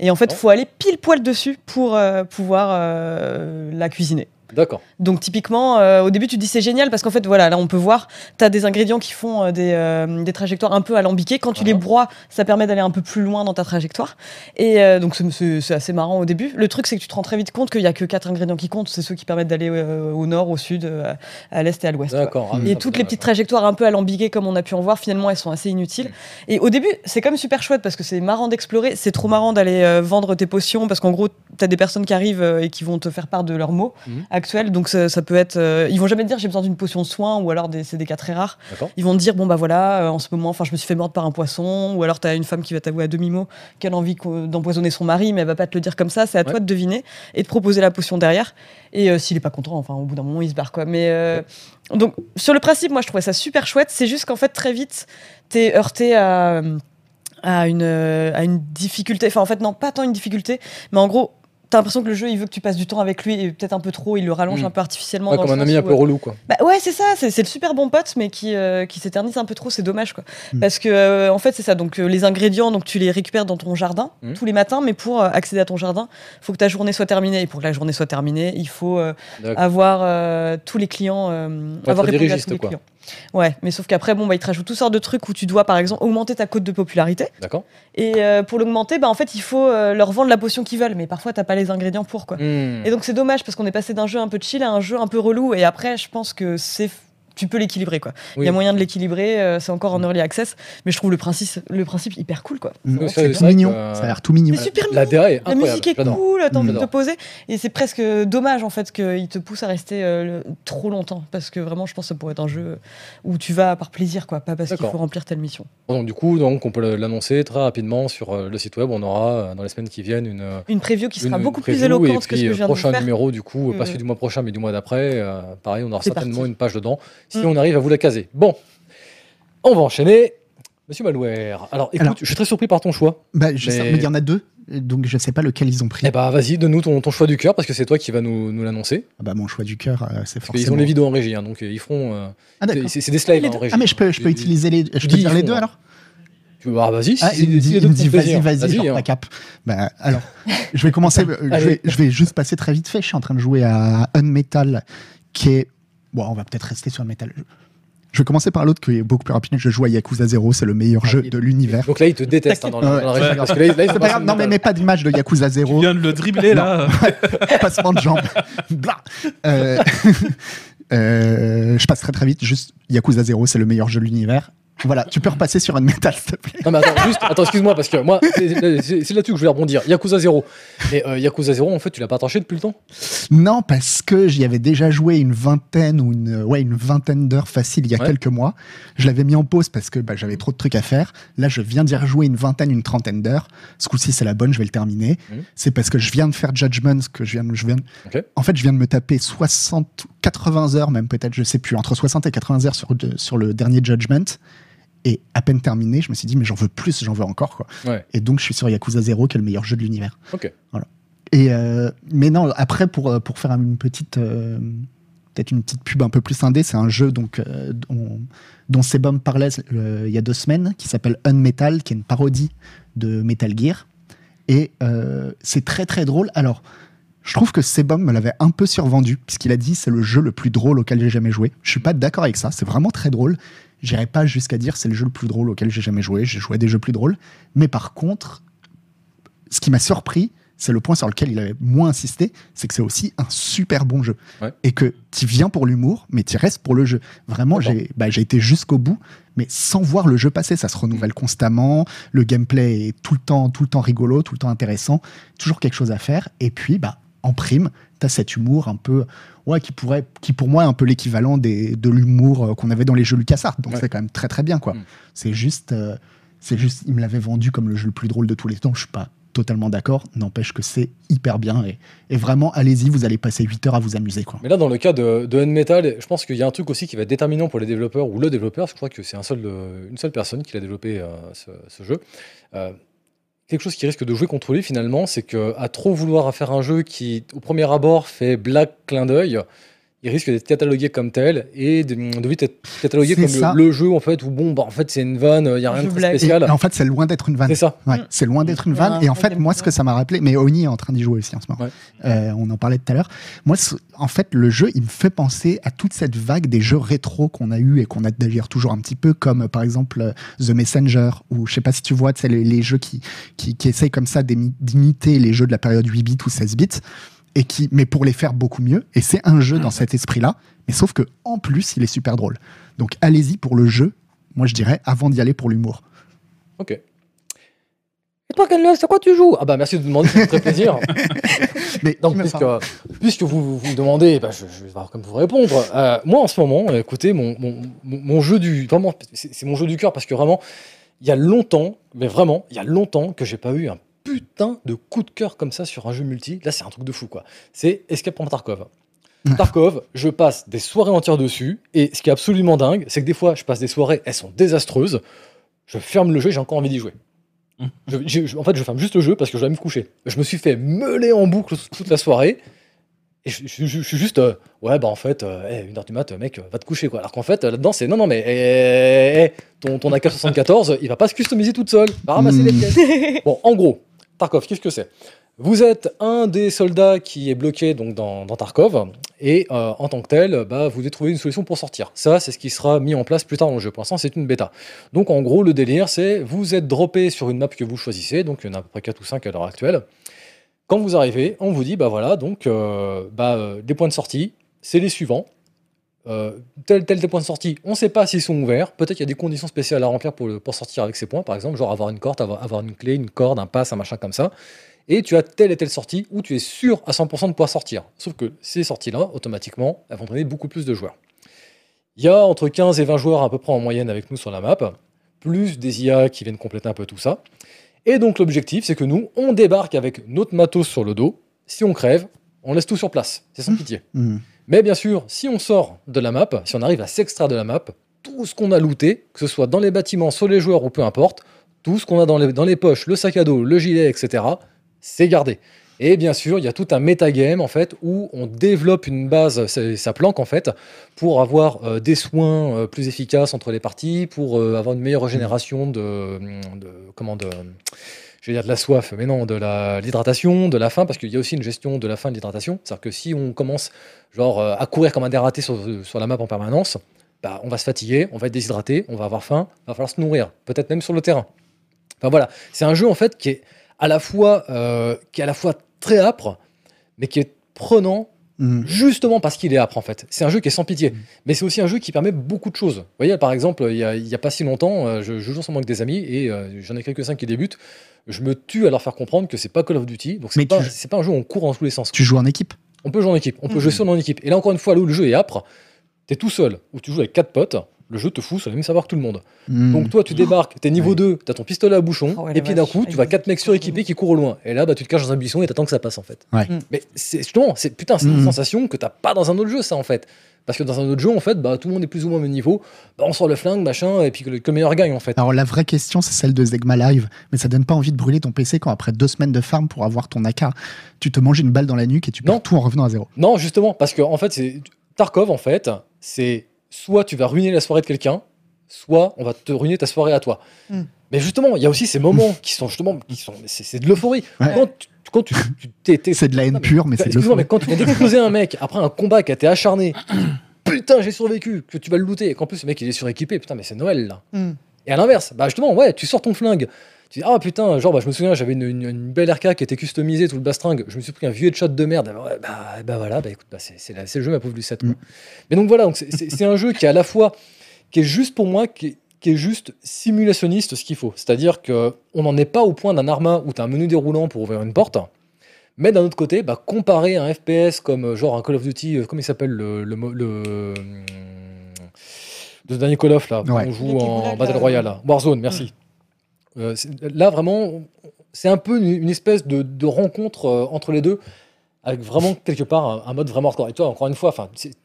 Et en fait, il Oh. faut aller pile poil dessus pour euh, pouvoir euh, la cuisiner. D'accord. Donc typiquement, euh, au début, tu te dis c'est génial parce qu'en fait, voilà, là on peut voir, tu as des ingrédients qui font euh, des, euh, des trajectoires un peu alambiquées. Quand tu les broies, ça permet d'aller un peu plus loin dans ta trajectoire. Et donc c'est- assez marrant au début. Le truc, c'est que tu te rends très vite compte qu'il y a que quatre ingrédients qui comptent. C'est ceux qui permettent d'aller au nord, au sud, à l'est et à l'ouest. D'accord. Ah, Et toutes les petites trajectoires un peu alambiquées, comme on a pu en voir, finalement, elles sont assez inutiles. Et au début, c'est quand même super chouette parce que c'est marrant d'explorer. C'est trop marrant d'aller vendre tes potions parce qu'en gros, tu as des personnes qui arrivent et qui vont te faire part de leurs mots à Donc ça, ça peut être. euh, ils vont jamais te dire j'ai besoin d'une potion de soin ou alors c'est des cas très rares. Ils vont te dire bon bah voilà, euh, en ce moment, enfin je me suis fait mordre par un poisson ou alors t'as une femme qui va t'avouer à demi mot qu'elle a envie d'empoisonner son mari, mais elle va pas te le dire comme ça. C'est à Ouais. toi de deviner et de proposer la potion derrière. Et euh, s'il est pas content, enfin au bout d'un moment il se barre quoi. Mais euh, donc sur le principe, moi je trouvais ça super chouette. C'est juste qu'en fait très vite t'es heurté à à une, à une difficulté. Enfin, en fait, non, pas tant une difficulté, mais en gros, t'as l'impression que le jeu, il veut que tu passes du temps avec lui et peut-être un peu trop, il le rallonge Mm. un peu artificiellement. Ouais, dans comme le un ami un peu euh, relou, quoi. bah ouais, c'est ça, c'est le super bon pote, mais qui, euh, qui s'éternise un peu trop, c'est dommage quoi. Mm. Parce que, euh, en fait, c'est ça. Donc, euh, les ingrédients, donc tu les récupères dans ton jardin Mm. tous les matins, mais pour euh, accéder à ton jardin, il faut que ta journée soit terminée. Et pour que la journée soit terminée, il faut euh, avoir euh, tous les clients, euh, avoir répondu à registres, tous les quoi. clients. Ouais, mais sauf qu'après, bon, bah, ils te rajoutent toutes sortes de trucs où tu dois, par exemple, augmenter ta cote de popularité. D'accord. Et euh, pour l'augmenter, bah, en fait, il faut euh, leur vendre la potion qu'ils veulent. Mais parfois, t'as pas les ingrédients pour, quoi. Hmm. Et donc, c'est dommage parce qu'on est passé d'un jeu un peu chill à un jeu un peu relou. Et après, je pense que c'est. Tu peux l'équilibrer, quoi. Il Oui. y a moyen de l'équilibrer. euh, c'est encore en early access. Mais je trouve le principe, le principe hyper cool, quoi. Mm. C'est tout mignon. que, euh, Ça a l'air tout mignon. C'est super mignon. La La musique est cool, t'as envie de te poser. Et c'est presque dommage, en fait, qu'il te pousse à rester euh, le- trop longtemps. Parce que vraiment, je pense que ça pourrait être un jeu où tu vas par plaisir, quoi. Pas parce qu'il faut remplir telle mission. Donc, du coup, donc, on peut l'annoncer très rapidement sur euh, le site web. On aura, euh, dans les semaines qui viennent, une. Une preview qui sera une beaucoup plus éloquente et que ce que je euh, viens de prochain faire. numéro, du coup, Euh, pas celui du mois prochain, mais du mois d'après. euh, pareil, on aura certainement parti. une page dedans, si Mm. on arrive à vous la caser. Bon, on va enchaîner. Monsieur Malware. Alors, écoute, Alors- je suis très surpris par ton choix. Bah, je sais, Mais- il y en a deux, donc je sais pas lequel ils ont pris. Eh bah, vas-y, donne-nous ton, ton choix du cœur, parce que c'est toi qui vas nous, nous l'annoncer. Ah bah, mon choix du cœur, euh, c'est forcément. ont les vidéos en régie, hein, donc euh, ils feront. euh, Ah c'est des slides Les hein, en régie. Ah mais je peux, je peux utiliser les, je peux dire ils les font, deux hein. alors Tu veux- Ah, vas-y, Ah, si, il il me dit font vas-y, vas-y, genre hein. ta cape. Bah, alors, je vais commencer. <laughs> je, vais, je vais juste passer très vite fait. Je suis en train de jouer à Unmetal, qui est. Bon, on va peut-être rester sur Unmetal. Je- Je vais commencer par l'autre qui est beaucoup plus rapide. Je joue à Yakuza 0, c'est le meilleur jeu il- de l'univers. Donc là, ils te détestent hein, dans, la, dans. Parce que là, là, pas non, mais mets pas d'image de Yakuza Tu 0. viens de le dribbler là. <laughs> passement de jambes. <laughs> Blah. Euh, <laughs> euh, je passe très très vite. Juste Yakuza 0, c'est le meilleur jeu de l'univers. Voilà, tu peux repasser sur Unmetal, s'il te plaît. Non mais attends, juste, attends, excuse-moi, parce que moi, c'est là-dessus que je voulais rebondir. Yakuza 0. Mais euh, Yakuza 0, en fait, tu l'as pas tranché depuis le temps? Non, parce que j'y avais déjà joué une vingtaine ou une, ouais, une vingtaine d'heures facile il y a Ouais. quelques mois. Je l'avais mis en pause parce que bah, j'avais trop de trucs à faire. Là, je viens d'y rejouer une vingtaine, une trentaine d'heures. Ce coup-ci, c'est la bonne, je vais le terminer. Mhm. C'est parce que je viens de faire Judgment, que je viens, de- je viens. de-. En fait, je viens de me taper 60, 80 heures, même peut-être, je sais plus, entre 60 et 80 heures sur, sur le dernier Judgment. Et à peine terminé, je me suis dit, mais j'en veux plus, j'en veux encore. Quoi. Ouais. Et donc, je suis sur Yakuza 0, qui est le meilleur jeu de l'univers. Ok. Et euh, mais non, après pour euh, pour faire une petite euh, peut-être une petite pub un peu plus indé, c'est un jeu donc euh, dont, dont Sebum parlait il y a deux semaines, qui s'appelle Unmetal, qui est une parodie de Metal Gear. Et c'est très très drôle. Alors, je trouve que Sebum me l'avait un peu survendu, puisqu'il a dit c'est le jeu le plus drôle auquel j'ai jamais joué. Je suis pas d'accord avec ça. C'est vraiment très drôle. J'irai pas jusqu'à dire c'est le jeu le plus drôle auquel j'ai jamais joué. J'ai joué à des jeux plus drôles. Mais par contre, ce qui m'a surpris, c'est le point sur lequel il avait moins insisté, c'est que c'est aussi un super bon jeu. Ouais. Et que tu viens pour l'humour, mais tu restes pour le jeu. Vraiment, j'ai bah, j'ai été jusqu'au bout, mais sans voir le jeu passer. Ça se renouvelle constamment, le gameplay est tout le temps, tout le temps rigolo, tout le temps intéressant, toujours quelque chose à faire. Et puis, bah, en prime, tu as cet humour un peu, ouais, qui pourrait, qui pour moi est un peu l'équivalent des- de l'humour euh, qu'on avait dans les jeux LucasArts. Donc Ouais. c'est quand même très très bien, quoi. Mm. C'est juste, euh, c'est juste, il me l'avait vendu comme le jeu le plus drôle de tous les temps. Je suis pas totalement d'accord. N'empêche que c'est hyper bien et, et vraiment, allez-y, vous allez passer 8 heures à vous amuser, quoi. Mais là, dans le cas de, de Unmetal, je pense qu'il y a un truc aussi qui va être déterminant pour les développeurs ou le développeur. parce que Je crois que c'est un seul, une seule personne qui a développé euh, ce, ce jeu. Euh, quelque chose qui risque de jouer contre lui finalement, c'est que à trop vouloir faire un jeu qui, au premier abord, fait blague clin d'œil, il risque d'être catalogué comme tel et de, de vite être catalogué comme le, le jeu en fait où bon, bah en fait c'est une vanne, il y a rien de très. Et, spécial. et en fait, c'est loin d'être une vanne. C'est ça. Ouais, Mm. c'est loin d'être une vanne. Et en fait, moi, ce que ça m'a rappelé, mais Oni est en train d'y jouer aussi en ce moment. Ouais. Euh, on en parlait tout à l'heure. Moi, en fait, le jeu, il me fait penser à toute cette vague des jeux rétro qu'on a eu et qu'on a d'ailleurs toujours un petit peu, comme par exemple euh, The Messenger, ou je sais pas si tu vois, c'est les, les jeux qui, qui, qui essayent comme ça d'imiter les jeux de la période 8 bits ou 16 bits. Et qui, mais pour les faire beaucoup mieux. Et c'est un jeu dans cet esprit-là. Mais sauf que en plus, il est super drôle. Donc allez-y pour le jeu. Moi, je dirais avant d'y aller pour l'humour. Ok. Et toi, Ken c'est quoi tu joues? Ah bah merci de me demander, ça me ferait plaisir. <laughs> Mais Donc, puisque, puisque vous, vous me demandez, bah, je, je vais voir comme vous répondre. Euh, moi, en ce moment, écoutez, mon, mon, mon, jeu du. Vraiment, c'est c'est mon jeu du cœur parce que vraiment, il y a longtemps, mais vraiment, il y a longtemps que j'ai pas eu un putain de coup de cœur comme ça sur un jeu multi. Là, c'est un truc de fou, quoi. C'est Escape from Tarkov. <laughs> Tarkov, je passe des soirées entières dessus, et ce qui est absolument dingue, c'est que des fois, je passe des soirées, elles sont désastreuses. Je ferme le jeu, j'ai encore envie d'y jouer. <laughs> Je- j'ai- je- en fait, je ferme juste le jeu parce que je vais me coucher. Je me suis fait meuler en boucle toute la soirée. Et je, suis juste, euh, ouais, bah en fait, euh, hey, une heure du mat, mec, euh, va te coucher, quoi. Alors qu'en fait, là-dedans, c'est non, non, mais eh, eh, eh, ton, ton AK-74, il va pas se customiser toute seule. Va ramasser Hmm. les pièces. <laughs> Bon, en gros, Tarkov, qu'est-ce que c'est? Vous êtes un des soldats qui est bloqué donc, dans, Tarkov, et euh, en tant que tel, bah, vous devez trouver une solution pour sortir. Ça, c'est ce qui sera mis en place plus tard dans le jeu. Pour l'instant, c'est une bêta. Donc, en gros, le délire, c'est vous êtes droppé sur une map que vous choisissez, donc il y en a à peu près 4 ou 5 à l'heure actuelle. Quand vous arrivez, on vous dit, bah voilà, donc, euh, bah, euh, points de sortie, c'est les suivants. Euh, tel, tel des points de sortie, on ne sait pas s'ils sont ouverts. Peut-être qu'il y a des conditions spéciales à remplir pour, le, pour sortir avec ces points, par exemple, genre avoir une corde, avoir, avoir une clé, une corde, un pass, un machin comme ça. Et tu as telle et telle sortie où tu es sûr à 100% de pouvoir sortir. Sauf que ces sorties-là, automatiquement, elles vont donner beaucoup plus de joueurs. Il y a entre 15 et 20 joueurs à peu près en moyenne avec nous sur la map, plus des IA qui viennent compléter un peu tout ça. Et donc l'objectif, c'est que nous, on débarque avec notre matos sur le dos. Si on crève, on laisse tout sur place. C'est sans pitié. Hmm. Mais bien sûr, si on sort de la map, si on arrive à s'extraire de la map, tout ce qu'on a looté, que ce soit dans les bâtiments, sur les joueurs ou peu importe, tout ce qu'on a dans les, dans les poches, le sac à dos, le gilet, etc., c'est gardé. Et bien sûr, il y a tout un metagame en fait où on développe une base, sa planque en fait, pour avoir euh, des soins euh, plus efficaces entre les parties, pour euh, avoir une meilleure régénération de, de comment de, je vais dire de la soif, mais non, de l'hydratation, de la faim, parce qu'il y a aussi une gestion de la faim et de l'hydratation. C'est-à-dire que si on commence euh, à courir comme un dératé sur, la map en permanence, bah, on va se fatiguer, on va être déshydraté, on va avoir faim, va falloir se nourrir, peut-être même sur le terrain. Enfin voilà, c'est un jeu en fait qui est à la fois euh, qui est à la fois très âpre, mais qui est prenant Hmm. justement parce qu'il est âpre en fait. C'est un jeu qui est sans pitié, mais c'est aussi un jeu qui permet beaucoup de choses. Vous voyez, par exemple, il y a, pas si longtemps, euh, je, je joue ensemble avec des amis et euh, j'en ai quelques-uns qui débutent. Je me tue à leur faire comprendre que c'est pas Call of Duty, donc c'est pas, tu- c'est pas un jeu où on court dans tous les sens. Tu joues en équipe? On peut jouer en équipe, on peut Mhm. jouer seul en équipe. Et là encore une fois, là où le jeu est âpre, t'es tout seul, ou tu joues avec quatre potes, le jeu te fout sur le même savoir que tout le monde. Hmm. Donc toi, tu débarques, t'es niveau Ouais. 2, t'as ton pistolet à bouchon, Oh ouais, la et puis d'un coup, tu vois avec quatre mecs suréquipés qui courent au loin. Et là, bah, tu te caches dans un buisson et t'attends que ça passe en fait. Ouais. Mm. Mais c'est justement, c'est putain, c'est une Mm. sensation que t'as pas dans un autre jeu, ça en fait. Parce que dans un autre jeu, en fait, bah, tout le monde est plus ou moins au même niveau. Bah, on sort le flingue, machin, et puis que le, que le meilleur gagne en fait. Alors la vraie question, c'est celle de Zegma Live, mais ça donne pas envie de brûler ton PC quand après deux semaines de farm pour avoir ton AK, tu te manges une balle dans la nuque et tu perds Non. tout en revenant à zéro. Non, justement, parce que en fait, c'est Tarkov, en fait, c'est soit tu vas ruiner la soirée de quelqu'un, soit on va te ruiner ta soirée à toi. Mm. Mais justement, il y a aussi ces moments qui sont justement, qui sont, c'est de l'euphorie. Ouais. Quand tu, quand tu, C'est de la haine mais- pure, mais c'est de Excuse-moi, mais l'euphorie. quand tu viens d'exploser un mec après un combat qui a été acharné, <clears throat> putain, j'ai survécu, que tu vas le looter, et qu'en plus, le mec il est suréquipé, putain, mais c'est Noël là. Hmm. Et à l'inverse, bah justement, ouais, tu sors ton flingue. Tu dis, ah putain, genre, bah, je me souviens, j'avais une, une- une belle RK qui était customisée, tout le bastringue. Je me suis pris un vieux headshot de merde. Ouais, bah, bah voilà, bah écoute, bah, c'est le jeu, ma pauvre Lucette. quoi. Mm. Mais donc voilà, donc c'est- un jeu qui est à la fois, qui est juste pour moi, qui est, qui est juste simulationniste ce qu'il faut. C'est-à-dire que on n'en est pas au point d'un arma où tu as un menu déroulant pour ouvrir une porte. Mais d'un autre côté, bah, comparer un FPS comme euh, genre un Call of Duty, euh, comment il s'appelle le, le, le, hum, le dernier Call of là, Ouais. on joue en Battle. Royale, là. Warzone, merci. Euh, là vraiment, c'est un peu une, espèce de, rencontre euh, entre les deux, avec vraiment quelque part un, mode vraiment hardcore. Et toi, encore une fois,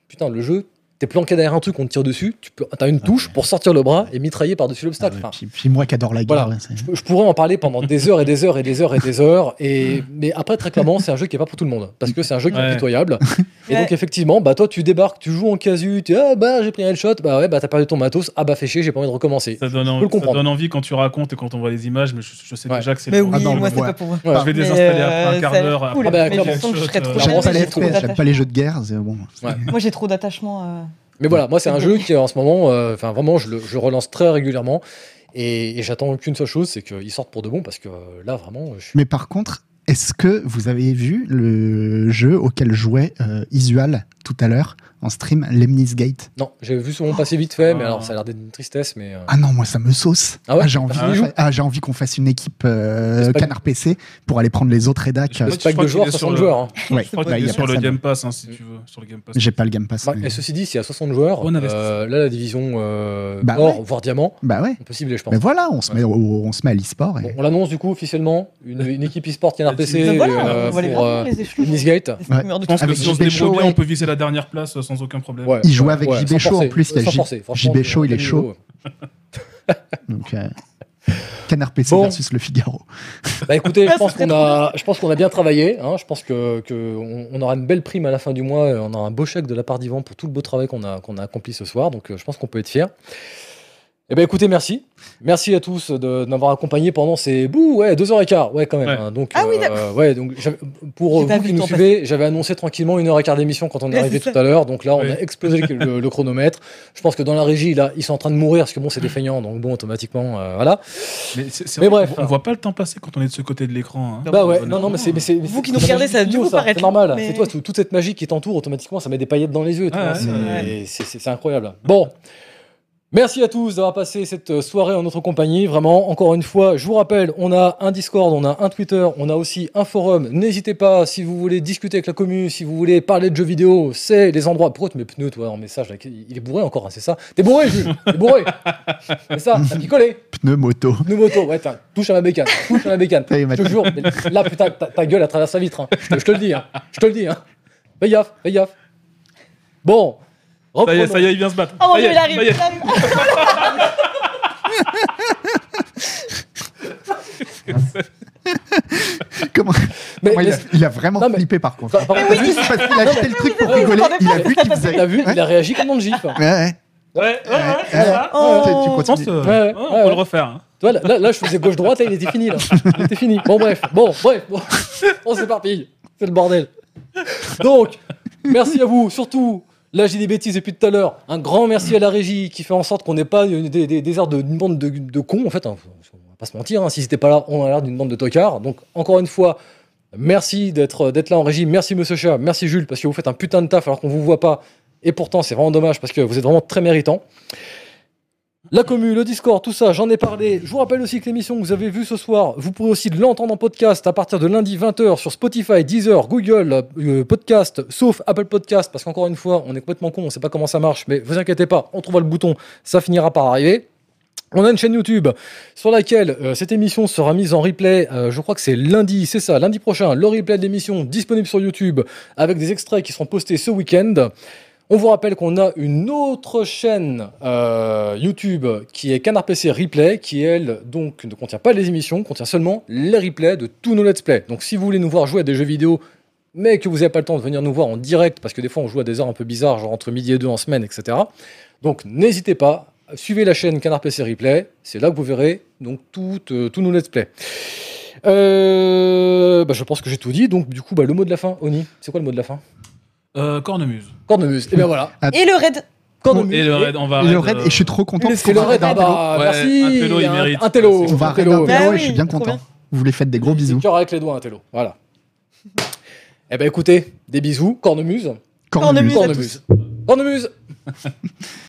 putain, le jeu, t'es planqué derrière un truc, on te tire dessus, tu peux, as une touche pour sortir le bras et mitrailler par-dessus l'obstacle. Ah ouais, Enfin, puis, puis moi qui adore la guerre, Voilà. je, je pourrais en parler pendant des heures et des heures et des heures et des heures. Et, mais après, très clairement, c'est un jeu qui est pas pour tout le monde. Parce que c'est un jeu qui est Ouais. impitoyable. <laughs> Et donc, effectivement, bah, toi, tu débarques, tu joues en casu, tu dis, ah bah, j'ai pris un headshot, bah ouais, bah, t'as perdu ton matos, ah bah, fais chier, j'ai pas envie de recommencer. Ça donne, peux en- le ça donne envie quand tu racontes et quand on voit les images, mais je, je sais Ouais. déjà que c'est Mais oui, Ah non, moi c'est pas pour moi. Ouais. Je vais Mais, désinstaller euh, après un ça quart d'heure. cool. Ah bah, Mais clairement. je sens que je serais trop J'aime pas les jeux de guerre, c'est bon. Ouais. <laughs> Moi j'ai trop d'attachement. Mais voilà, moi, c'est un jeu qui, en ce moment, euh, enfin, vraiment, je le je relance très régulièrement. Et, et j'attends qu'une seule chose, c'est qu'il sorte pour de bon, parce que euh, là, vraiment, je suis. Mais par contre, est-ce que vous avez vu le jeu auquel jouait euh, Isual tout à l'heure? En stream, Lemnis Gate. Non, j'ai vu mon passé vite fait, mais Ah. alors ça a l'air d'être une tristesse, mais. euh, Ah non, moi ça me sauce. Ah ouais? J'ai envie, Ah ah, j'ai envie qu'on fasse une équipe euh, Canard PC pour aller prendre les autres rédacs. Que crois de joueurs, qu'il est sur 60 le- joueurs. hein. ouais, Je crois qu'il y est a sur le. Game Pass, hein, si tu veux. Sur le Game Pass. J'ai pas le Game Pass. Bah, mais- et ceci dit, s'il y a 60 joueurs, euh, là, la division euh, Bah or, ouais. voire diamant, Bah ouais. on peut cibler, je pense. Mais voilà, on se met, au- on se met à l'e-sport. et- Bon, on l'annonce du coup officiellement, une, une équipe e-sport Canard PC voilà, on va les pour streamers de Je pense que si on se débrouille on peut viser la dernière place sans aucun problème. Ouais, Il joue ouais, avec ouais, JB Show, en plus, il y a forcer, JB Show, il est chaud. Donc, euh, Canard PC Bon. versus le Figaro. Bah écoutez, <laughs> je pense qu'on a, je pense qu'on a bien travaillé. hein. Je pense que, que on, on aura une belle prime à la fin du mois. On aura un beau chèque de la part d'Yvan pour tout le beau travail qu'on a, qu'on a accompli ce soir. Donc euh, je pense qu'on peut être fier. Eh ben écoutez, merci. Merci à tous de, de m'avoir accompagné pendant ces bouh, ouais, deux heures et quart, ouais quand même. Ouais. hein. Donc, Ah oui, euh, ouais, donc pour vous qui nous suivez, j'avais annoncé tranquillement une heure et quart d'émission quand on est Ouais, arrivé tout à l'heure. Donc là, on Oui. a explosé le, le- le chronomètre. Je pense que dans la régie, là, ils sont en train de mourir parce que bon, c'est des feignants, donc bon, automatiquement, euh, voilà. Mais, vrai, bref. on voit pas le temps passer quand on est de ce côté de l'écran. hein. Bah ouais, non, non, mais c'est. Vous qui nous regardez, ça studio, paraître C'est normal. C'est toi, tout- toute cette magie qui t'entoure, automatiquement, ça met des paillettes dans les yeux. c'est incroyable. Bon. Merci à tous d'avoir passé cette soirée en notre compagnie. Vraiment, encore une fois, je vous rappelle, on a un Discord, on a un Twitter, on a aussi un forum. N'hésitez pas, si vous voulez discuter avec la commune, si vous voulez parler de jeux vidéo, c'est les endroits. Pourquoi tu mets pneus, toi, en message là Il est bourré encore, hein, c'est ça? T'es bourré, Jules T'es bourré <laughs> C'est ça, t'as picolé Pneu moto. Pneu moto, ouais, touche à ma bécane, touche à ma bécane. Je te jure, là, putain, ta, ta gueule, elle traverse la vitre. hein. Je, te, je te le dis, hein. Je te le dis, hein. Fais gaffe, fais gaffe. Bon. Ça y est, ça y est, il vient se battre. Oh mon dieu, il arrive, il arrive. <laughs> Comment, Mais, comment il, a, mais- il a vraiment Non, mais- flippé par contre. Enfin, par contre, t'as vu, Parce qu'il a acheté le truc pour oui, rigoler, oui, il a vu qu'il faisait. t'as vu, Ouais. il a réagi comme dans le gif. Ouais, ouais. Ouais, ouais, ouais, Ouais, ça va. Oh. Tu- tu Je pense continues. que- Ouais, ouais, ouais, on ouais. peut le refaire. hein. Là, là, là, je faisais gauche-droite et il était fini, là. Il était fini. Bon, bref. Bon, bref. Bon. <laughs> On s'éparpille. C'est le bordel. Donc, merci à vous. Surtout, là, j'ai des bêtises depuis tout à l'heure. Un grand merci à la régie qui fait en sorte qu'on n'ait pas des, airs d'une bande de, cons, en fait. hein. Va pas se mentir. hein. Si c'était pas là, on a l'air d'une bande de tocards. Donc, encore une fois, merci d'être là en régie. Merci, monsieur Chat. Merci, Jules, parce que vous faites un putain de taf alors qu'on vous voit pas. Et pourtant, c'est vraiment dommage parce que vous êtes vraiment très méritant. La commu, le Discord, tout ça, j'en ai parlé. Je vous rappelle aussi que l'émission que vous avez vue ce soir, vous pourrez aussi l'entendre en podcast à partir de lundi 20h sur Spotify, Deezer, Google euh, Podcast, sauf Apple Podcast, parce qu'encore une fois, on est complètement con, on sait pas comment ça marche, mais vous inquiétez pas, on trouvera le bouton, ça finira par arriver. On a une chaîne YouTube sur laquelle euh, cette émission sera mise en replay. euh, je crois que c'est lundi, c'est ça, lundi prochain. Le replay de l'émission disponible sur YouTube avec des extraits qui seront postés ce week-end. On vous rappelle qu'on a une autre chaîne euh, YouTube qui est Canard PC Replay, qui elle donc ne contient pas les émissions, contient seulement les replays de tous nos let's play. Donc si vous voulez nous voir jouer à des jeux vidéo, mais que vous n'avez pas le temps de venir nous voir en direct, parce que des fois on joue à des heures un peu bizarres, genre entre midi et deux en semaine, etc. Donc n'hésitez pas, suivez la chaîne Canard PC Replay, c'est là que vous verrez donc tout, euh, tous nos let's play. Euh, bah, je pense que j'ai tout dit, donc du coup bah, le mot de la fin, Oni, c'est quoi le mot de la fin? Euh, Cornemuse. Cornemuse. Et bien voilà. <laughs> Et le raid. Cornemuse. Et le raid, on va. Et le raid, et je suis trop content. C'est le raid. Ah bah, Ouais, merci. un télo, il mérite. Un télo. On va un télo. Bah et je suis bien trop content. bien. Vous les faites des gros C'est bisous. cœur avec les doigts, un télo. Voilà. Eh ben écoutez, des bisous. Cornemuse. Cornemuse. Cornemuse. Cornemuse.